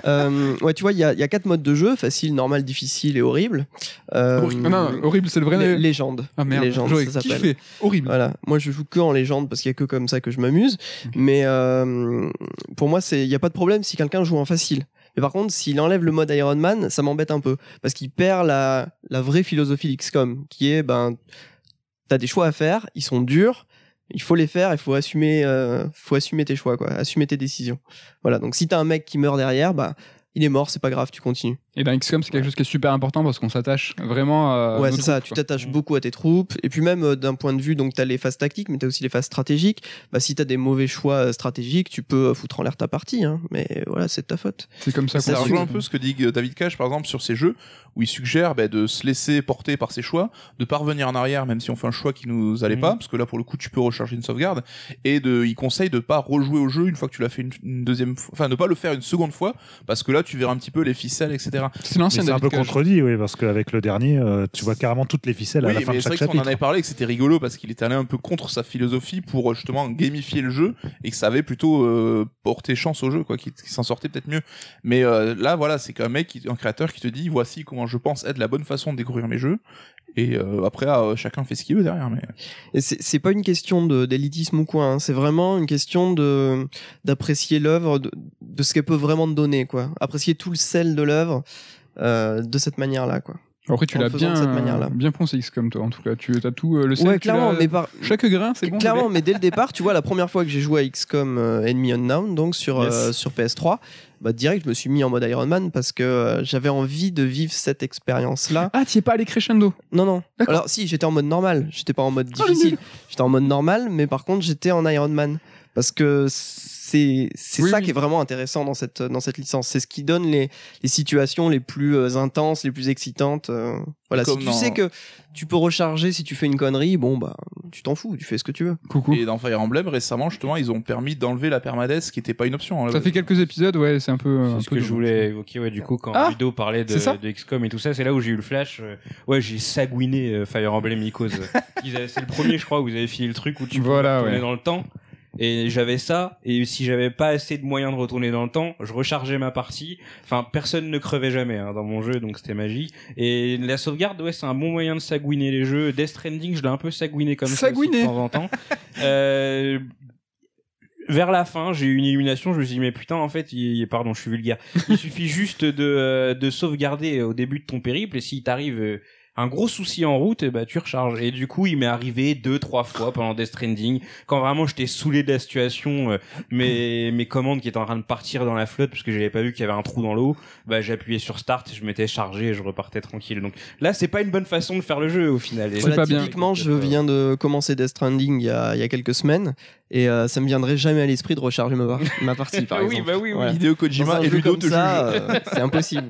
Euh, ouais, tu vois, il y a, il y a quatre modes de jeu facile, normal, difficile et horrible. Euh, non, horrible, c'est le vrai. lé- légende. Ah merde, Légende, j'aurais ça s'appelle. kiffé. Horrible. Voilà. Moi, je joue que en légende parce qu'il y a que comme ça que je m'amuse. Mais euh, pour moi, c'est il y a pas de problème si quelqu'un joue en facile. Mais par contre, s'il enlève le mode Iron Man, ça m'embête un peu parce qu'il perd la, la vraie philosophie d'XCOM, qui est ben t'as des choix à faire, ils sont durs. Il faut les faire, il faut assumer, euh, faut assumer tes choix, quoi, assumer tes décisions. Voilà. Donc si t'as un mec qui meurt derrière, bah il est mort, c'est pas grave, tu continues. Et dans XCOM, c'est quelque chose qui est super important parce qu'on s'attache vraiment à. ouais, c'est ça. troupes, Tu t'attaches Mm. beaucoup à tes troupes. Et puis même euh, d'un point de vue, donc t'as les phases tactiques, mais t'as aussi les phases stratégiques. Bah, si t'as des mauvais choix euh, stratégiques, tu peux euh, foutre en l'air ta partie. Hein. Mais voilà, c'est de ta faute. C'est comme ça Ça qu'on Ça suit. rejoint un peu ce que dit David Cage, par exemple, sur ses jeux, où il suggère bah, de se laisser porter par ses choix, de pas revenir en arrière, même si on fait un choix qui nous allait Mhm. pas, parce que là, pour le coup, tu peux recharger une sauvegarde, et de, il conseille de pas rejouer au jeu une fois que tu l'as fait une, une deuxième fois, enfin, ne pas le faire une seconde fois, parce que là, tu verras un petit peu les ficelles, etc. C'est Mais l'ancien c'est un peu contredit, oui, parce qu'avec le dernier, euh, tu vois carrément toutes les ficelles à la fin mais de c'est vrai chaque qu'on en chapitre. avait parlé, que c'était rigolo, parce qu'il était allé un peu contre sa philosophie pour, euh, justement, gamifier le jeu, et que ça avait plutôt euh, porté chance au jeu, quoi, qui, s'en sortait peut-être mieux. Mais euh, là, voilà, c'est qu'un mec, qui, un créateur qui te dit, voici comment je pense être la bonne façon de découvrir mes jeux. Et euh, après, ah, chacun fait ce qu'il veut derrière. Mais c'est pas une question d'élitisme ou quoi. hein. C'est vraiment une question de d'apprécier l'œuvre, de, de ce qu'elle peut vraiment te donner, quoi. Apprécier tout le sel de l'œuvre euh, de cette manière-là, quoi. Après, tu l'as bien, bien poncé XCOM, toi, en tout cas. Tu as tout euh, le sel, ouais, clairement. Mais par, Chaque grain, c'est bon. Clairement, mais dès le départ, tu vois, la première fois que j'ai joué à XCOM euh, Enemy Unknown, donc sur, Yes. euh, sur PS3, bah, direct, je me suis mis en mode Iron Man parce que j'avais envie de vivre cette expérience-là. Ah, tu es pas allé crescendo? Non, non. Alors, si, j'étais en mode normal. J'étais pas en mode Ah, le difficile. nul. J'étais en mode normal, mais par contre, j'étais en Iron Man. Parce que c'est c'est Oui, ça oui. qui est vraiment intéressant dans cette, dans cette licence. C'est ce qui donne les, les situations les plus euh, intenses, les plus excitantes. euh. Voilà, si tu dans- sais que tu peux recharger si tu fais une connerie, bon, bah, tu t'en fous, tu fais ce que tu veux. Coucou. et dans Fire Emblem, récemment, justement, ils ont permis d'enlever la permadeath, qui était pas une option. hein. Ça fait quelques épisodes, ouais, c'est un peu. un C'est ce peu que je voulais évoquer, ouais, du coup, quand Ah Ludo parlait de, XCOM et tout ça, c'est là où j'ai eu le flash. euh, ouais, j'ai sagouiné euh, Fire Emblem Icos. C'est le premier, je crois, où vous avez fini le truc où tu peux Voilà, ouais. dans le temps. Et j'avais ça, et si j'avais pas assez de moyens de retourner dans le temps, je rechargeais ma partie. Enfin, personne ne crevait jamais hein, dans mon jeu, donc c'était magie. Et la sauvegarde, ouais, c'est un bon moyen de sagouiner les jeux. Death Stranding, je l'ai un peu sagouiné comme ça de temps en temps. Euh, vers la fin, j'ai eu une illumination, je me suis dit, mais putain, en fait, il, pardon, je suis vulgaire. Il suffit juste de, euh, de sauvegarder au début de ton périple, et s'il t'arrive euh, un gros souci en route, ben, tu recharges. Et du coup, il m'est arrivé deux, trois fois pendant Death Stranding, quand vraiment j'étais saoulé de la situation, euh, mes, mes commandes qui étaient en train de partir dans la flotte, parce que j'avais pas vu qu'il y avait un trou dans l'eau, bah, j'appuyais sur Start, je m'étais chargé et je repartais tranquille. Donc là, c'est pas une bonne façon de faire le jeu, au final. Et Voilà, pas bien. je viens de commencer Death Stranding il y a, il y a quelques semaines et euh, ça me viendrait jamais à l'esprit de recharger ma, par- ma partie, par Ah oui, exemple. bah oui, oui. Voilà. Hideo Kojima et Ludo comme te ça, euh, c'est impossible.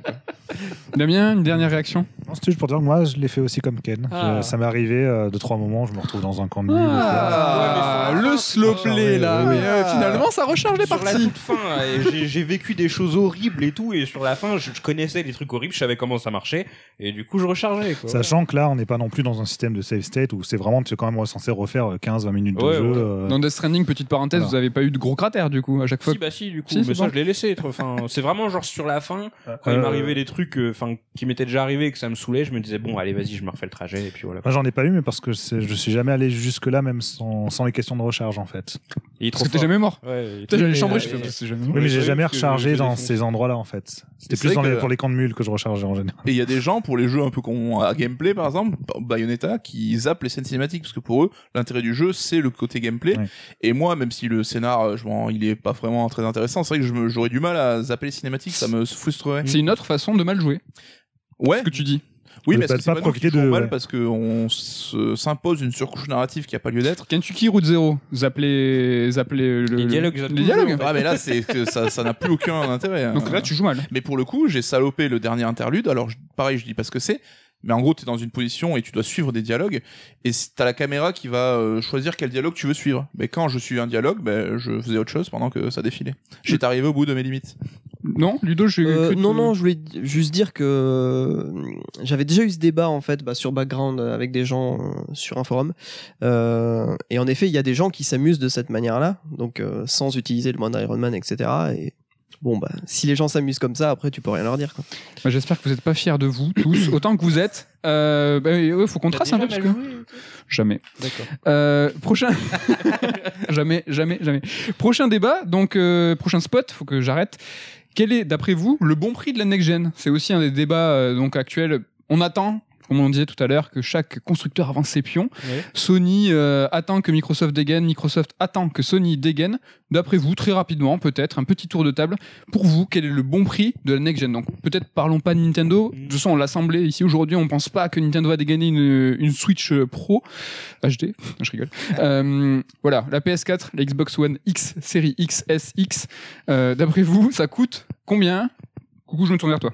Damien, une dernière réaction? Non, c'était juste pour dire que moi, je l'ai fait aussi comme Ken. Ah. Je- ça m'est arrivé euh, de trois moments, je me retrouve dans un camp de nuit. Ah, Ouais, le slow play là, mais euh, finalement ça recharge les sur la parties. toute fin, euh, j'ai- vécu des choses horribles et tout, et sur la fin, je, je connaissais les trucs horribles, je savais comment ça marchait, et du coup, je rechargeais. Quoi. Sachant que là, on n'est pas non plus dans un système de save state où c'est vraiment, tu es quand même censé refaire 15-20 minutes de Ouais, jeu. ouais. euh, Dans Death Stranding, petite parenthèse, Voilà. vous avez pas eu de gros cratères du coup à chaque fois. Si, bah si, du coup, Si, mais c'est ça, bon. je l'ai laissé. Enfin, c'est vraiment genre sur la fin, quand il Euh, m'arrivait des trucs, euh, enfin, qui m'étaient déjà arrivés et que ça me saoulait, je me disais bon, allez, vas-y, je me refais le trajet, et puis voilà. Moi, j'en ai pas eu, mais parce que je suis jamais allé jusque-là, même sans, sans les questions de recharge, en fait. Il est Parce que t'es jamais mort. Ouais, il j'allais mais, chambrer, je fais, jamais Oui, mort. mais j'ai jamais rechargé dans ces endroits-là, en fait. C'était plus dans les- pour les camps de mules que je rechargeais en général. Et il y a des gens, pour les jeux un peu qu'on à gameplay, par exemple, Bayonetta, qui zappent les scènes cinématiques, parce que pour eux, l'intérêt du jeu, c'est le côté gameplay. Ouais. Et moi, même si le scénar, euh, je m'en- il est pas vraiment très intéressant, c'est vrai que je me- j'aurais du mal à zapper les cinématiques, ça me frustrerait. C'est une autre façon de mal jouer. Ouais, Ce que tu dis. oui, De mais c'est pas pas profiter de- mal parce qu'on se- s'impose une surcouche narrative qui a pas lieu d'être. Kentucky Route Zero, zappelez, zappelez le, Les dialogues, le- les dialogues. Ah, mais là, c'est que ça ça n'a plus aucun intérêt. hein. Donc là, tu joues mal. Mais pour le coup, j'ai salopé le dernier interlude. Alors, pareil, je dis pas ce que c'est. Mais en gros, tu es dans une position et tu dois suivre des dialogues. Et t'as la caméra qui va euh, choisir quel dialogue tu veux suivre. Mais quand je suis un dialogue, ben, je faisais autre chose pendant que ça défilait. J'étais arrivé au bout de mes limites. Non, Ludo, j'ai Euh, non, non, je voulais juste dire que euh, j'avais déjà eu ce débat en fait bah, sur Background euh, avec des gens euh, sur un forum. Euh, et en effet, il y a des gens qui s'amusent de cette manière-là, donc euh, sans utiliser le mode Iron Man, etc. Et bon, bah, si les gens s'amusent comme ça, après, tu peux rien leur dire. Quoi. Bah, J'espère que vous n'êtes pas fiers de vous tous, autant que vous êtes. Euh, bah, ouais, faut qu'on trace un peu parce que jamais. D'accord. Euh, prochain, jamais, jamais, jamais. Prochain débat, donc euh, prochain spot. Faut que j'arrête. Quel est, d'après vous, le bon prix de la next gen? C'est aussi un des débats euh, donc actuels. On attend. Comme on disait tout à l'heure, que chaque constructeur avance ses pions. Ouais. Sony euh, attend que Microsoft dégaine, Microsoft attend que Sony dégaine. D'après vous, très rapidement, peut-être, un petit tour de table. Pour vous, quel est le bon prix de la next gen? Donc, peut-être parlons pas de Nintendo. De toute façon, on l'a assemblé ici aujourd'hui. On pense pas que Nintendo va dégainer une, une Switch euh, Pro HD. Je rigole. Euh, voilà, la PS4, la Xbox One X, série XSX. Euh, D'après vous, ça coûte combien? Coucou, je me tourne vers toi.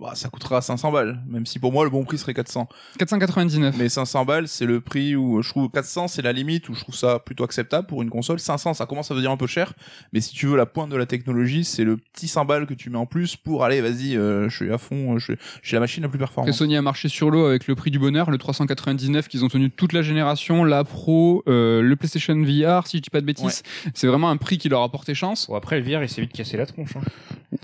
Bah, ça coûtera 500 balles. Même si pour moi, le bon prix serait 400. 499. Mais 500 balles, c'est le prix où je trouve 400, c'est la limite où je trouve ça plutôt acceptable pour une console. 500, ça commence à devenir un peu cher. Mais si tu veux la pointe de la technologie, c'est le petit 100 balles que tu mets en plus pour aller, vas-y, euh, je suis à fond, euh, je j'ai la machine la plus performante. Sony a marché sur l'eau avec le prix du bonheur, le 399 qu'ils ont tenu toute la génération, la Pro, euh, le PlayStation VR, si je dis pas de bêtises. C'est vraiment un prix qui leur a porté chance. Bon, après, le VR, il s'est vite cassé la tronche. Hein.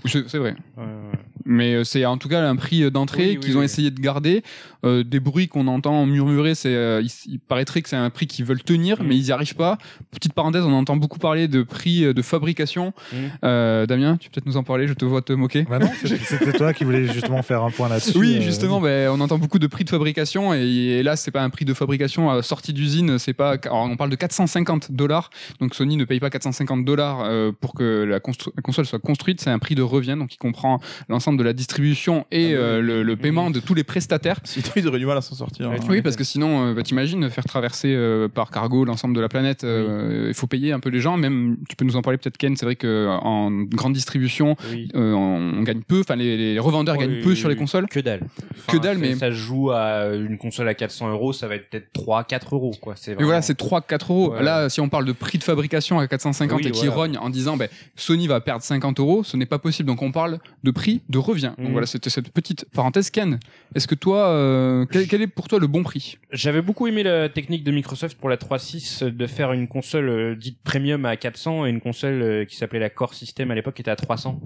C'est vrai. Ouais, ouais. Mais euh, c'est en tout cas un prix d'entrée Oui, oui, qu'ils ont oui. essayé de garder. Euh, des bruits qu'on entend murmurer, c'est, euh, il, il paraîtrait que c'est un prix qu'ils veulent tenir, Mm. mais ils y arrivent pas. Petite parenthèse, on entend beaucoup parler de prix euh, de fabrication. Mm. Euh, Damien, tu peux peut-être nous en parler, je te vois te moquer. Bah non, c'était toi qui voulais justement faire un point là-dessus. Oui, euh, justement, ben, on entend beaucoup de prix de fabrication et, et là, c'est pas un prix de fabrication euh, sorti d'usine, c'est pas. alors, on parle de 450 dollars, donc Sony ne paye pas 450 dollars euh, pour que la, console soit construite, c'est un prix de revient, donc il comprend l'ensemble de la distribution et Ah, bah, euh, le, le paiement de tous les prestataires. ils auraient du mal à s'en sortir. Ouais, hein. Oui, parce que sinon, euh, bah, t'imagines faire traverser euh, par cargo l'ensemble de la planète. euh, Il faut payer un peu les gens. Même, tu peux nous en parler peut-être, Ken. C'est vrai que en grande distribution, Oui. euh, on, gagne peu. Enfin, les, les revendeurs Oui, gagnent peu oui, sur les consoles. Que dalle. Que dalle, mais- Ça joue à une console à 400 euros, ça va être peut-être 3, 4 euros, quoi. C'est voilà, c'est 3-4 euros. Ouais. Là, si on parle de prix de fabrication à 450 Oui, et qui voilà. rogne en disant ben, Sony va perdre 50 euros, ce n'est pas possible. Donc on parle de prix de revient. Donc Mhm. voilà, c'était cette petite parenthèse. Ken, est-ce que toi, euh, quel, est pour toi le bon prix J'avais beaucoup aimé la technique de Microsoft pour la 3.6 de faire une console euh, dite premium à 400 et une console euh, qui s'appelait la Core System à l'époque qui était à 300.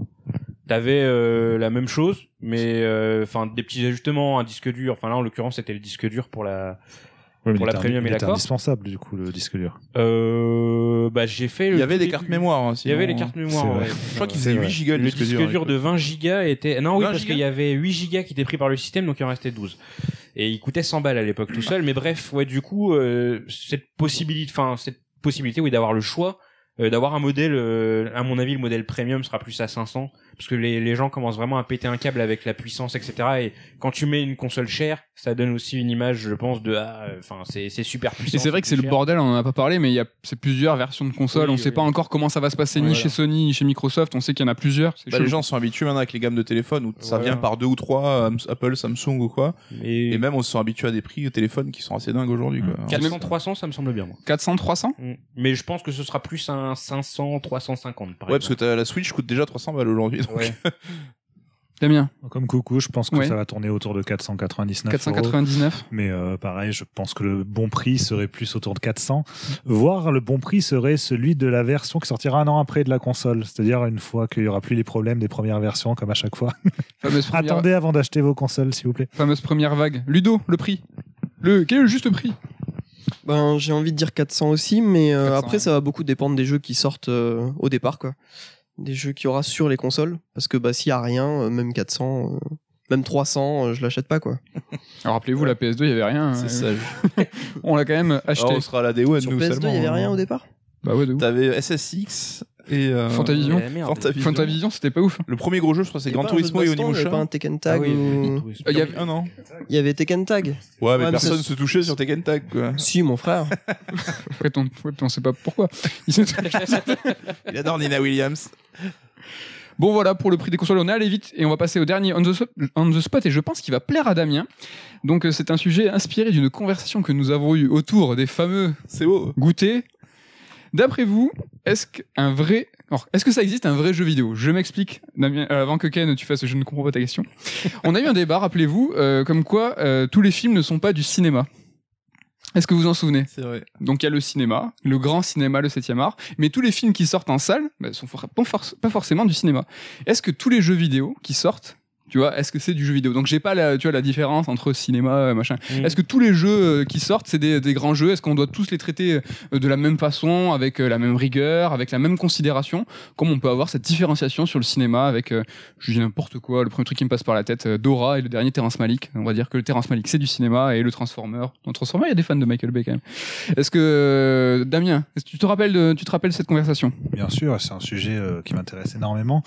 T'avais la même chose, mais enfin des petits ajustements, un disque dur. Enfin là en l'occurrence c'était le disque dur pour la. Oui, pour il la premium il et la indispensable du coup le disque dur. Euh, bah j'ai fait. Il y avait des cartes mémoire. hein, Il y avait les cartes mémoire. Ouais. Je crois faisaient vrai. 8 gigas Le disque dur, de 20 gigas était non oui 20 parce qu'il y avait 8 gigas qui étaient pris par le système donc il en restait 12 et il coûtait 100 balles à l'époque tout seul mais bref ouais du coup euh, cette possibilité enfin cette possibilité oui d'avoir le choix euh, d'avoir un modèle euh, à mon avis le modèle premium sera plus à 500 parce que les, les gens commencent vraiment à péter un câble avec la puissance, etc. Et quand tu mets une console chère, ça donne aussi une image, je pense, de ah, enfin c'est c'est super puissant. Et c'est vrai que c'est le cher. bordel, on en a pas parlé, mais il y a c'est plusieurs versions de consoles. Oui, on sait oui. pas encore comment ça va se passer ni Voilà. chez Sony ni chez Microsoft. On sait qu'il y en a plusieurs. Bah, les gens sont habitués maintenant avec les gammes de téléphone où ça Voilà. vient par deux ou trois, euh, Apple, Samsung ou quoi. Et, Et même on se sont habitués à des prix de téléphone qui sont assez dingues aujourd'hui. quoi. 400, 300, ça me semble bien. Moi. 400, 300 Mm. Mais je pense que ce sera plus un 500, 350 par Ouais, parce que exemple. t'as- la Switch coûte déjà 300 balles aujourd'hui. Donc. Ouais. Damien, Comme coucou, je pense que Ouais. ça va tourner autour de 499 euros. 499. Mais euh, pareil, je pense que le bon prix serait plus autour de 400. Voire le bon prix serait celui de la version qui sortira un an après de la console. C'est-à-dire une fois qu'il y aura plus les problèmes des premières versions, comme à chaque fois. Fameuse première, Attendez avant d'acheter vos consoles, s'il vous plaît. fameuse première vague. Ludo, le prix. Le, quel est le juste prix? Ben, j'ai envie de dire 400 aussi, mais euh, 400, après, ouais. ça va beaucoup dépendre des jeux qui sortent euh, au départ, quoi. Des jeux qu'il y aura sur les consoles. Parce que bah, s'il y a rien, euh, même 400, euh, même 300, euh, je l'achète pas, quoi. Alors rappelez-vous, la PS2, il y avait rien. C'est euh, ça. On l'a quand même acheté. Alors, on sera à la Day One, Sur nous PS2, seulement. il y avait hein. rien au départ? Bah ouais, de ouf. T'avais SSX et euh, Fantavision. Eh. Fantavision. Fantavision, c'était pas ouf. Le premier gros jeu, je crois, c'est Il y a Gran pas un jeu de Turismo et baston, il y avait Onimusha. pas un Tekken Tag Ah oui, ou- Il y avait- Ah non. Il y avait Tekken Tag Ouais, mais Ouais, personne se touchait sur Tekken Tag, quoi. Si, mon frère. Après, on, ouais, on sait pas pourquoi. Il adore Nina Williams. Bon voilà, pour le prix des consoles, on est allé vite et on va passer au dernier on the, spot, on the spot et je pense qu'il va plaire à Damien. Donc euh, c'est un sujet inspiré d'une conversation que nous avons eue autour des fameux beau. goûters. D'après vous, est-ce qu'un vrai... alors, Est-ce que ça existe un vrai jeu vidéo? Je m'explique, Damien, euh, avant que Ken tu fasses je ne comprends pas ta question. On a eu un débat, rappelez-vous, euh, comme quoi euh, tous les films ne sont pas du cinéma. Est-ce que vous en souvenez? C'est vrai. donc il y a le cinéma, le grand cinéma, le 7 art, mais tous les films qui sortent en salle bah, sont for- pas forcément du cinéma. Est-ce que tous les jeux vidéo qui sortent, tu vois, est-ce que c'est du jeu vidéo? Donc j'ai pas la, tu vois, la différence entre cinéma, euh, machin. Mm. Est-ce que tous les jeux euh, qui sortent, c'est des, des grands jeux? Est-ce qu'on doit tous les traiter euh, de la même façon, avec la même rigueur, avec la même considération? Comme on peut avoir cette différenciation sur le cinéma avec, je dis n'importe quoi, le premier truc qui me passe par la tête, Dora et le dernier Terrence Malick. On va dire que le Terrence Malick c'est du cinéma et le Transformer. Dans Transformer, il y a des fans de Michael Bay quand même. Est-ce que Damien, est-ce que tu te rappelles, de, tu te rappelles cette conversation? Bien sûr, c'est un sujet qui m'intéresse énormément,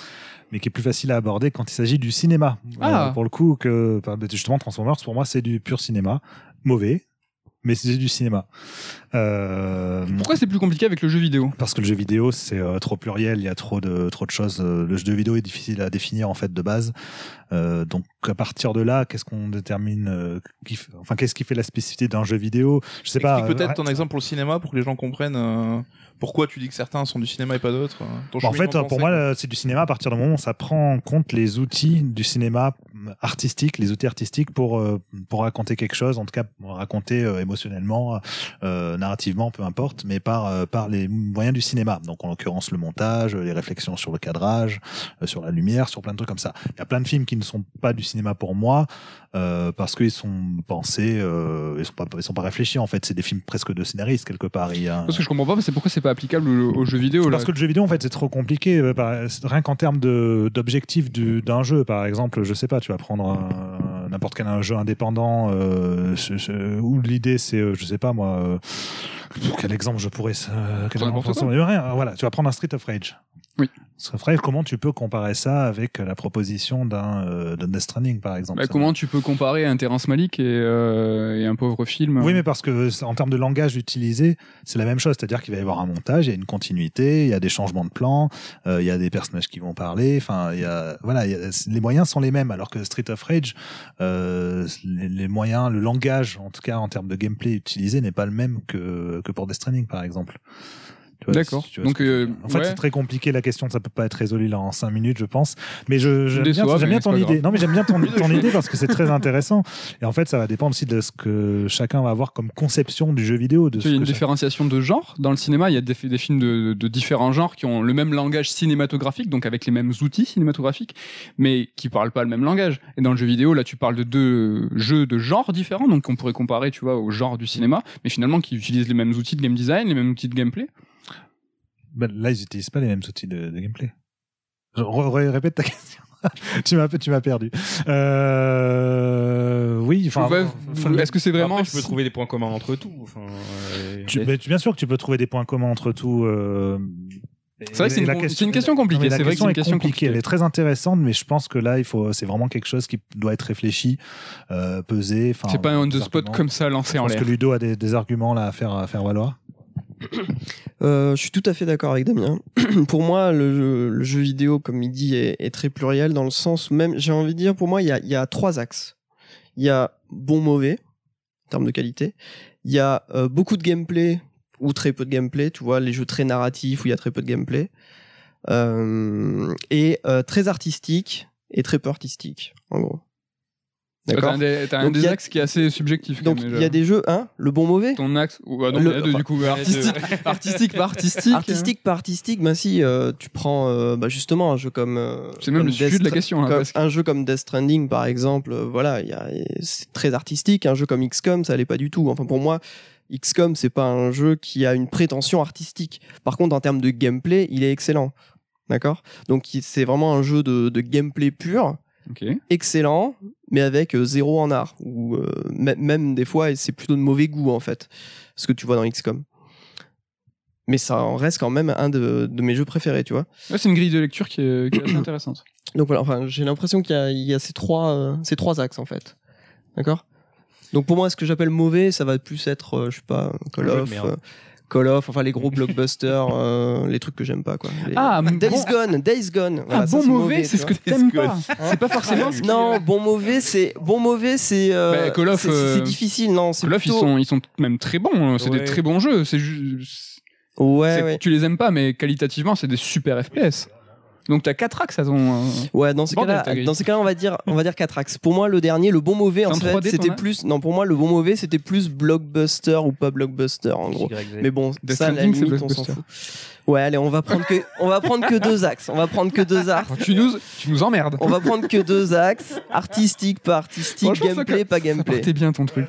mais qui est plus facile à aborder quand il s'agit du cinéma. Ah. Euh, pour le coup, que justement Transformers, pour moi, c'est du pur cinéma, mauvais, mais c'est du cinéma. Euh, Pourquoi c'est plus compliqué avec le jeu vidéo parce que le jeu vidéo c'est euh, trop pluriel, il y a trop de trop de choses. euh, le jeu vidéo est difficile à définir en fait de base. Euh, donc à partir de là, qu'est-ce qu'on détermine euh, qui f- Enfin, qu'est-ce qui fait la spécificité d'un jeu vidéo? Je sais pas. Explique peut-être euh, ton exemple pour le cinéma pour que les gens comprennent euh, pourquoi tu dis que certains sont du cinéma et pas d'autres. en fait, pour moi, c'est du cinéma à partir du moment où ça prend en compte les outils du cinéma artistique, les outils artistiques pour pour raconter quelque chose, en tout cas pour raconter euh, émotionnellement, euh, narrativement, peu importe, mais par euh, par les moyens du cinéma. Donc en l'occurrence le montage, les réflexions sur le cadrage, euh, sur la lumière, sur plein de trucs comme ça. Il y a plein de films qui ne sont pas du cinéma pour moi euh, parce qu'ils sont pensés, euh, ils sont pas ils sont pas réfléchis en fait. C'est des films presque de scénaristes quelque part. Il y a Parce que je comprends pas, c'est pourquoi c'est pas applicable au, au jeu vidéo. Là. parce que le jeu vidéo, en fait, c'est trop compliqué. Rien qu'en termes de- d'objectifs du- d'un jeu, par exemple, je sais pas, tu vas prendre un- n'importe quel un jeu indépendant euh, ce- ce- où l'idée c'est, euh, je sais pas moi, euh, quel exemple je pourrais. euh, quel exemple- voilà, tu vas prendre un Street of Rage. Oui. Of Rage, comment tu peux comparer ça avec la proposition d'un euh, Death Stranding, par exemple? Bah, comment tu peux comparer un Terrence Malick et, euh, et un pauvre film Oui, mais parce que c'est- en termes de langage utilisé, c'est la même chose. C'est-à-dire qu'il va y avoir un montage, il y a une continuité, il y a des changements de plan, euh, il y a des personnages qui vont parler. Enfin, il y a voilà, il y a- les moyens sont les mêmes. Alors que Street of Rage, euh, les, les moyens, le langage, en tout cas en termes de gameplay utilisé, n'est pas le même que que pour Death Stranding, par exemple. Tu D'accord. si Donc, euh, en fait, ouais. c'est très compliqué la question. Ça peut pas être résolu là en cinq minutes, je pense. Mais je j'aime bien, j'aime mais bien ton idée. Non, mais j'aime bien ton, ton idée parce que c'est très intéressant. Et en fait, ça va dépendre aussi de ce que chacun va avoir comme conception du jeu vidéo. De il y a une différenciation de genre dans le cinéma. Il y a des, des films de, de différents genres qui ont le même langage cinématographique, donc avec les mêmes outils cinématographiques, mais qui parlent pas le même langage. Et dans le jeu vidéo, là, tu parles de deux jeux de genres différents, donc on pourrait comparer, tu vois, au genre du cinéma, mais finalement qui utilisent les mêmes outils de game design, les mêmes outils de gameplay. Ben, là, ils utilisent pas les mêmes outils de, de gameplay. Je- re- re- répète ta question. tu m'as tu m'as perdu. Euh, oui, Est-ce que c'est vraiment Après, tu peux trouver des points communs entre tout. Euh, tu- mais bien sûr que tu peux trouver des points communs entre tout. euh, C'est vrai que c'est une, question- une compliquée. C'est vrai que c'est question une est question compliquée. compliquée. Elle est très intéressante, mais je pense que là, il faut, c'est vraiment quelque chose qui doit être réfléchi, euh, pesé. C'est pas un on the spot arguments. comme ça lancé en l'air. que Ludo a des, des arguments là à faire, à faire valoir. Euh, je suis tout à fait d'accord avec Damien. pour moi, le jeu, vidéo, comme il dit, est, très pluriel dans le sens où même, j'ai envie de dire, pour moi, il y a, trois axes. Il y a bon, mauvais, en termes de qualité. Il y a euh, beaucoup de gameplay ou très peu de gameplay, tu vois, les jeux très narratifs où il y a très peu de gameplay. Euh, et très artistique et très peu artistique, en gros. T'as D'accord un t'as un Donc, des il y a- axes qui est assez subjectif. Donc, il y a des jeux, hein, le bon, mauvais Ton axe. ou- ah non, Le- il y a deux, enfin, du coup. Artistique, artistique, pas artistique. Artistique par artistique, ben si, euh, tu prends euh, bah, justement un jeu comme. euh, C'est même comme le sujet Death de la question. là, comme- presque. un jeu comme Death Stranding, par exemple, euh, voilà, il y a- c'est très artistique. Un jeu comme XCOM, ça l'est pas du tout. Enfin, pour moi, XCOM, c'est pas un jeu qui a une prétention artistique. Par contre, en termes de gameplay, il est excellent. D'accord? Donc, c'est vraiment un jeu de, de gameplay pur, Excellent, mais avec euh, zéro en art. Ou euh, mê- même des fois, c'est plutôt de mauvais goût, en fait, ce que tu vois dans XCOM. Mais ça en reste quand même un de, de mes jeux préférés, tu vois. Ouais, c'est une grille de lecture qui est, qui est assez intéressante. Donc voilà, enfin, j'ai l'impression qu'il y a, il y a ces, trois, euh, ces trois axes en fait. D'accord? Donc pour moi, ce que j'appelle mauvais, ça va plus être, euh, je sais pas, Call of, euh, Call of, enfin les gros blockbusters, euh, les trucs que j'aime pas quoi. Les- Ah, Days bon- Gone, Days Gone. Voilà, ah, bon c'est mauvais, c'est tu ce que t'aimes pas. C'est pas forcément ce Non, bon mauvais, c'est bon mauvais, c'est euh, Bah, Call of, c'est- euh, c'est difficile, non Call of, ils plutôt- sont, ils sont même très bons. hein. C'est Ouais. des très bons jeux. C'est juste. Ouais, ouais. Tu les aimes pas, mais qualitativement, c'est des super FPS. Donc t'as quatre axes à ton. euh, Ouais, dans ces Bordel, cas-là, dans ces cas-là, on va dire, on va dire quatre axes. Pour moi, le dernier, le bon mauvais, en En fait, 3D, c'était plus, non, pour moi, le bon mauvais, c'était plus blockbuster ou pas blockbuster, en gros. YZ. Mais bon, ça, la limite, on s'en fout. Ouais, allez, on va prendre que, on va prendre que deux axes. On va prendre que deux axes. tu nous, tu nous emmerdes. On va prendre que deux axes. Artistique, pas artistique, Franchement, ça, gameplay, pas gameplay. partait bien ton truc.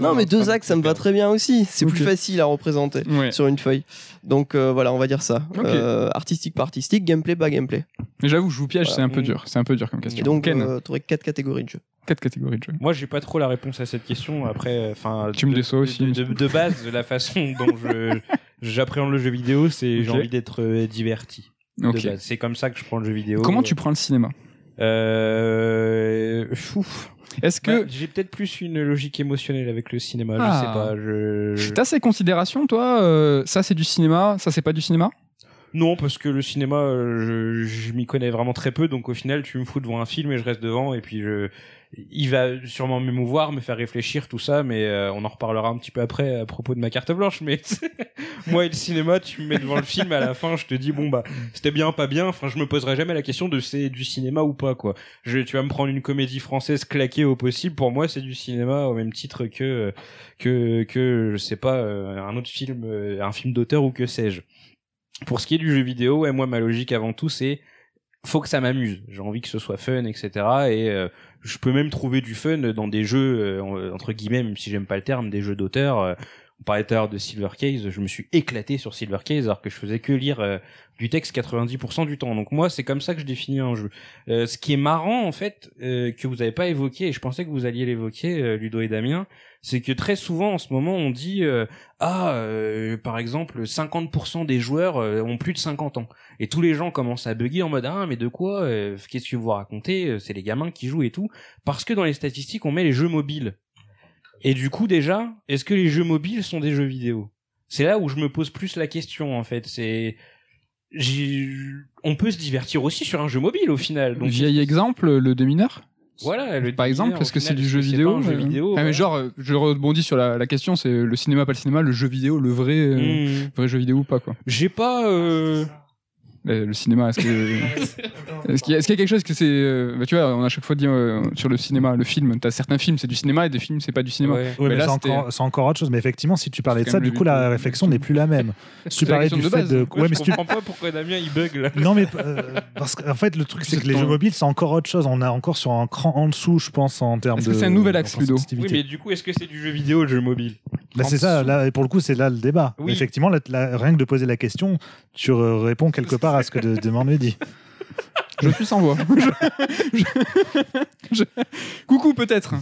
Non, mais deux axes, ça me va très bien aussi. C'est plus Ok. facile à représenter ouais. sur une feuille. Donc euh, voilà, on va dire ça. Ok. Euh, artistique, pas artistique, gameplay, pas gameplay. Mais j'avoue, je vous piège, Voilà. c'est un peu dur. C'est un peu dur comme Et question. donc, Ken, euh, t'aurais quatre catégories de jeux. Quatre catégories de jeux. Moi, j'ai pas trop la réponse à cette question. Après, enfin, Tu me déçois de- aussi, De, base, la façon dont je j'appréhende le jeu vidéo, c'est j'ai envie d'être euh, diverti. de Ok. base. C'est comme ça que je prends le jeu vidéo. Comment tu prends le cinéma euh... ouf. Est-ce que Bah, j'ai peut-être plus une logique émotionnelle avec le cinéma. Ah. Je sais pas. Je... T'as ces considérations, toi euh, Ça, c'est du cinéma, ça, c'est pas du cinéma? Non, parce que le cinéma, euh, je, je m'y connais vraiment très peu, donc au final, tu me fous devant un film et je reste devant, et puis je, il va sûrement m'émouvoir, me faire réfléchir, tout ça, mais euh, on en reparlera un petit peu après à propos de ma carte blanche. Mais moi et le cinéma, tu me mets devant le film, à la fin, je te dis bon bah c'était bien, pas bien. Enfin, je me poserai jamais la question de c'est du cinéma ou pas quoi. Tu vas me prendre une comédie française claquée au possible, pour moi c'est du cinéma au même titre que que que je sais pas euh, un autre film, euh, un film d'auteur ou que sais-je. Pour ce qui est du jeu vidéo, ouais, moi ma logique avant tout c'est faut que ça m'amuse. J'ai envie que ce soit fun, etc. Et euh, je peux même trouver du fun dans des jeux euh, entre guillemets, même si j'aime pas le terme, des jeux d'auteur. Euh, on parlait tout à l'heure de Silver Case, je me suis éclaté sur Silver Case alors que je faisais que lire euh, du texte 90% du temps. Donc moi, c'est comme ça que je définis un jeu. Euh, ce qui est marrant en fait, euh, que vous avez pas évoqué, et je pensais que vous alliez l'évoquer, Ludo et Damien, c'est que très souvent en ce moment on dit euh, ah euh, par exemple 50% des joueurs euh, ont plus de 50 ans et tous les gens commencent à bugger en mode ah mais de quoi qu'est-ce que vous racontez c'est les gamins qui jouent et tout parce que dans les statistiques on met les jeux mobiles. Et du coup déjà est-ce que les jeux mobiles sont des jeux vidéo? C'est là où je me pose plus la question en fait. C'est on peut se divertir aussi sur un jeu mobile au final Vieil exemple, le démineur voilà le Par exemple, au que c'est du jeu vidéo jeu euh vidéo Ah, mais genre, je rebondis sur la, la question, c'est le cinéma, pas le cinéma, le jeu vidéo, le vrai, euh, Hmm. vrai jeu vidéo ou pas, quoi. j'ai pas euh, Euh, le cinéma, est-ce que. Est-ce qu'il y, a- y quelque chose que c'est. euh, bah, tu vois, on a à chaque fois dit euh, sur le cinéma, le film. T'as certains films, c'est du cinéma et des films, c'est pas du cinéma. ouais. Oui, Mais mais, là, c'est encore, autre chose. Mais effectivement, si tu parlais de ça, du coup, but la réflexion n'est plus la même. Si tu parlais du de fait base. de. Ouais, Ouais, je mais tu- comprends pas pourquoi Damien il bug là. Non, mais euh, parce qu'en fait, le truc, c'est que les jeux mobiles, c'est encore autre chose. On a encore sur un cran en dessous, je pense, en termes Est-ce de. que c'est un nouvel axe, Ludo Oui, mais du coup, est-ce que c'est du jeu vidéo le jeu mobile Bah, c'est ça, là, et pour le coup, c'est là le débat. Effectivement, rien que de poser la question, tu euh, réponds quelque part à ce que de, demande dit. Je suis sans voix. Je- je- je- Coucou, peut-être.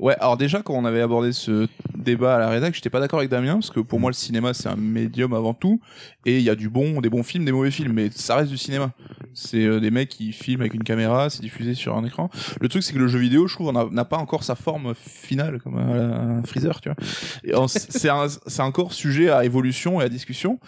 Ouais, alors déjà, quand on avait abordé ce débat à la rédac, j'étais pas d'accord avec Damien parce que pour moi le cinéma c'est un médium avant tout et il y a du bon, des bons films, des mauvais films, mais ça reste du cinéma. C'est euh, des mecs qui filment avec une caméra, c'est diffusé sur un écran. Le truc c'est que le jeu vidéo, je trouve, n'a pas encore sa forme finale comme un, freezer, tu vois. C'est encore sujet à évolution et à discussion.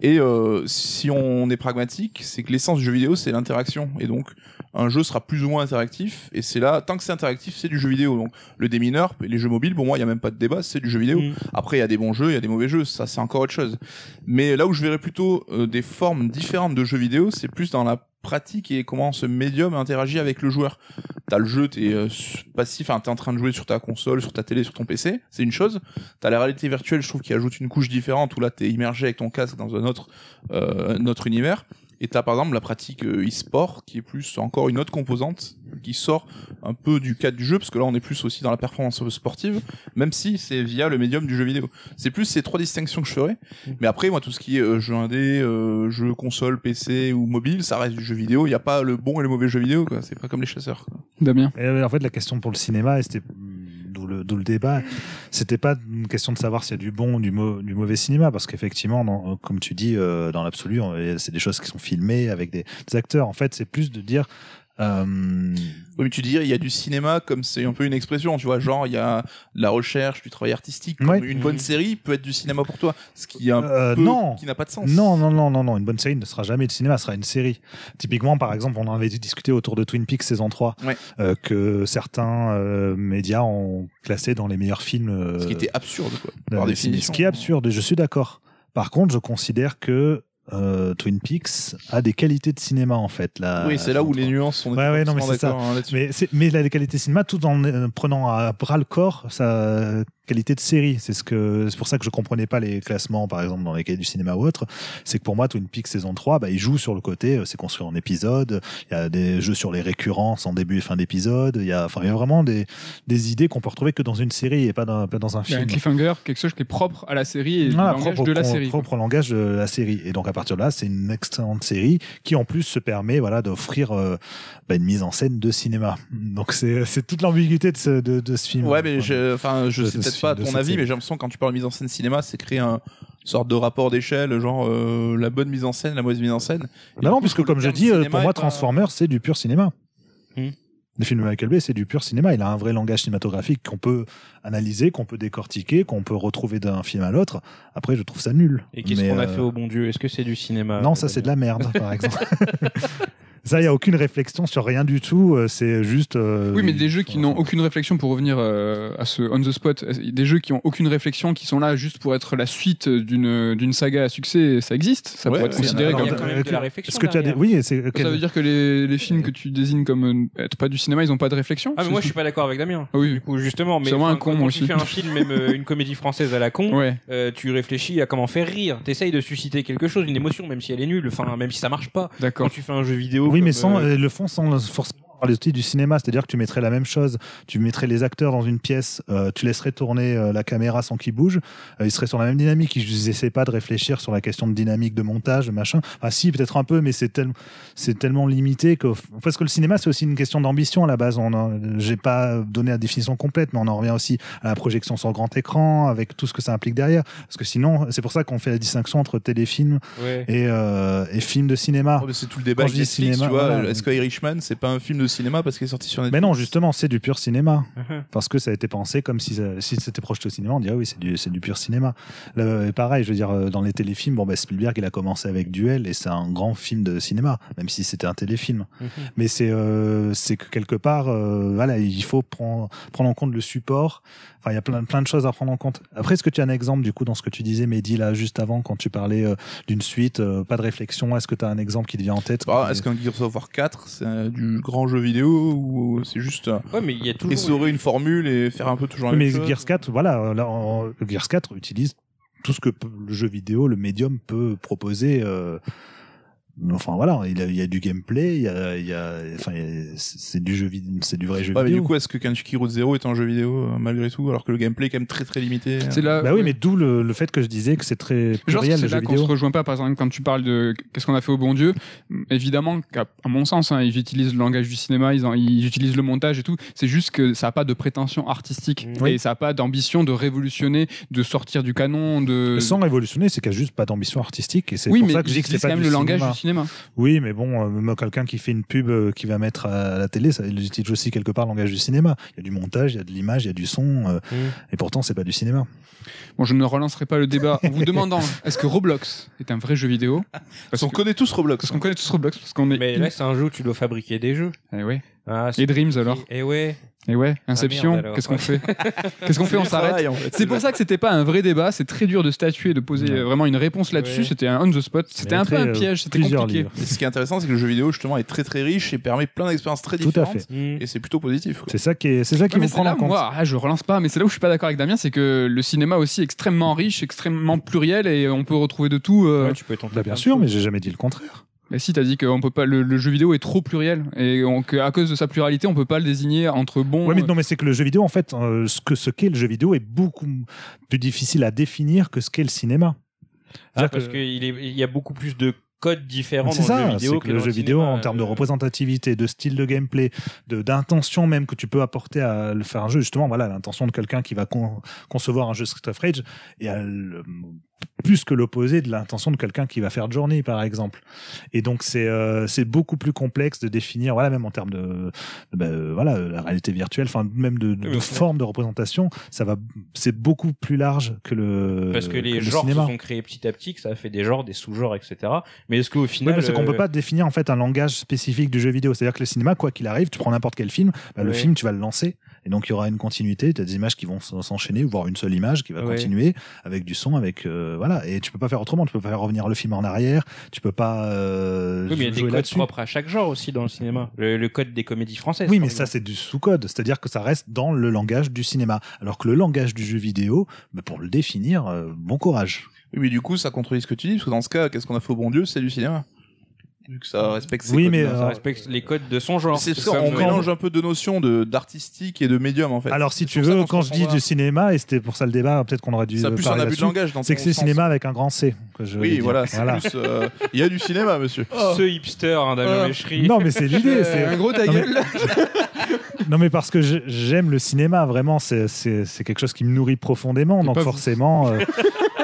Et euh, si on est pragmatique, c'est que l'essence du jeu vidéo c'est l'interaction et donc un jeu sera plus ou moins interactif et c'est là tant que c'est interactif c'est du jeu vidéo. Donc le démineur les jeux mobiles pour moi il y a même pas de débat c'est du jeu vidéo. Mm. après il y a des bons jeux il y a des mauvais jeux ça c'est encore autre chose. Mais là où je verrais plutôt euh, des formes différentes de jeux vidéo c'est plus dans la pratique et comment ce médium interagit avec le joueur. T'as le jeu t'es euh, passif enfin t'es en train de jouer sur ta console sur ta télé sur ton PC c'est une chose. T'as la réalité virtuelle je trouve qui ajoute une couche différente où là t'es immergé avec ton casque dans un autre euh, un autre univers et t'as par exemple la pratique euh, e-sport qui est plus encore une autre composante qui sort un peu du cadre du jeu parce que là on est plus aussi dans la performance sportive même si c'est via le médium du jeu vidéo. C'est plus ces trois distinctions que je ferais. Mais après moi tout ce qui est euh, jeu indé, euh, jeu console, PC ou mobile, ça reste du jeu vidéo. Il n'y a pas le bon et le mauvais jeu vidéo quoi. C'est pas comme les chasseurs. quoi. Damien. Et, euh, en fait, la question pour le cinéma, c'était d'où le, le débat, c'était pas une question de savoir s'il y a du bon ou du, mau- du mauvais cinéma, parce qu'effectivement, dans- comme tu dis, euh, dans l'absolu, c'est des choses qui sont filmées avec des acteurs. En fait, c'est plus de dire. Euh, Oui, mais tu dis il y a du cinéma comme c'est un peu une expression, tu vois, genre il y a de la recherche, du travail artistique. Comme Ouais. Une bonne Mhm. série peut être du cinéma pour toi, ce qui est un Euh, peu non. qui n'a pas de sens. Non, non, non, non, non. Une bonne série ne sera jamais de cinéma, ce sera une série. Typiquement, par exemple, on en avait discuté autour de Twin Peaks saison 3, Ouais. euh, que certains euh, médias ont classé dans les meilleurs films. euh, Ce qui était absurde quoi. Par c'est- définition. Ce qui est absurde, et je suis d'accord. Par contre, je considère que euh, Twin Peaks a des qualités de cinéma en fait. Là, Oui, c'est là où les nuances sont Ouais, ouais, non, mais c'est ça. hein. Mais, mais la qualité de cinéma, tout en euh, prenant à bras le corps sa qualité de série. C'est ce que, c'est pour ça que je comprenais pas les classements, par exemple, dans les cahiers du cinéma ou autre. C'est que pour moi, Twin Peaks saison 3, bah, il joue sur le côté, euh, c'est construit en épisodes. Il y a des jeux sur les récurrences en début et fin d'épisode. Il y a, enfin, il y a vraiment des, des idées qu'on peut retrouver que dans une série et pas dans, pas dans un Il y a un film. cliffhanger, quelque chose qui est propre à la série et Voilà, langage propre, de la au- série. quoi. propre au langage de la série. Et donc à partir de là, c'est une excellente série qui en plus se permet voilà d'offrir euh, bah, une mise en scène de cinéma. Donc c'est c'est toute l'ambiguïté de ce, de, de ce film. Ouais, mais je, enfin, je De- sais pas de ton avis, mais j'ai l'impression que quand tu parles de mise en scène cinéma, c'est créer un sorte de rapport d'échelle, genre euh, la bonne mise en scène, la mauvaise mise en scène. Bah non, coup, puisque comme je dis, euh, pour moi, Transformers, c'est du pur cinéma. Hmm. Le film de Michael Bay, c'est du pur cinéma. Il a un vrai langage cinématographique qu'on peut analyser, qu'on peut décortiquer, qu'on peut retrouver d'un film à l'autre. Après, je trouve ça nul. Et qu'est-ce qu'on a euh, fait au bon Dieu? Est-ce que c'est du cinéma Non, ça c'est de la merde, par exemple. ça, il n'y a aucune réflexion sur rien du tout. euh, C'est juste. euh, Oui, mais des jeux qui n'ont aucune réflexion pour revenir euh, à ce on the spot, des jeux qui ont aucune réflexion, qui sont là juste pour être la suite d'une d'une saga à succès, ça existe. Ça Ouais, pourrait être considéré comme. quand. Est-ce que tu as des... Oui, c'est. Ça veut dire que les, les films que tu désignes comme euh, être pas du cinéma, ils ont pas de réflexion? Ah mais moi je suis pas d'accord avec Damien. Ah oui. Du coup justement, mais C'est vraiment enfin, un con, quand, tu fais un film, même une comédie française à la con, Ouais. euh, tu réfléchis à comment faire rire. T'essayes de susciter quelque chose, une émotion, même si elle est nulle, enfin même si ça marche pas. Quand D'accord. tu fais un jeu vidéo, Oui, mais sans euh, euh, le fond, sans par les outils du cinéma, c'est-à-dire que tu mettrais la même chose, tu mettrais les acteurs dans une pièce, euh, tu laisserais tourner euh, la caméra sans qu'ils bougent, euh, ils seraient sur la même dynamique, ils essaient pas de réfléchir sur la question de dynamique de montage, de machin. Ah si, peut-être un peu, mais c'est tellement, c'est tellement limité que parce que le cinéma c'est aussi une question d'ambition à la base. On en- j'ai pas donné la définition complète, mais on en revient aussi à la projection sur grand écran, avec tout ce que ça implique derrière. Parce que sinon, c'est pour ça qu'on fait la distinction entre téléfilm ouais. et, euh, et film de cinéma. Oh, C'est tout le débat Quand je dis Netflix, cinéma, tu vois. voilà. Est-ce que Irishman, c'est pas un film de cinéma parce qu'il est sorti sur Netflix Mais non, justement, c'est du pur cinéma. Uh-huh. Parce que ça a été pensé comme si, ça- si c'était projeté au cinéma, on dirait oui, c'est du, c'est du pur cinéma. Le- et pareil, je veux dire, euh, dans les téléfilms, bon, bah, Spielberg, il a commencé avec Duel et c'est un grand film de cinéma, même si c'était un téléfilm. Mhm. Mais c'est euh, c'est que quelque part, euh, voilà, il faut prendre, prendre en compte le support. Enfin, il y a plein, plein de choses à prendre en compte. Après, est-ce que tu as un exemple, du coup, dans ce que tu disais, Mehdi, là, juste avant, quand tu parlais euh, d'une suite, euh, pas de réflexion, est-ce que tu as un exemple qui te vient en tête Ah, Est-ce qu'un Gears of War 4, c'est euh, du grand jeu vidéo ou c'est juste euh, Ouais, mais il y a toujours. essorer une formule et faire un peu toujours la Oui, même mais Gears 4, voilà, là, en- Gears 4 utilise tout ce que le jeu vidéo, le médium peut proposer euh, Enfin voilà, il, a- il y a du gameplay, il y a, il y a, enfin, a- c'est du jeu vidéo, c'est du vrai jeu Ouais, mais vidéo. du coup, est-ce que Kentucky Route Zero est un jeu vidéo euh, malgré tout, alors que le gameplay est quand même très très limité C'est là. bah oui, mais d'où le, le fait que je disais que c'est très pluriel le c'est jeu là qu'on vidéo. se rejoint pas, par exemple, quand tu parles de qu'est-ce qu'on a fait au bon Dieu. Évidemment, qu'à à mon sens, hein, ils utilisent le langage du cinéma, ils, en- ils utilisent le montage et tout. C'est juste que ça n'a pas de prétention artistique Mm. et ça n'a pas d'ambition de révolutionner, de sortir du canon. De... Sans révolutionner, c'est qu'il n'y a juste pas d'ambition artistique et c'est oui, pour mais ça que je dis ils que c'est utilisent pas quand même du le langage du cinéma. Oui, mais bon, euh, quelqu'un qui fait une pub euh, qui va mettre à la télé, ça il utilise aussi quelque part le langage du cinéma. Il y a du montage, il y a de l'image, il y a du son, euh, Mm. et pourtant c'est pas du cinéma. Bon, je ne relancerai pas le débat en vous demandant est-ce que Roblox est un vrai jeu vidéo? Parce qu'on connaît tous Roblox. Parce qu'on connaît tous Roblox, parce qu'on est. Mais là, c'est un jeu où tu dois fabriquer des jeux. Eh ouais. Ah, Et Dreams alors Et ouais. Et ouais, Inception, merde, alors. qu'est-ce qu'on fait Qu'est-ce qu'on fait On s'arrête en fait. C'est pour ça que c'était pas un vrai débat, c'est très dur de statuer, de poser Ouais. vraiment une réponse là-dessus, Ouais. c'était un on the spot, c'était un peu un euh, piège, c'était compliqué. ce qui est intéressant, c'est que le jeu vidéo justement est très très riche et permet plein d'expériences très Tout à différentes. fait. Et c'est plutôt positif. C'est ça qui est, c'est ça qu'il Ouais, prendre en compte. moi, ah, je relance pas, mais c'est là où je suis pas d'accord avec Damien, c'est que le cinéma aussi est extrêmement riche, extrêmement pluriel et on peut retrouver de tout. euh, Ouais, tu peux tenter Bah, plein bien sûr, mais choses. j'ai jamais dit le contraire. Mais si, t'as dit qu'on peut pas, le, le jeu vidéo est trop pluriel et on- que à cause de sa pluralité, on peut pas le désigner entre bons. Ouais, mais non, mais c'est que le jeu vidéo, en fait, euh, ce que ce qu'est le jeu vidéo est beaucoup plus difficile à définir que ce qu'est le cinéma. Ah, C'est-à-dire parce que- qu'il il y a beaucoup plus de codes différents dans le jeu vidéo c'est que que le jeu vidéo, en termes de euh, représentativité, de style de gameplay, de d'intention même que tu peux apporter à le faire un jeu, justement, voilà, l'intention de quelqu'un qui va con- concevoir un jeu Street of Rage et à le- plus que l'opposé de l'intention de quelqu'un qui va faire Journey, par exemple. Et donc c'est euh, c'est beaucoup plus complexe de définir, voilà, même en termes de, de, bah, euh, voilà, la réalité virtuelle, enfin même de, de, Oui, forme de représentation, ça va, c'est beaucoup plus large que le Parce que les le genres cinéma. se sont créés petit à petit, que ça a fait des genres, des sous-genres, etc. Mais est-ce qu'au Oui, final. mais c'est qu'on euh, peut pas définir en fait un langage spécifique du jeu vidéo. C'est-à-dire que le cinéma, quoi qu'il arrive, tu prends n'importe quel film, bah, le film, tu vas le lancer. Et donc, il y aura une continuité. Tu as des images qui vont s'enchaîner, voire une seule image qui va Ouais. continuer avec du son, avec, euh, voilà. Et tu peux pas faire autrement. Tu peux pas faire revenir le film en arrière. Tu peux pas, euh, Oui, mais il y a des codes propres à chaque genre aussi dans le cinéma. Le, le code des comédies françaises. Oui, mais ça, c'est du sous-code. C'est-à-dire que ça reste dans le langage du cinéma. Alors que le langage du jeu vidéo, bah, pour le définir, euh, bon courage. Oui, mais du coup, ça contredit ce que tu dis, parce que dans ce cas, qu'est-ce qu'on a fait au bon Dieu? C'est du cinéma. Vu que ça respecte ses Oui, codes. mais, Non, euh, ça respecte- les codes de son genre. C'est C'est ça, comme, on euh, mélange un peu de notions de d'artistique et de médium en fait. Alors, si tu veux, qu'on quand je dis du cinéma, et c'était pour ça le débat, peut-être qu'on aurait dû ça a euh, plus un abus de langage dans c'est que c'est cinéma avec un grand C. Que je Oui, voilà, c'est plus. euh, Il y a du cinéma, monsieur. Ce hipster, hein, Damien Ah. Méchery. Non, mais c'est l'idée. c'est- un gros ta Non, mais- gueule. Non, mais parce que j'aime le cinéma, vraiment, c'est- quelque chose qui me nourrit profondément. Donc, forcément.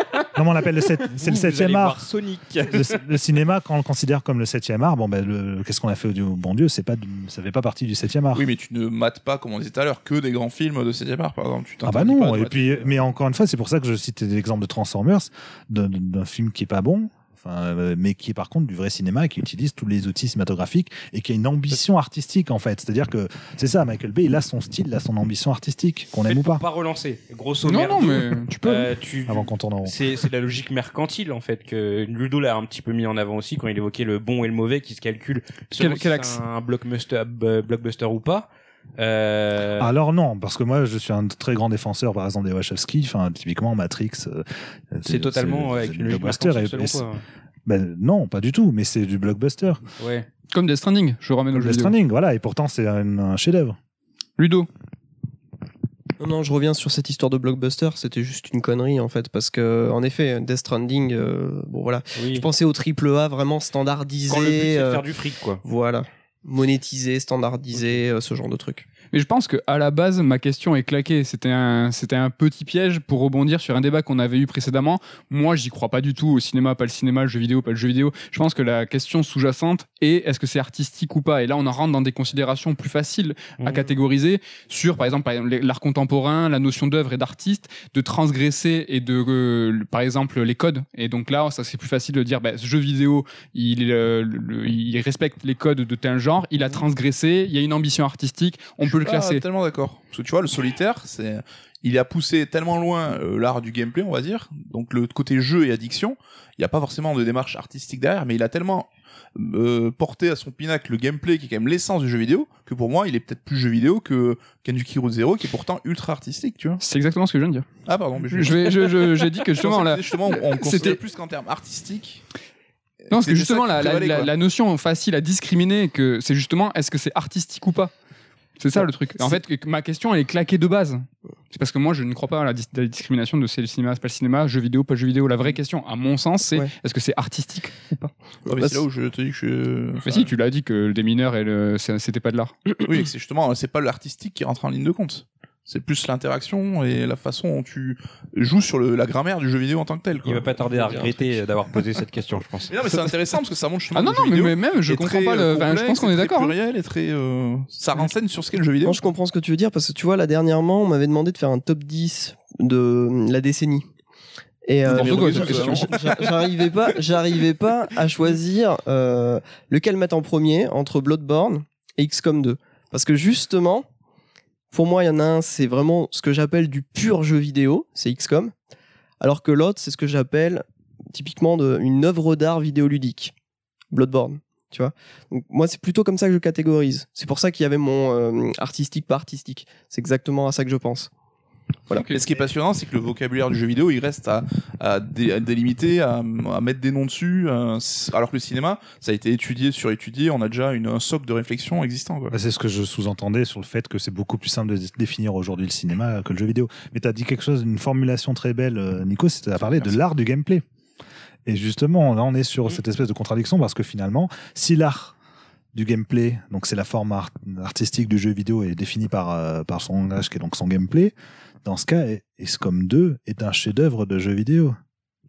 mais on l'appelle le sept- c'est le Vous, vous allez septième voir art. Sonic. Le, le cinéma, quand on le considère comme le septième art, bon, ben, le- qu'est-ce qu'on a fait au bon Dieu C'est pas, ça fait pas partie du septième art. Oui, mais tu ne mates pas, comme on disait tout à l'heure, que des grands films de 7 art, par exemple. Tu Ah bah non, et puis, mais encore une fois, c'est pour ça que je cite l'exemple de Transformers, d'un- d'un film qui est pas bon, enfin, euh, mais qui est par contre du vrai cinéma et qui utilise tous les outils cinématographiques et qui a une ambition artistique en fait. C'est-à-dire que c'est ça, Michael Bay, il a son style, il a son ambition artistique, qu'on aime ou pas, pas relancer. Grosso Non, merdo, non, mais tu peux. euh, tu, avant qu'on tourne en rond. C'est c'est la logique mercantile en fait que Ludo l'a un petit peu mis en avant aussi quand il évoquait le bon et le mauvais qui se calculent sur Quel- si quel c'est axe un blockbuster, b- blockbuster ou pas. Euh, Alors non, parce que moi je suis un très grand défenseur par exemple des Wachowski, enfin typiquement Matrix. euh, c'est totalement avec du une blockbuster. et- selon et- toi. ben, non, pas du tout, mais c'est du blockbuster. Ouais. Comme Death Stranding, je ramène au Le jeu vidéo. Stranding, voilà, et pourtant c'est un, un chef-d'œuvre. Ludo, Non, non, je reviens sur cette histoire de blockbuster. C'était juste une connerie en fait, parce que en effet, Death Stranding, euh, bon voilà, Oui. je pensais au triple A vraiment standardisé, Quand le but de euh, faire du fric quoi. voilà, monétisé, standardisé, euh, ce genre de truc. Mais je pense que à la base, ma question est claquée. C'était un, c'était un petit piège pour rebondir sur un débat qu'on avait eu précédemment. Moi, j'y crois pas du tout au cinéma, pas le cinéma, le jeu vidéo, pas le jeu vidéo. Je pense que la question sous-jacente est est-ce que c'est artistique ou pas? Et là, on en rentre dans des considérations plus faciles à Mhm. catégoriser sur, par exemple, l'art contemporain, la notion d'œuvre et d'artiste, de transgresser et de, euh, par exemple, les codes. Et donc là, ça c'est plus facile de dire, bah, ce jeu vidéo, il, euh, le- il respecte les codes de tel genre, il a transgressé, il y a une ambition artistique, on peut le classer. tellement d'accord. Parce que tu vois, le solitaire, c'est, il a poussé tellement loin euh, l'art du gameplay, on va dire. Donc le côté jeu et addiction, il n'y a pas forcément de démarche artistique derrière, mais il a tellement euh, porté à son pinacle le gameplay qui est quand même l'essence du jeu vidéo que pour moi il est peut-être plus jeu vidéo que Kentucky Route Zero qui est pourtant ultra artistique tu vois C'est exactement ce que je viens de dire. ah pardon mais Je vais, je, je- j'ai dit que justement là, justement on c'était- considère plus qu'en termes artistiques Non, parce que justement, la, la, la notion facile à discriminer, que c'est justement, est-ce que c'est artistique ou pas? C'est ça le truc. En fait, que- ma question, elle est claquée de base. C'est parce que moi, je ne crois pas à la, dis- la discrimination de c'est le cinéma, c'est pas le cinéma, jeu vidéo, pas jeu vidéo. La vraie question, à mon sens, c'est Ouais. est-ce que c'est artistique ou pas? Ouais, Bah, c'est là où je te dis que je. Mais si, tu l'as dit que des mineurs, et le- c'est- c'était pas de l'art. Oui, c'est justement, c'est pas l'artistique qui rentre en ligne de compte. C'est plus l'interaction et la façon dont tu joues sur le, la grammaire du jeu vidéo en tant que tel. Quoi. Il va pas tarder à regretter d'avoir posé cette question, je pense. Mais non, mais c'est intéressant parce que ça montre justement Ah non, non, mais, mais même, je comprends pas le. euh, je pense qu'on est d'accord. hein. pluriel et très, euh, ça renseigne sur ce qu'est le jeu vidéo. Non, je comprends ce que tu veux dire parce que tu vois, là dernièrement, on m'avait demandé de faire un top 10 de la décennie. Et euh, j'arrivais pas, j'arrivais pas à choisir euh, lequel mettre en premier entre Bloodborne et XCOM 2 parce que justement, pour moi, il y en a un, c'est vraiment ce que j'appelle du pur jeu vidéo, c'est XCOM, alors que l'autre, c'est ce que j'appelle typiquement une œuvre d'art vidéoludique, Bloodborne. Tu vois Donc, moi, c'est plutôt comme ça que je catégorise. C'est pour ça qu'il y avait mon euh, artistique pas artistique. C'est exactement à ça que je pense. Voilà. Et ce qui est passionnant, c'est que le vocabulaire du jeu vidéo, il reste à, à, dé- à délimiter, à, à mettre des noms dessus, euh, alors que le cinéma, ça a été étudié sur étudié, on a déjà une, un socle de réflexion existant. Quoi. Bah, c'est ce que je sous-entendais sur le fait que c'est beaucoup plus simple de dé- définir aujourd'hui le cinéma que le jeu vidéo. Mais tu as dit quelque chose, une formulation très belle, euh, Nico, c'était à parler de Merci. l'art du gameplay. Et justement, là, on est sur cette espèce de contradiction parce que finalement, si l'art du gameplay, donc c'est la forme art- artistique du jeu vidéo, est définie par, euh, par son langage qui est donc son gameplay, dans ce cas, XCOM 2 est un chef-d'œuvre de jeu vidéo.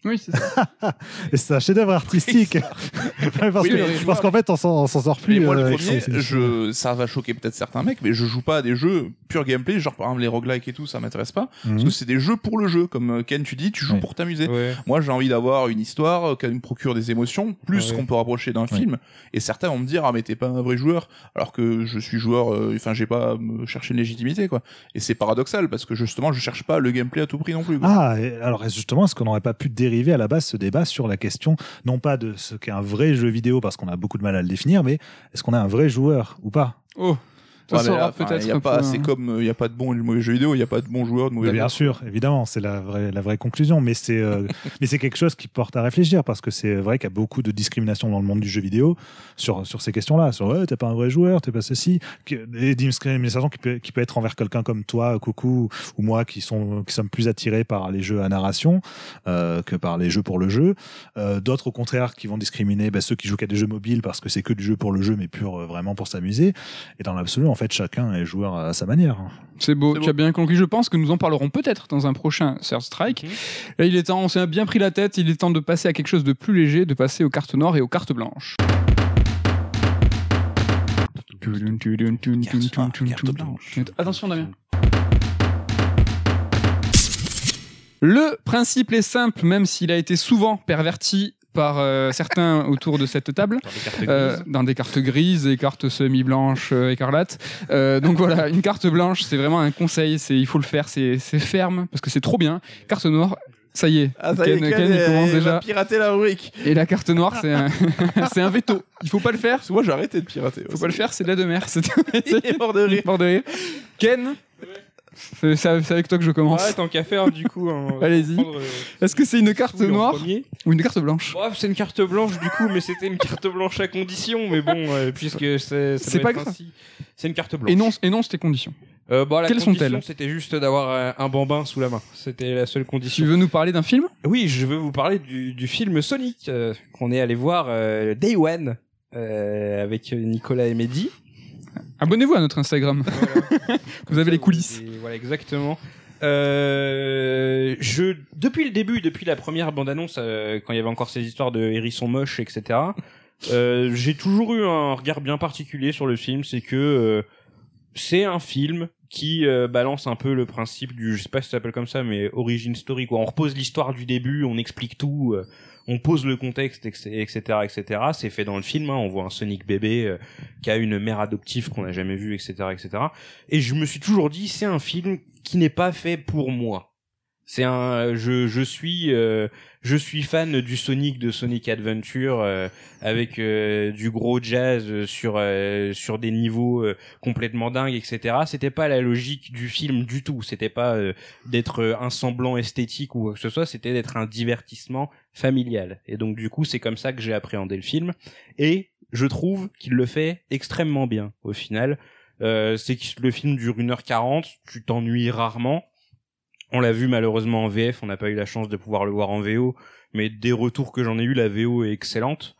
Oui, c'est ça. Et c'est un chef-d'œuvre artistique. Parce Oui, que- parce qu'en fait, on s'en on s'en sort plus. Mais moi, euh, le premier, je, ça va choquer peut-être certains mecs, mais je joue pas à des jeux pur gameplay, genre par exemple les roguelikes et tout, ça m'intéresse pas. Parce Mhm. que c'est des jeux pour le jeu, comme euh, Ken, tu dis, tu joues pour t'amuser. Ouais. Moi, j'ai envie d'avoir une histoire euh, qui me procure des émotions, plus Ouais. qu'on peut rapprocher d'un film. Et certains vont me dire, ah, mais t'es pas un vrai joueur, alors que je suis joueur, euh, enfin, j'ai pas à me chercher une légitimité, quoi. Et c'est paradoxal, parce que justement, je cherche pas le gameplay à tout prix non plus. quoi. Ah, et alors justement, est-ce qu'on n'aurait pas pu dériver à la base ce débat sur la question, non pas de ce qu'est un vrai jeu vidéo, parce qu'on a beaucoup de mal à le définir, mais est-ce qu'on est un vrai joueur ou pas? Oh. Ouais, mais sera là, enfin, peut-être. y a un pas, peu, c'est hein. comme, il y a pas de bons et de mauvais jeux vidéo, il y a pas de bons joueurs, de mauvais Bah, Bien sûr, évidemment, c'est la vraie, la vraie conclusion, mais c'est euh, mais c'est quelque chose qui porte à réfléchir parce que c'est vrai qu'il y a beaucoup de discrimination dans le monde du jeu vidéo sur sur ces questions-là, sur ouais, t'es pas un vrai joueur, t'es pas ceci, et discrimination qui peut qui peut être envers quelqu'un comme toi, Coucou, ou moi, qui sont qui sommes plus attirés par les jeux à narration euh, que par les jeux pour le jeu. Euh, D'autres au contraire qui vont discriminer bah, ceux qui jouent qu'à des jeux mobiles parce que c'est que du jeu pour le jeu, mais pur euh, vraiment pour s'amuser. Et dans l'absolu, en fait, chacun est joueur à sa manière. C'est beau, tu beau. as bien conclu. Je pense que nous en parlerons peut-être dans un prochain Third Strike. Là, il est temps, on s'est bien pris la tête, il est temps de passer à quelque chose de plus léger, de passer aux cartes noires et aux cartes blanches. Attention Damien. Le principe est simple, même s'il a été souvent perverti par euh, certains autour de cette table. Dans des cartes Euh, grises. dans des cartes grises, des cartes semi-blanches, euh, écarlates. Euh, donc voilà, une carte blanche, c'est vraiment un conseil, c'est il faut le faire, c'est c'est ferme parce que c'est trop bien. Carte noire, ça y est, Ah, ça y est, Ken, Ken, il commence il va déjà. pirater la rubrique. Et la carte noire, c'est un, c'est un veto. Il faut pas le faire. Moi, j'ai arrêté de pirater. Faut pas le faire, c'est de la de mer. C'est mort de rire. mort de rire. Ken, c'est avec toi que je commence. Ouais, tant qu'à faire, du coup. hein, Allez-y. euh, Est-ce que c'est une carte noire ou une carte blanche? C'est une carte blanche du coup, mais c'était une carte blanche à condition. Mais bon, euh, puisque c'est C'est pas grave. C'est une carte blanche. Énonce, énonce tes conditions. Euh, bon, la Quelles sont-elles C'était juste d'avoir un bambin sous la main. C'était la seule Tu condition. veux nous parler d'un film? Oui, je veux vous parler du, du film Sonic euh, qu'on est allé voir Day One avec Nicolas et Mehdi. Abonnez-vous à notre Instagram. Vous avez les coulisses. Voilà, exactement. Euh, je, depuis le début, depuis la première bande-annonce, euh, quand il y avait encore ces histoires de hérissons moches, etc., euh, j'ai toujours eu un regard bien particulier sur le film. C'est que c'est un film qui balance un peu le principe du, je sais pas si ça s'appelle comme ça, mais origin story. Quoi. On repose l'histoire du début, on explique tout, on pose le contexte, etc., etc. C'est fait dans le film. hein. on voit un Sonic bébé euh, qui a une mère adoptive qu'on n'a jamais vue, etc., etc. Et je me suis toujours dit, c'est un film qui n'est pas fait pour moi. C'est un, je, je suis, euh, je suis fan du Sonic de Sonic Adventure euh, avec euh, du gros jazz sur euh, sur des niveaux euh, complètement dingues, etc. C'était pas la logique du film du tout. C'était pas euh, d'être un semblant esthétique ou quoi que ce soit. C'était d'être un divertissement familial. Et donc du coup, c'est comme ça que j'ai appréhendé le film. Et je trouve qu'il le fait extrêmement bien au final. Euh, c'est que le film dure 1h40, tu t'ennuies rarement. On l'a vu malheureusement en VF, on n'a pas eu la chance de pouvoir le voir en VO, mais des retours que j'en ai eu, la VO est excellente.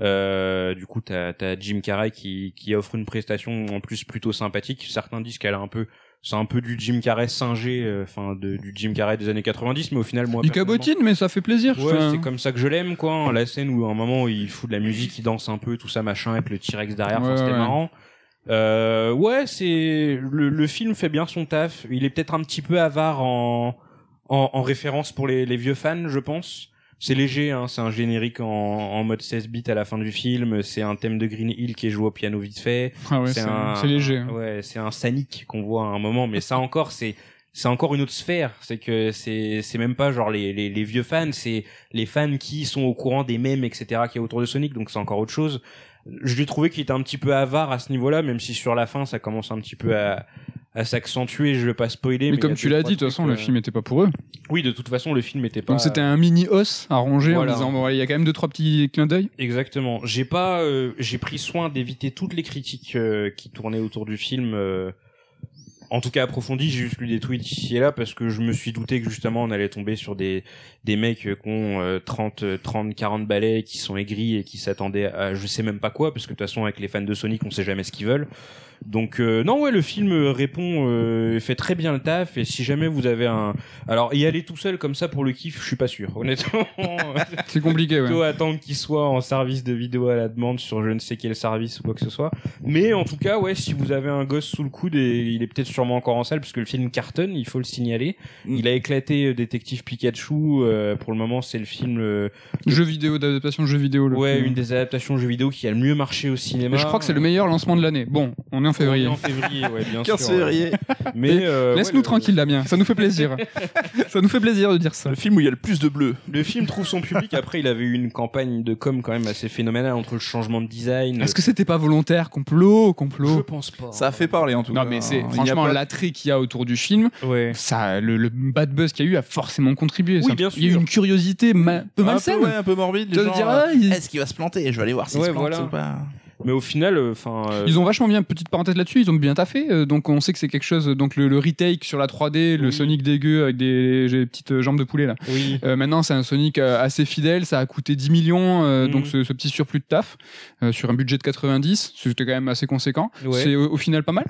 Euh, du coup, t'as as Jim Carrey qui, qui offre une prestation en plus plutôt sympathique. Certains disent qu'elle a un peu, c'est un peu du Jim Carrey singé, euh, enfin de- du Jim Carrey des années 90, mais au final, moi, Il cabotine, mais ça fait plaisir. Ouais, c'est comme ça que je l'aime, quoi. hein. La scène où à un moment il fout de la musique, il danse un peu, tout ça, machin, avec le T-Rex derrière, Ouais, c'était ouais. marrant. Euh, ouais, c'est le, le film fait bien son taf. Il est peut-être un petit peu avare en en, en référence pour les, les vieux fans, je pense. C'est léger, hein, c'est un générique en, en mode 16 bits à la fin du film. C'est un thème de Green Hill qui est joué au piano vite fait. ah ouais, c'est c'est un- c'est léger. hein. Ouais, c'est un Sanic qu'on voit à un moment, mais ça encore, c'est c'est encore une autre sphère. C'est que c'est c'est même pas genre les, les, les vieux fans, c'est les fans qui sont au courant des mèmes, etc. qui est autour de Sonic, donc c'est encore autre chose. Je l'ai trouvé qu'il était un petit peu avare à ce niveau-là, même si sur la fin ça commence un petit peu à, à s'accentuer. Je vais pas spoiler. Mais comme tu l'as dit, de toute façon, le euh, film était pas pour eux. Oui, de toute façon, le film était pas. Donc c'était un mini os à ranger Voilà. en disant bon, il y a quand même deux trois petits clins d'œil. Exactement. J'ai pas, euh, j'ai pris soin d'éviter toutes les critiques euh, qui tournaient autour du film. En tout cas approfondies, j'ai juste lu des tweets ici et là parce que je me suis douté que justement on allait tomber sur des des mecs qui ont euh, 30 euh, 30 40 balais qui sont aigris et qui s'attendaient à je sais même pas quoi parce que de toute façon avec les fans de Sonic, on sait jamais ce qu'ils veulent. Donc euh, non ouais, le film euh, répond euh, fait très bien le taf et si jamais vous avez un alors y aller tout seul comme ça pour le kiff, je suis pas sûr honnêtement. C'est compliqué, ouais. plutôt attendre qu'il soit en service de vidéo à la demande sur je ne sais quel service ou quoi que ce soit. Mais en tout cas, ouais, si vous avez un gosse sous le coude et il est peut-être sûrement encore en salle puisque le film cartonne, il faut le signaler. Mm. Il a éclaté euh, Détective Pikachu. euh, pour le moment, c'est le film, euh, Jeu vidéo, d'adaptation de jeu vidéo. Le ouais, une des adaptations jeux vidéo qui a le mieux marché au cinéma. Mais je crois que c'est le meilleur lancement de l'année. Bon, on est en On est février. En février, ouais, bien 15 sûr. février. Mais euh, Laisse-nous ouais, le- tranquille, Damien. Ça nous fait plaisir. ça nous fait plaisir de dire ça. Le film où il y a le plus de bleu. Le film trouve son public. Après, il avait eu une campagne de com quand même assez phénoménale entre le changement de design. Est-ce que c'était pas volontaire Complot, je complot. pense pas. Ça a fait parler en tout cas. Non, mais c'est franchement l'attrait qu'il y a autour du film. Ouais. Ça, le, le bad buzz qu'il y a eu a forcément contribué. Oui, bien Il y a eu sûr. une curiosité ma- peu un malsaine. peu, ouais, un peu morbide. Te dire, euh, ah, Est-ce qu'il va se planter? Je vais aller voir s'il Ouais, se plante voilà. ou pas. Mais au final, enfin. euh, Ils ont vachement bien, petite parenthèse là-dessus, ils ont bien taffé. euh, donc on sait que c'est quelque chose. Donc le, le retake sur la 3D, le Oui. Sonic dégueu avec des, j'ai des petites euh, jambes de poulet là. Oui. Euh, maintenant c'est un Sonic euh, assez fidèle, ça a coûté 10 millions, euh, Mhm. donc ce, ce petit surplus de taf euh, sur un budget de 90, c'était quand même assez conséquent. Ouais. C'est au, au final pas mal.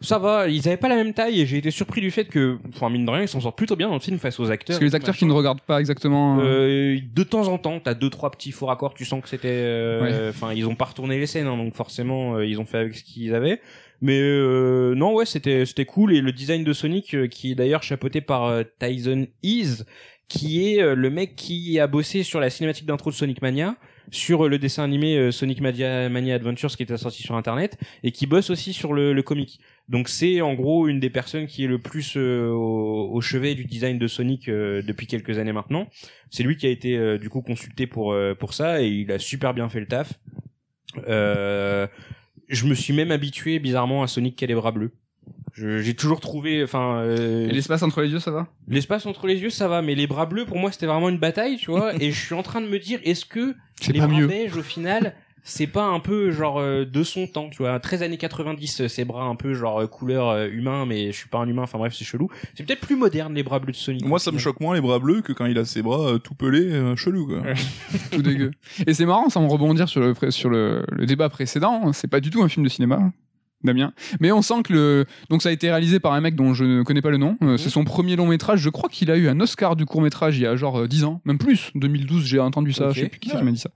Ça va, ils avaient pas la même taille et j'ai été surpris du fait que, enfin mine de rien, ils s'en sortent plutôt bien dans le film face aux acteurs. Parce que les acteurs qui ne regardent pas exactement. euh, Euh, de temps en temps, t'as deux trois petits faux raccords, tu sens que c'était, euh, enfin, ils ont pas retourné les scènes, hein, donc forcément, euh, ils ont fait avec ce qu'ils avaient. Mais euh, non, ouais, c'était c'était cool et le design de Sonic, euh, qui est d'ailleurs chapeauté par euh, Tyson Ease, qui est le mec qui a bossé sur la cinématique d'intro de Sonic Mania, sur euh, le dessin animé euh, Sonic Mania, Mania Adventures qui était sorti sur internet et qui bosse aussi sur le, comic. Donc c'est en gros une des personnes qui est le plus euh, au, chevet du design de Sonic depuis quelques années maintenant. C'est lui qui a été du coup consulté pour pour ça et il a super bien fait le taf. Je me suis même habitué bizarrement à Sonic qui a les bras bleus. Je- J'ai toujours trouvé, enfin, euh, Et l'espace entre les yeux, ça va? l'espace entre les yeux, ça va, mais les bras bleus, pour moi, c'était vraiment une bataille, tu vois. et je suis en train de me dire, est-ce que C'est les bras mieux. beiges, au final, c'est pas un peu genre euh, de son temps, tu vois? 13 années 90, euh, ces bras un peu genre euh, couleur euh, humain, mais je suis pas un humain. Enfin bref, c'est chelou. C'est peut-être plus moderne les bras bleus de Sonic. Moi, ça me choque moins les bras bleus que quand il a ses bras euh, tout pelés, euh, chelou quoi. Tout dégueu. Et c'est marrant, sans me rebondir sur le, sur le, le débat précédent, c'est pas du tout un film de cinéma. Damien. Mais on sent que le. Donc ça a été réalisé par un mec dont je ne connais pas le nom. Euh, C'est son premier long métrage. Je crois qu'il a eu un Oscar du court métrage il y a genre euh, 10 ans, même plus. 2012, j'ai entendu ça. Ok. Je sais plus qui m'a dit ça.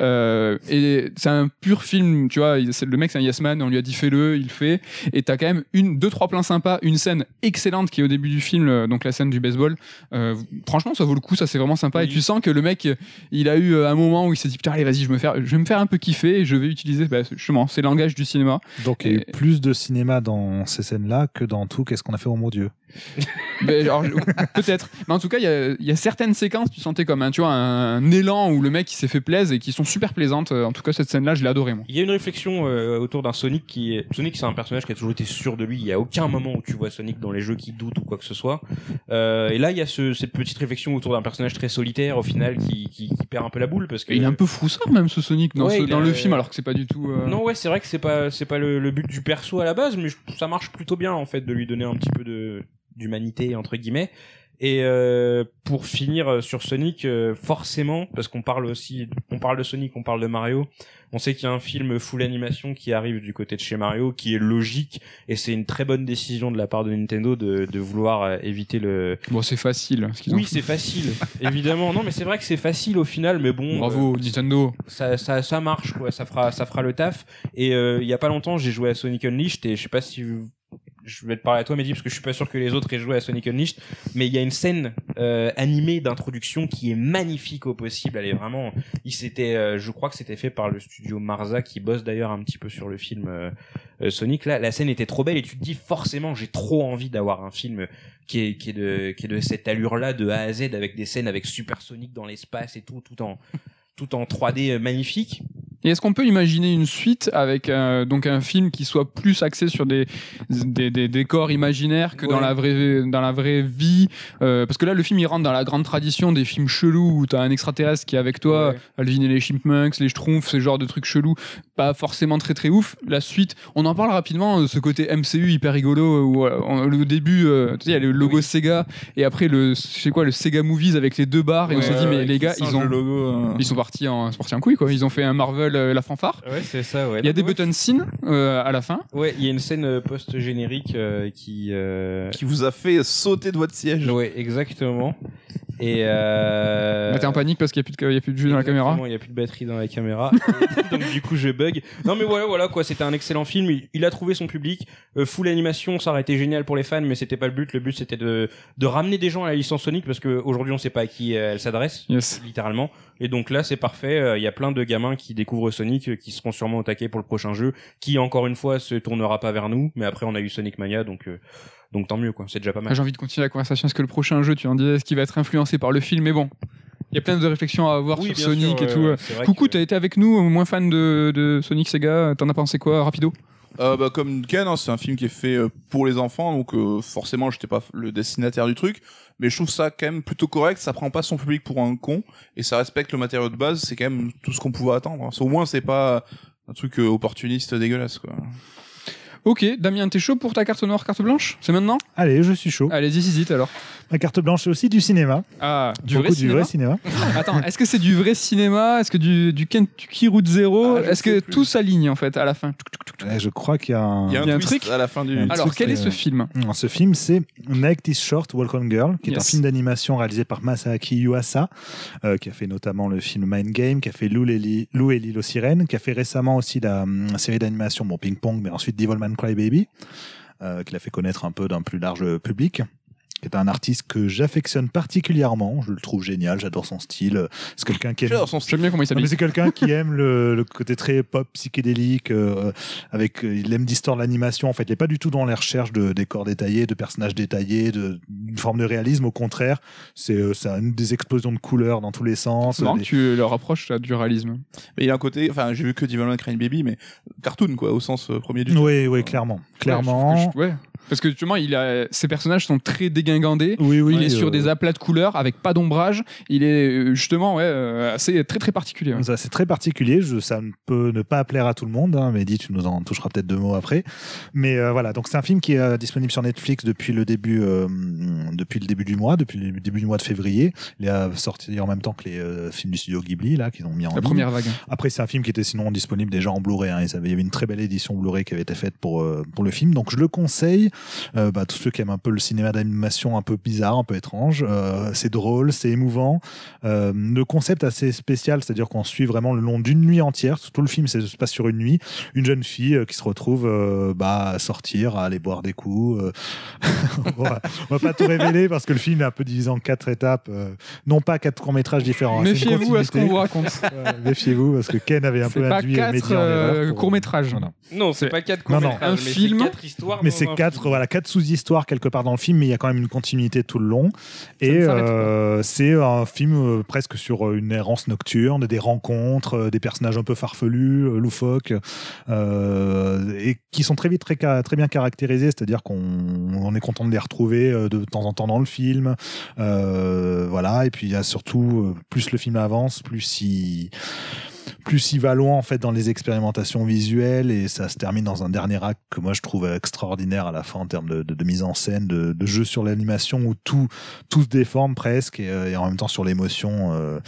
Euh, et c'est un pur film. Tu vois, le mec c'est un yes man. On lui a dit fais-le, il le fait. Et t'as quand même une, deux, trois plans sympas, une scène excellente qui est au début du film, euh, donc la scène du baseball. Euh, franchement, ça vaut le coup. Ça c'est vraiment sympa. Oui. Et tu sens que le mec, il a eu euh, un moment où il s'est dit putain allez vas-y je me faire je vais me faire un peu kiffer et je vais utiliser bah, justement c'est le langage du cinéma Donc eu plus de cinéma dans ces scènes-là que dans tout Qu'est-ce qu'on a fait au mon Dieu. Peut-être. Mais en tout cas, il y y a certaines séquences, tu sentais comme un, tu vois, un, élan où le mec il s'est fait plaisir et qui sont super plaisantes. En tout cas, cette scène-là, je l'ai adoré moi. Il y a une réflexion euh, autour d'un Sonic qui est Sonic, c'est un personnage qui a toujours été sûr de lui. Il y a aucun moment où tu vois Sonic dans les jeux qui doute ou quoi que ce soit. Euh, et là, il y a ce, cette petite réflexion autour d'un personnage très solitaire au final qui, qui, qui perd un peu la boule parce que il est un peu froussard même ce Sonic dans, Ouais, ce- il dans a- le film alors que c'est pas du tout. euh, Non ouais c'est vrai que c'est pas c'est pas le, le but du perso à la base mais je- ça marche plutôt bien en fait de lui donner un petit peu de d'humanité entre guillemets et euh, pour finir euh, sur Sonic euh, forcément parce qu'on parle aussi on parle de Sonic on parle de Mario on sait qu'il y a un film full animation qui arrive du côté de chez Mario qui est logique et c'est une très bonne décision de la part de Nintendo de, de vouloir euh, éviter le Bon, c'est facile. ce oui c'est facile évidemment non mais c'est vrai que c'est facile au final mais bon Bravo euh, Nintendo. ça, ça, ça marche quoi, ça fera, ça fera le taf. Et euh, il y a pas longtemps, j'ai joué à Sonic Unleashed et je sais pas si vous- je vais te parler à toi, Mehdi, parce que je suis pas sûr que les autres aient joué à Sonic Unleashed, mais il y a une scène euh, animée d'introduction qui est magnifique au possible. Elle est vraiment, il s'était, euh, je crois que c'était fait par le studio Marza qui bosse d'ailleurs un petit peu sur le film euh, euh, Sonic. Là, la scène était trop belle et tu te dis forcément, j'ai trop envie d'avoir un film qui est, qui est de, qui est de cette allure-là de A à Z avec des scènes avec Super Sonic dans l'espace et tout, tout en tout en 3D magnifique. Et est-ce qu'on peut imaginer une suite avec euh, donc un film qui soit plus axé sur des des, des décors imaginaires que dans la vraie dans la vraie vie euh, Parce que là, le film il rentre dans la grande tradition des films chelous où t'as un extraterrestre qui est avec toi, Ouais. Alvin et les Chipmunks, les Schtroumpfs, ce genre de trucs chelous, pas forcément très très ouf. La suite, on en parle rapidement, euh, ce côté MCU hyper rigolo où on- le début, euh, tu sais, il y a le logo Sega et après le c'est quoi le Sega Movies avec les deux barres et on s'est dit mais les gars ils ont le logo. euh. ils sont partis en, ils sont partis en couille quoi. Ils ont fait un Marvel la fanfare. Ouais, c'est ça, ouais. Il y a des ouais. button scenes euh, à la fin. Ouais, il y a une scène euh, post-générique euh, qui. Euh... qui vous a fait sauter de votre siège. Ouais, exactement. Et. Euh... T'es en panique parce qu'il n'y a, plus de- il y a plus de jus dans la caméra. Il y a plus de batterie dans la caméra. Donc du coup, je bug. Non, mais voilà, voilà quoi. C'était un excellent film. Il, il a trouvé son public. Euh, full animation, ça aurait été génial pour les fans, mais c'était pas le but. Le but, c'était de de ramener des gens à la licence Sonic parce que aujourd'hui, on sait pas à qui euh, elle s'adresse. Yes. littéralement. Et donc là, c'est parfait. Euh, Il y a plein de gamins qui découvrent Sonic, qui seront sûrement au taquet pour le prochain jeu, qui encore une fois se tournera pas vers nous. Mais après, on a eu Sonic Mania, donc euh, donc tant mieux quoi. C'est déjà pas Ah, mal. J'ai envie de continuer la conversation. Est-ce que le prochain jeu, tu en disais, est-ce qu'il va être influencé par le film? Mais bon, il y a plein de réflexions à avoir Oui, sur Sonic sûr, et euh, tout. Coucou, que- t'as été avec nous, moins fan de, de Sonic Sega. T'en as pensé quoi, rapido? Euh, bah, comme Ken, hein, c'est un film qui est fait euh, pour les enfants, donc euh, forcément, j'étais pas le destinataire du truc, mais je trouve ça quand même plutôt correct. Ça prend pas son public pour un con et ça respecte le matériau de base. C'est quand même tout ce qu'on pouvait attendre. Au moins, c'est pas un truc euh, opportuniste dégueulasse, quoi. Ok, Damien, t'es chaud pour ta carte noire, carte blanche? C'est maintenant? Allez, je suis chaud. Allez, it alors. Ma carte blanche, c'est aussi du cinéma. Ah, du Beaucoup vrai du cinéma vrai cinéma. Attends, est-ce que c'est du vrai cinéma? Est-ce que du, du Kentucky Route Zero? Ah, Est-ce que plus. tout s'aligne en fait à la fin? Ouais, je crois qu'il y a un. Il y a un, Il y a un twist truc à la fin du. Alors, truc, quel est euh, ce film? Non, Ce film, c'est Make This Short, On Girl, qui est un film d'animation réalisé par Masaaki Yuasa, euh, qui a fait notamment le film Mind Game, qui a fait Lou et, Li- Lou et l'île aux sirènes, qui a fait récemment aussi la, hum, série d'animation, bon, Ping Pong, mais ensuite Devilman Crybaby, euh, qu'il a fait connaître un peu d'un plus large public qui est un artiste que j'affectionne particulièrement, je le trouve génial, j'adore son style, c'est quelqu'un qui aime J'adore son J'aime bien comment il non, s'habille. c'est quelqu'un qui aime le, le côté très pop psychédélique euh, avec euh, il aime distordre l'animation en fait il est pas du tout dans les recherches de décors détaillés de personnages détaillés de une forme de réalisme au contraire c'est euh, ça une des explosions de couleurs dans tous les sens C'est marrant Les- que tu le rapproches là, du réalisme. Mais il y a un côté, enfin, j'ai vu que Devilman Crying Baby, mais cartoon, quoi, au sens premier du terme. oui oui clairement clairement Ouais, je je- ouais. Parce que justement, il a, ses personnages sont très dégingandés. oui oui il est sur euh, des aplats de couleurs avec pas d'ombrage. Il est euh, justement ouais, euh, assez très très particulier. ouais. Ça, c'est très particulier. Je, ça ne peut ne pas plaire à tout le monde. Hein. Mehdi, tu nous en toucheras peut-être deux mots après. Mais euh, voilà, donc c'est un film qui est disponible sur Netflix depuis le début, euh, depuis le début du mois, depuis le début du mois de février. Il est sorti en même temps que les euh, films du studio Ghibli là qu'ils ont mis en La ligne. première vague. Après, c'est un film qui était sinon disponible déjà en Blu-ray. Hein. Il y avait une très belle édition Blu-ray qui avait été faite pour, pour le film. Donc, je le conseille. Euh, bah, tous ceux qui aiment un peu le cinéma d'animation un peu bizarre, un peu étrange. Euh, c'est drôle, c'est émouvant. Euh, le concept assez spécial, c'est-à-dire qu'on suit vraiment le long d'une nuit entière. Tout le film c'est- se passe sur une nuit. Une jeune fille euh, qui se retrouve euh, bah, à sortir, à aller boire des coups. euh. Bon, on va pas tout révéler parce que le film est un peu divisé en quatre étapes, euh, non pas quatre courts métrages différents. hein, Méfiez-vous à ce qu'on vous raconte. Méfiez-vous parce que Ken avait un peu induit quatre Mehdi en erreur pour- courts métrages. Voilà. Non, c'est pas quatre Non, non. courts-métrages, Un film, quatre histoires. Mais c'est un quatre, voilà, quatre sous-histoires quelque part dans le film, mais il y a quand même une continuité tout le long. Et euh, c'est un film euh, presque sur euh, une errance nocturne, des rencontres, des personnages un peu farfelus, loufoques, euh, et qui sont très vite très, bien caractérisés, c'est-à-dire qu'on on est content de les retrouver de temps en temps dans le film. Euh, voilà, et puis il y a surtout, plus le film avance, plus il plus il va loin en fait dans les expérimentations visuelles et ça se termine dans un dernier acte que moi je trouve extraordinaire à la fin en termes de, mise en scène, de, jeu sur l'animation où tout tout se déforme presque et, euh, en même temps sur l'émotion, euh,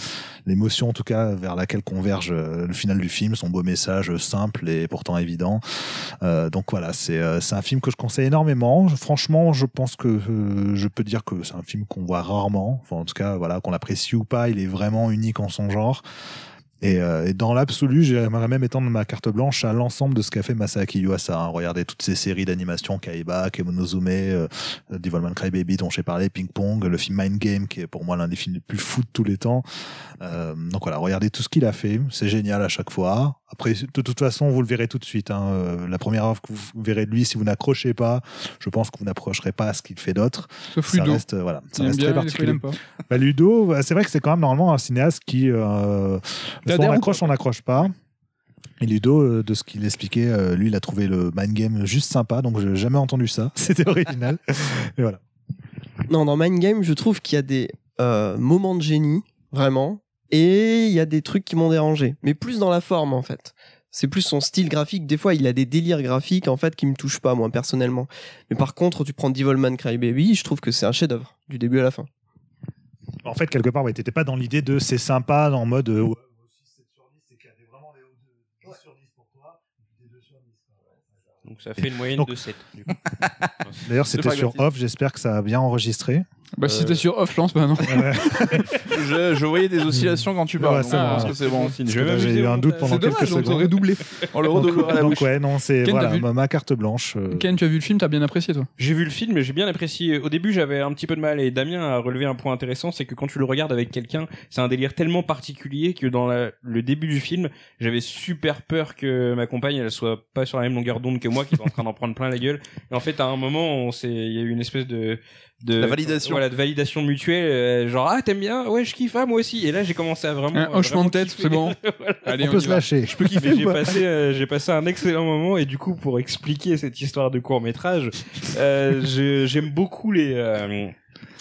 l'émotion en tout cas vers laquelle converge euh, le final du film, son beau message simple et pourtant évident. Donc voilà, c'est c'est un film que je conseille énormément. Franchement, je pense que je peux dire que c'est un film qu'on voit rarement. Enfin en tout cas voilà qu'on l'apprécie ou pas, il est vraiment unique en son genre. Et, euh, et dans l'absolu, j'aimerais même étendre ma carte blanche à l'ensemble de ce qu'a fait Masaaki Yuasa. Hein. Regardez toutes ces séries d'animation, Kaiba, Kemonozume, euh, Devilman Crybaby dont j'ai parlé, Ping Pong, le film Mind Game qui est pour moi l'un des films les plus fous de tous les temps. Euh, donc voilà, regardez tout ce qu'il a fait, c'est génial à chaque fois. Après, de toute façon, vous le verrez tout de suite. Hein. Euh, La première œuvre que vous verrez de lui, si vous n'accrochez pas, je pense que vous n'approcherez pas à ce qu'il fait d'autre. Sauf Ça Ludo. reste, euh, voilà, ça reste bien, très particulier. Bah, Ludo, bah, c'est vrai que c'est quand même normalement un cinéaste qui, euh, soit on accroche, on n'accroche pas. Et Ludo, euh, de ce qu'il expliquait, lui, il a trouvé le mind game juste sympa, donc j'ai jamais entendu ça. C'était original. Et voilà. Non, dans Mind Game, je trouve qu'il y a des euh, moments de génie, vraiment, et il y a des trucs qui m'ont dérangé, mais plus dans la forme en fait. C'est plus son style graphique. Des fois, il a des délires graphiques en fait qui me touchent pas moi personnellement. Mais par contre, tu prends Devilman Crybaby, je trouve que c'est un chef-d'œuvre du début à la fin. En fait, quelque part, ouais, t'étais pas dans l'idée de c'est sympa en mode. euh, ouais, aussi 7 sur 10, c'est qu'il y avait vraiment des 10 sur 10 pour toi, des 2 sur 10. Donc ça fait une moyenne Donc- de 7. Du coup. D'ailleurs, c'était sur off, j'espère que ça a bien enregistré. Bah, si Euh, c'était sur off, lance pas, non. Ouais. je, je voyais des oscillations quand tu parles. Ouais, donc c'est je bon. pense que c'est bon. J'ai eu un doute pendant quelques dommage, on secondes. t'aurait doublé. On le redoublera à la donc, bouche. ouais, non, c'est Ken, voilà, t'as vu ma, ma carte blanche. euh, Ken, tu as vu le film, t'as bien apprécié, toi? J'ai vu le film, j'ai bien apprécié. Au début, j'avais un petit peu de mal et Damien a relevé un point intéressant, c'est que quand tu le regardes avec quelqu'un, c'est un délire tellement particulier que dans la- le début du film, j'avais super peur que ma compagne elle soit pas sur la même longueur d'onde que moi, qui est en train d'en prendre plein la gueule. Et en fait, à un moment, on s'est, il y a eu une espèce de de La validation. voilà, de validation mutuelle, euh, genre ah t'aimes bien, ouais je kiffe, ah, moi aussi. Et là, j'ai commencé à vraiment Un hochement vraiment de tête, c'est bon. Allez, on peut se va. lâcher. Je peux kiffer j'ai passé, euh, j'ai passé un excellent moment et du coup pour expliquer cette histoire de court métrage, euh, j'aime beaucoup les, euh,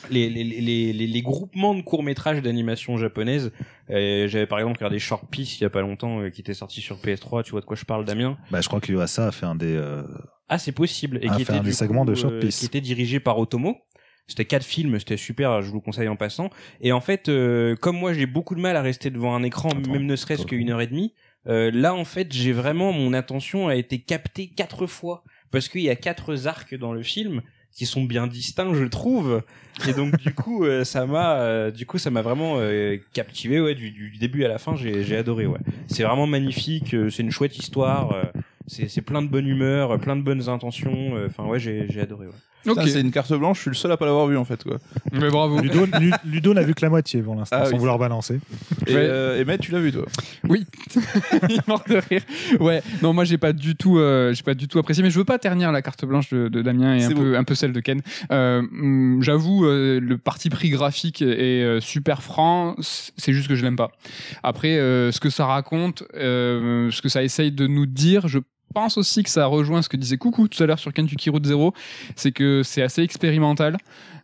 les, les, les, les, les groupements de courts métrages d'animation japonaise. Euh, J'avais par exemple regardé Short Piece il y a pas longtemps euh, qui était sorti sur PS3. Tu vois de quoi je parle, Damien? Bah, je crois que Yuasa a fait un des. euh, Ah c'est possible et qui était des du segments coup, de Short euh, Piece. qui était dirigé par Otomo. C'était quatre films, c'était super, je vous le conseille en passant. Et en fait, euh, comme moi j'ai beaucoup de mal à rester devant un écran, Attends, même ne serait-ce qu'une heure et demie, euh, là en fait j'ai vraiment mon attention a été captée quatre fois parce qu'il y a quatre arcs dans le film qui sont bien distincts, je trouve. Et donc du coup, euh, ça m'a, euh, du coup, ça m'a vraiment euh, captivé, ouais, du, du début à la fin, j'ai, j'ai adoré, ouais. C'est vraiment magnifique, euh, c'est une chouette histoire, euh, c'est, c'est plein de bonne humeur, euh, plein de bonnes intentions. euh, Enfin ouais, j'ai, j'ai adoré. Ouais. Ok, Putain, C'est une carte blanche, je suis le seul à pas l'avoir vu en fait. Quoi. mais bravo. Ludo, Lu- Ludo n'a vu que la moitié pour l'instant, Ah sans oui. vouloir balancer. Et, euh, et Matt, tu l'as vu toi? Oui, il est mort de rire. Ouais, non, moi j'ai pas du tout, euh, j'ai pas du tout apprécié, mais je veux pas ternir la carte blanche de, de Damien et un peu, un peu celle de Ken. Euh, hum, J'avoue, euh, le parti pris graphique est euh, super franc. C'est juste que je l'aime pas. Après, euh, ce que ça raconte, euh, ce que ça essaye de nous dire, je pense aussi que ça rejoint ce que disait Coucou tout à l'heure sur Kentucky Route Zero, c'est que c'est assez expérimental.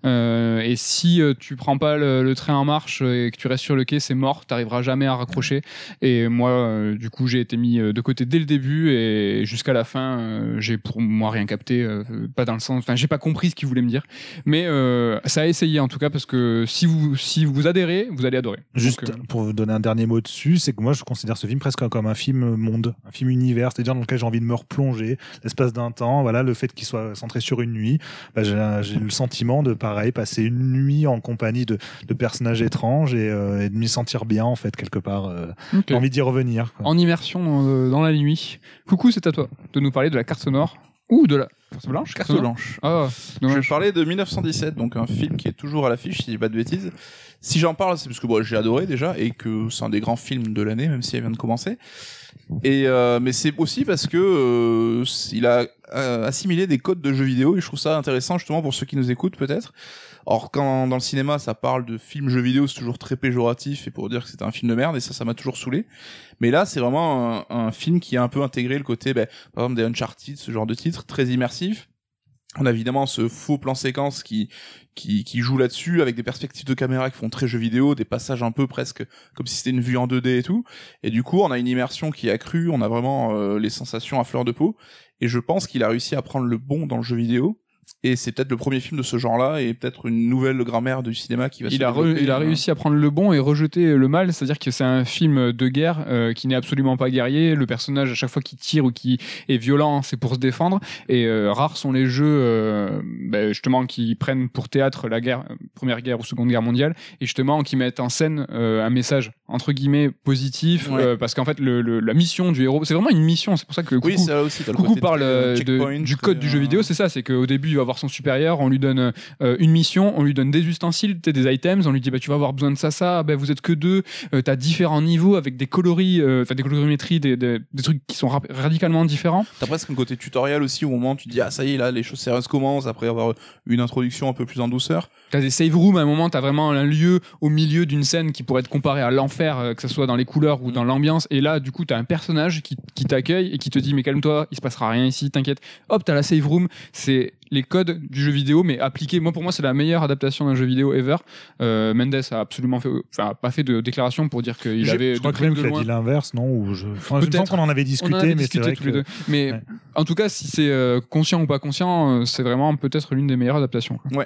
Euh, et si euh, tu prends pas le, le train en marche et que tu restes sur le quai, c'est mort, t'arriveras jamais à raccrocher. Et moi, euh, du coup, j'ai été mis euh, de côté dès le début et jusqu'à la fin, euh, j'ai pour moi rien capté, euh, pas dans le sens, enfin, j'ai pas compris ce qu'il voulait me dire. Mais euh, ça a essayé en tout cas parce que si vous si vous adhérez, vous allez adorer. Juste Donc, euh, pour vous donner un dernier mot dessus, c'est que moi je considère ce film presque comme un film monde, un film univers, c'est-à-dire dans lequel j'ai envie de me replonger l'espace d'un temps. Voilà, le fait qu'il soit centré sur une nuit, bah, j'ai le sentiment de pareil passer une nuit en compagnie de, de personnages étranges et, euh, et de m'y sentir bien en fait quelque part. euh, envie d'y revenir. quoi. en immersion euh, dans la nuit. Coucou, c'est à toi de nous parler de la carte sonore ou de la Carte blanche Carte blanche. Ah, Je dommage. parlais de 1917, donc un film qui est toujours à l'affiche, si je dis pas de bêtises. Si j'en parle, c'est parce que bon, j'ai adoré déjà et que c'est un des grands films de l'année, même si elle vient de commencer. Et euh, mais c'est aussi parce que euh, il a euh, assimilé des codes de jeux vidéo et je trouve ça intéressant justement pour ceux qui nous écoutent peut-être. Or quand dans le cinéma ça parle de film jeux vidéo, c'est toujours très péjoratif et pour dire que c'est un film de merde et ça ça m'a toujours saoulé. Mais là c'est vraiment un, un film qui a un peu intégré le côté, ben, par exemple des Uncharted, ce genre de titre très immersif. On a évidemment ce faux plan séquence qui qui, qui joue là-dessus avec des perspectives de caméra qui font très jeux vidéo, des passages un peu presque comme si c'était une vue en 2D et tout. Et du coup, on a une immersion qui est accrue, on a vraiment euh, les sensations à fleur de peau. Et je pense qu'il a réussi à prendre le bon dans le jeu vidéo. Et c'est peut-être le premier film de ce genre-là et peut-être une nouvelle grammaire du cinéma qui va se Il a, re- développer. il a réussi à prendre le bon et rejeter le mal, c'est-à-dire que c'est un film de guerre euh, qui n'est absolument pas guerrier. Le personnage, à chaque fois qu'il tire ou qui est violent, c'est pour se défendre. Et euh, rares sont les jeux, euh, ben, justement, qui prennent pour théâtre la guerre, euh, première guerre ou seconde guerre mondiale, et justement qui mettent en scène euh, un message entre guillemets positif, Ouais. euh, parce qu'en fait, le, le- la mission du héros, c'est vraiment une mission. C'est pour ça que Oui, Coucou- aussi. le Coucou côté parle euh, de- du code du jeu euh, vidéo, c'est ça, c'est qu'au début il va voir son supérieur, on lui donne euh, une mission, on lui donne des ustensiles, des items, on lui dit bah tu vas avoir besoin de ça, ça, bah, vous êtes que deux, euh, t'as différents niveaux avec des coloris, euh, enfin des colorimétries, des, des, des trucs qui sont radicalement différents. T'as presque un côté tutoriel aussi au moment où tu te dis ah ça y est là les choses sérieuses commencent après avoir une introduction un peu plus en douceur. T'as des save rooms, à un moment t'as vraiment un lieu au milieu d'une scène qui pourrait être comparé à l'enfer, euh, que ce soit dans les couleurs ou dans l'ambiance, et là du coup t'as un personnage qui, qui t'accueille et qui te dit mais calme-toi, il se passera rien ici, t'inquiète. Hop, t'as la save room, c'est les codes du jeu vidéo mais appliqués. Moi pour moi c'est la meilleure adaptation d'un jeu vidéo ever. Euh, Mendes a absolument fait, enfin a pas fait de déclaration pour dire qu'il J'ai- avait Je crois que même qu'il de a dit l'inverse, non ou je... enfin, je me Peut-être. sens qu'on en avait On discuté, en avait mais c'est discuté vrai tous les que... deux. Mais Ouais. en tout cas, si c'est euh, conscient ou pas conscient, euh, c'est vraiment peut-être l'une des meilleures adaptations. quoi. Euh,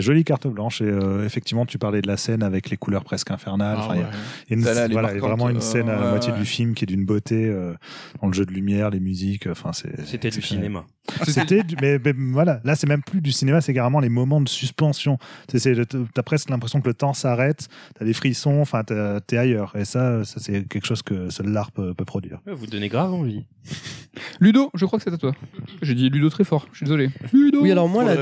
Jolie carte blanche et euh, effectivement tu parlais de la scène avec les couleurs presque infernales. Ah Enfin, il y a- ouais. il y une- voilà, vraiment une euh, scène à la ouais, moitié ouais. du film qui est d'une beauté euh, dans le jeu de lumière, les musiques. Enfin c'est C'était du cinéma. C'était du- mais, mais voilà, là c'est même plus du cinéma, c'est carrément les moments de suspension. T'as presque l'impression que le temps s'arrête, t'as des frissons, enfin t'es ailleurs. Et ça, ça c'est quelque chose que seul l'art peut, peut produire. Vous donnez grave envie. Ludo, je crois que c'est à toi. J'ai dit Ludo très fort, je suis désolé. Ludo Oui, alors moi, la,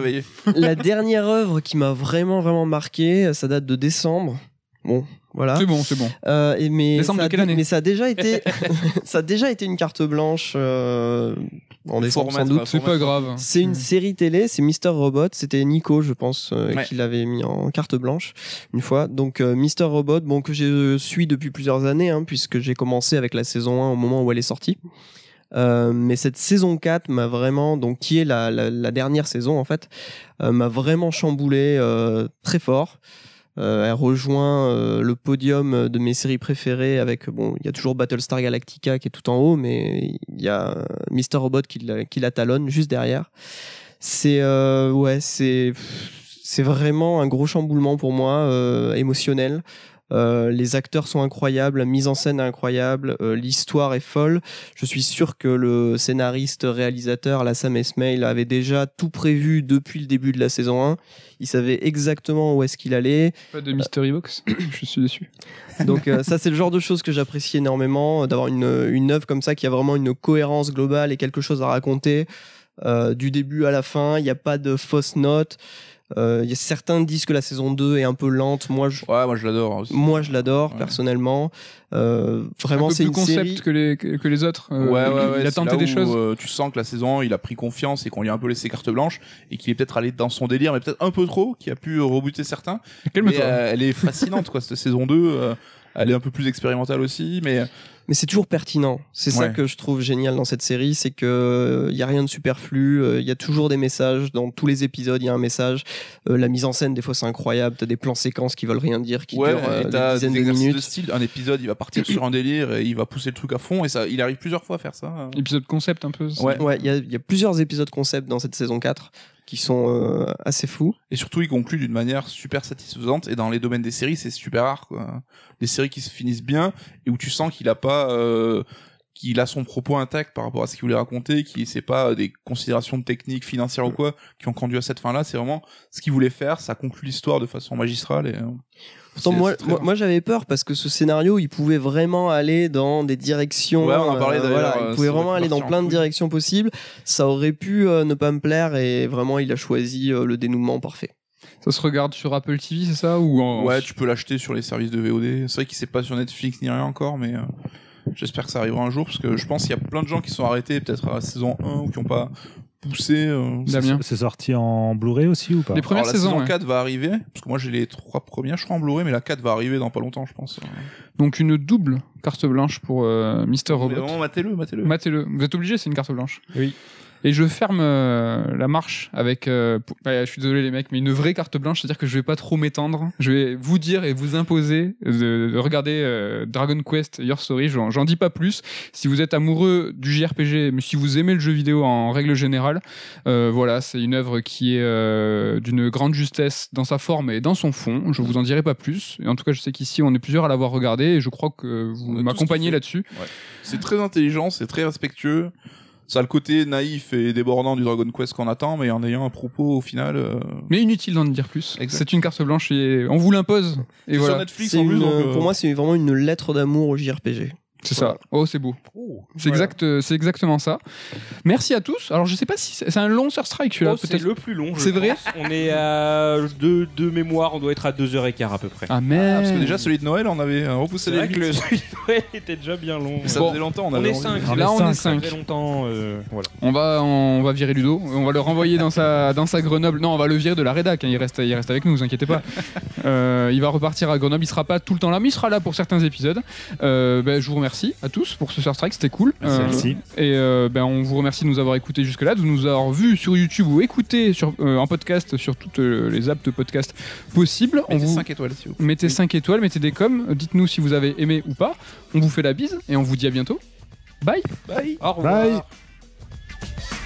la dernière œuvre qui m'a vraiment, vraiment marqué, ça date de décembre. Bon, voilà. C'est bon, c'est bon. Euh, et mais Décembre ça de a quelle année Mais ça a déjà été, ça a déjà été une carte blanche euh, en décembre sans doute. C'est pas grave. C'est une Mm. série télé, c'est Mister Robot. C'était Nico, je pense, euh, Ouais. qui l'avait mis en carte blanche une fois. Donc euh, Mister Robot, bon que je suis depuis plusieurs années, hein, puisque j'ai commencé avec la saison 1 au moment où elle est sortie. Euh, mais cette saison 4 m'a vraiment, donc qui est la, dernière saison en fait, euh, m'a vraiment chamboulé euh, très fort. Elle rejoint le podium de mes séries préférées avec bon, il y a toujours Battlestar Galactica qui est tout en haut, mais il y a Mister Robot qui la, talonne juste derrière. C'est ouais, c'est c'est vraiment un gros chamboulement pour moi, émotionnel. Euh, les acteurs sont incroyables, la mise en scène est incroyable, euh, l'histoire est folle. Je suis sûr que le scénariste réalisateur, la Sam Esmail, avait déjà tout prévu depuis le début de la saison 1. Il savait exactement où est-ce qu'il allait. Pas de Mystery Box, je suis déçu. Donc euh, ça, c'est le genre de choses que j'apprécie énormément, d'avoir une, une œuvre comme ça qui a vraiment une cohérence globale et quelque chose à raconter du début à la fin. Il n'y a pas de fausses notes. Euh, Il y a certains disent que la saison 2 est un peu lente. Moi, je, Ouais, moi je l'adore aussi. moi, je l'adore Ouais. personnellement. Euh, vraiment, un peu c'est plus une concept série. que les, que, les autres. Euh, ouais, ouais, ouais. Il a tenté là des où, choses. euh, tu sens que la saison 1, il a pris confiance et qu'on lui a un peu laissé carte blanche et qu'il est peut-être allé dans son délire, mais peut-être un peu trop, qui a pu euh, rebuter certains. Mais Calme-toi. euh, elle est fascinante, quoi, cette saison 2. euh, elle est un peu plus expérimentale aussi, mais Mais c'est toujours pertinent. C'est ça que je trouve génial dans cette série, c'est que il y a rien de superflu. euh, Il y a toujours des messages dans tous les épisodes. Il y a un message. Euh, la mise en scène, des fois, c'est incroyable. T'as des plans séquences qui veulent rien dire, qui ouais, durent euh, et des t'as des dizaines de minutes. de style. Un épisode, il va partir sur un délire et il va pousser le truc à fond et ça, il arrive plusieurs fois à faire ça. Épisode concept un peu. c'est- Ouais. Ouais, il y a, il y a plusieurs épisodes concept dans cette saison 4 qui sont euh, assez fous. Et surtout, il conclut d'une manière super satisfaisante. Et dans les domaines des séries, c'est super rare. Quoi. Des séries qui se finissent bien et où tu sens qu'il a pas, euh, qu'il a son propos intact par rapport à ce qu'il voulait raconter, qui c'est pas des considérations techniques, financières ou quoi, qui ont conduit à cette fin-là. C'est vraiment ce qu'il voulait faire. Ça conclut l'histoire de façon magistrale. Et, euh, Pourtant, moi, j'avais peur parce que ce scénario, il pouvait vraiment aller dans des directions. Ouais, on en parlait euh, voilà, il pouvait vraiment aller dans plein de directions possibles. Ça aurait pu ne pas me plaire et vraiment, il a choisi le dénouement parfait. Ça se regarde sur Apple TV, c'est ça ou en... Ouais, tu peux l'acheter sur les services de VOD. C'est vrai qu'il s'est pas sur Netflix ni rien encore, mais euh, j'espère que ça arrivera un jour parce que je pense qu'il y a plein de gens qui sont arrêtés peut-être à la saison 1 ou qui ont pas poussé. euh, Damien. C'est sorti en Blu-ray aussi ou pas? Les premières Alors, la saisons. saison ouais. 4 va arriver, parce que moi j'ai les trois premières, je crois, en Blu-ray, mais la 4 va arriver dans pas longtemps, je pense. Donc une double carte blanche pour euh, Mister Mais Robot. matez-le, matez-le. Matez-le. Vous êtes obligé, c'est une carte blanche. Oui. Et je ferme euh, la marche avec. euh, pour- bah, je suis désolé les mecs, mais une vraie carte blanche, c'est-à-dire que je vais pas trop m'étendre. Je vais vous dire et vous imposer de, de regarder euh, Dragon Quest Your Story. J'en dis pas plus. Si vous êtes amoureux du JRPG, mais si vous aimez le jeu vidéo en règle générale, euh, voilà, c'est une œuvre qui est euh, d'une grande justesse dans sa forme et dans son fond. Je vous en dirai pas plus. Et en tout cas, je sais qu'ici on est plusieurs à l'avoir regardé et je crois que vous m'accompagnez là-dessus. C'est très intelligent, c'est très respectueux. Ça a le côté naïf et débordant du Dragon Quest qu'on attend, mais en ayant un propos au final. euh, Mais inutile d'en dire plus. C'est une carte blanche et on vous l'impose. Et voilà. sur Netflix C'est en plus, donc, euh, Pour moi, c'est vraiment une lettre d'amour au JRPG. C'est ça. Oh, c'est beau. C'est Voilà. exact, euh, c'est exactement ça. Merci à tous. Alors, je sais pas si c'est c'est un long Sur Strike celui-là, Oh, c'est peut-être. le plus long. C'est vrai. On est à de, de mémoire, on doit être à 2h15 à peu près. Ah merde. ah, parce que déjà celui de Noël, on avait euh, repoussé c'est les vrai que le celui de Noël était déjà bien long. Ça Bon. faisait longtemps, on, on avait est envie. 5. On est Là, on est cinq. Ça cinq. fait longtemps. euh, voilà. On va, on va virer Ludo. On va le renvoyer dans sa, dans sa Grenoble. Non, on va le virer de la rédac. hein. Il reste, il reste avec nous, vous inquiétez pas. Euh, il va repartir à Grenoble. Il sera pas tout le temps là, mais il sera là pour certains épisodes. Euh, ben, je vous remercie à tous pour ce Sur Strike. C'était cool. Merci, Euh, merci. Et euh, ben, on vous remercie de nous avoir écoutés jusque-là, de nous avoir vus sur YouTube ou écoutés sur, euh, en podcast sur toutes euh, les apps de podcast possibles. On Mettez vous 5 étoiles, s'il vous plaît. mettez 5 étoiles, mettez des coms, dites-nous si vous avez aimé ou pas. On vous fait la bise et on vous dit à bientôt. Bye Bye Au revoir. Bye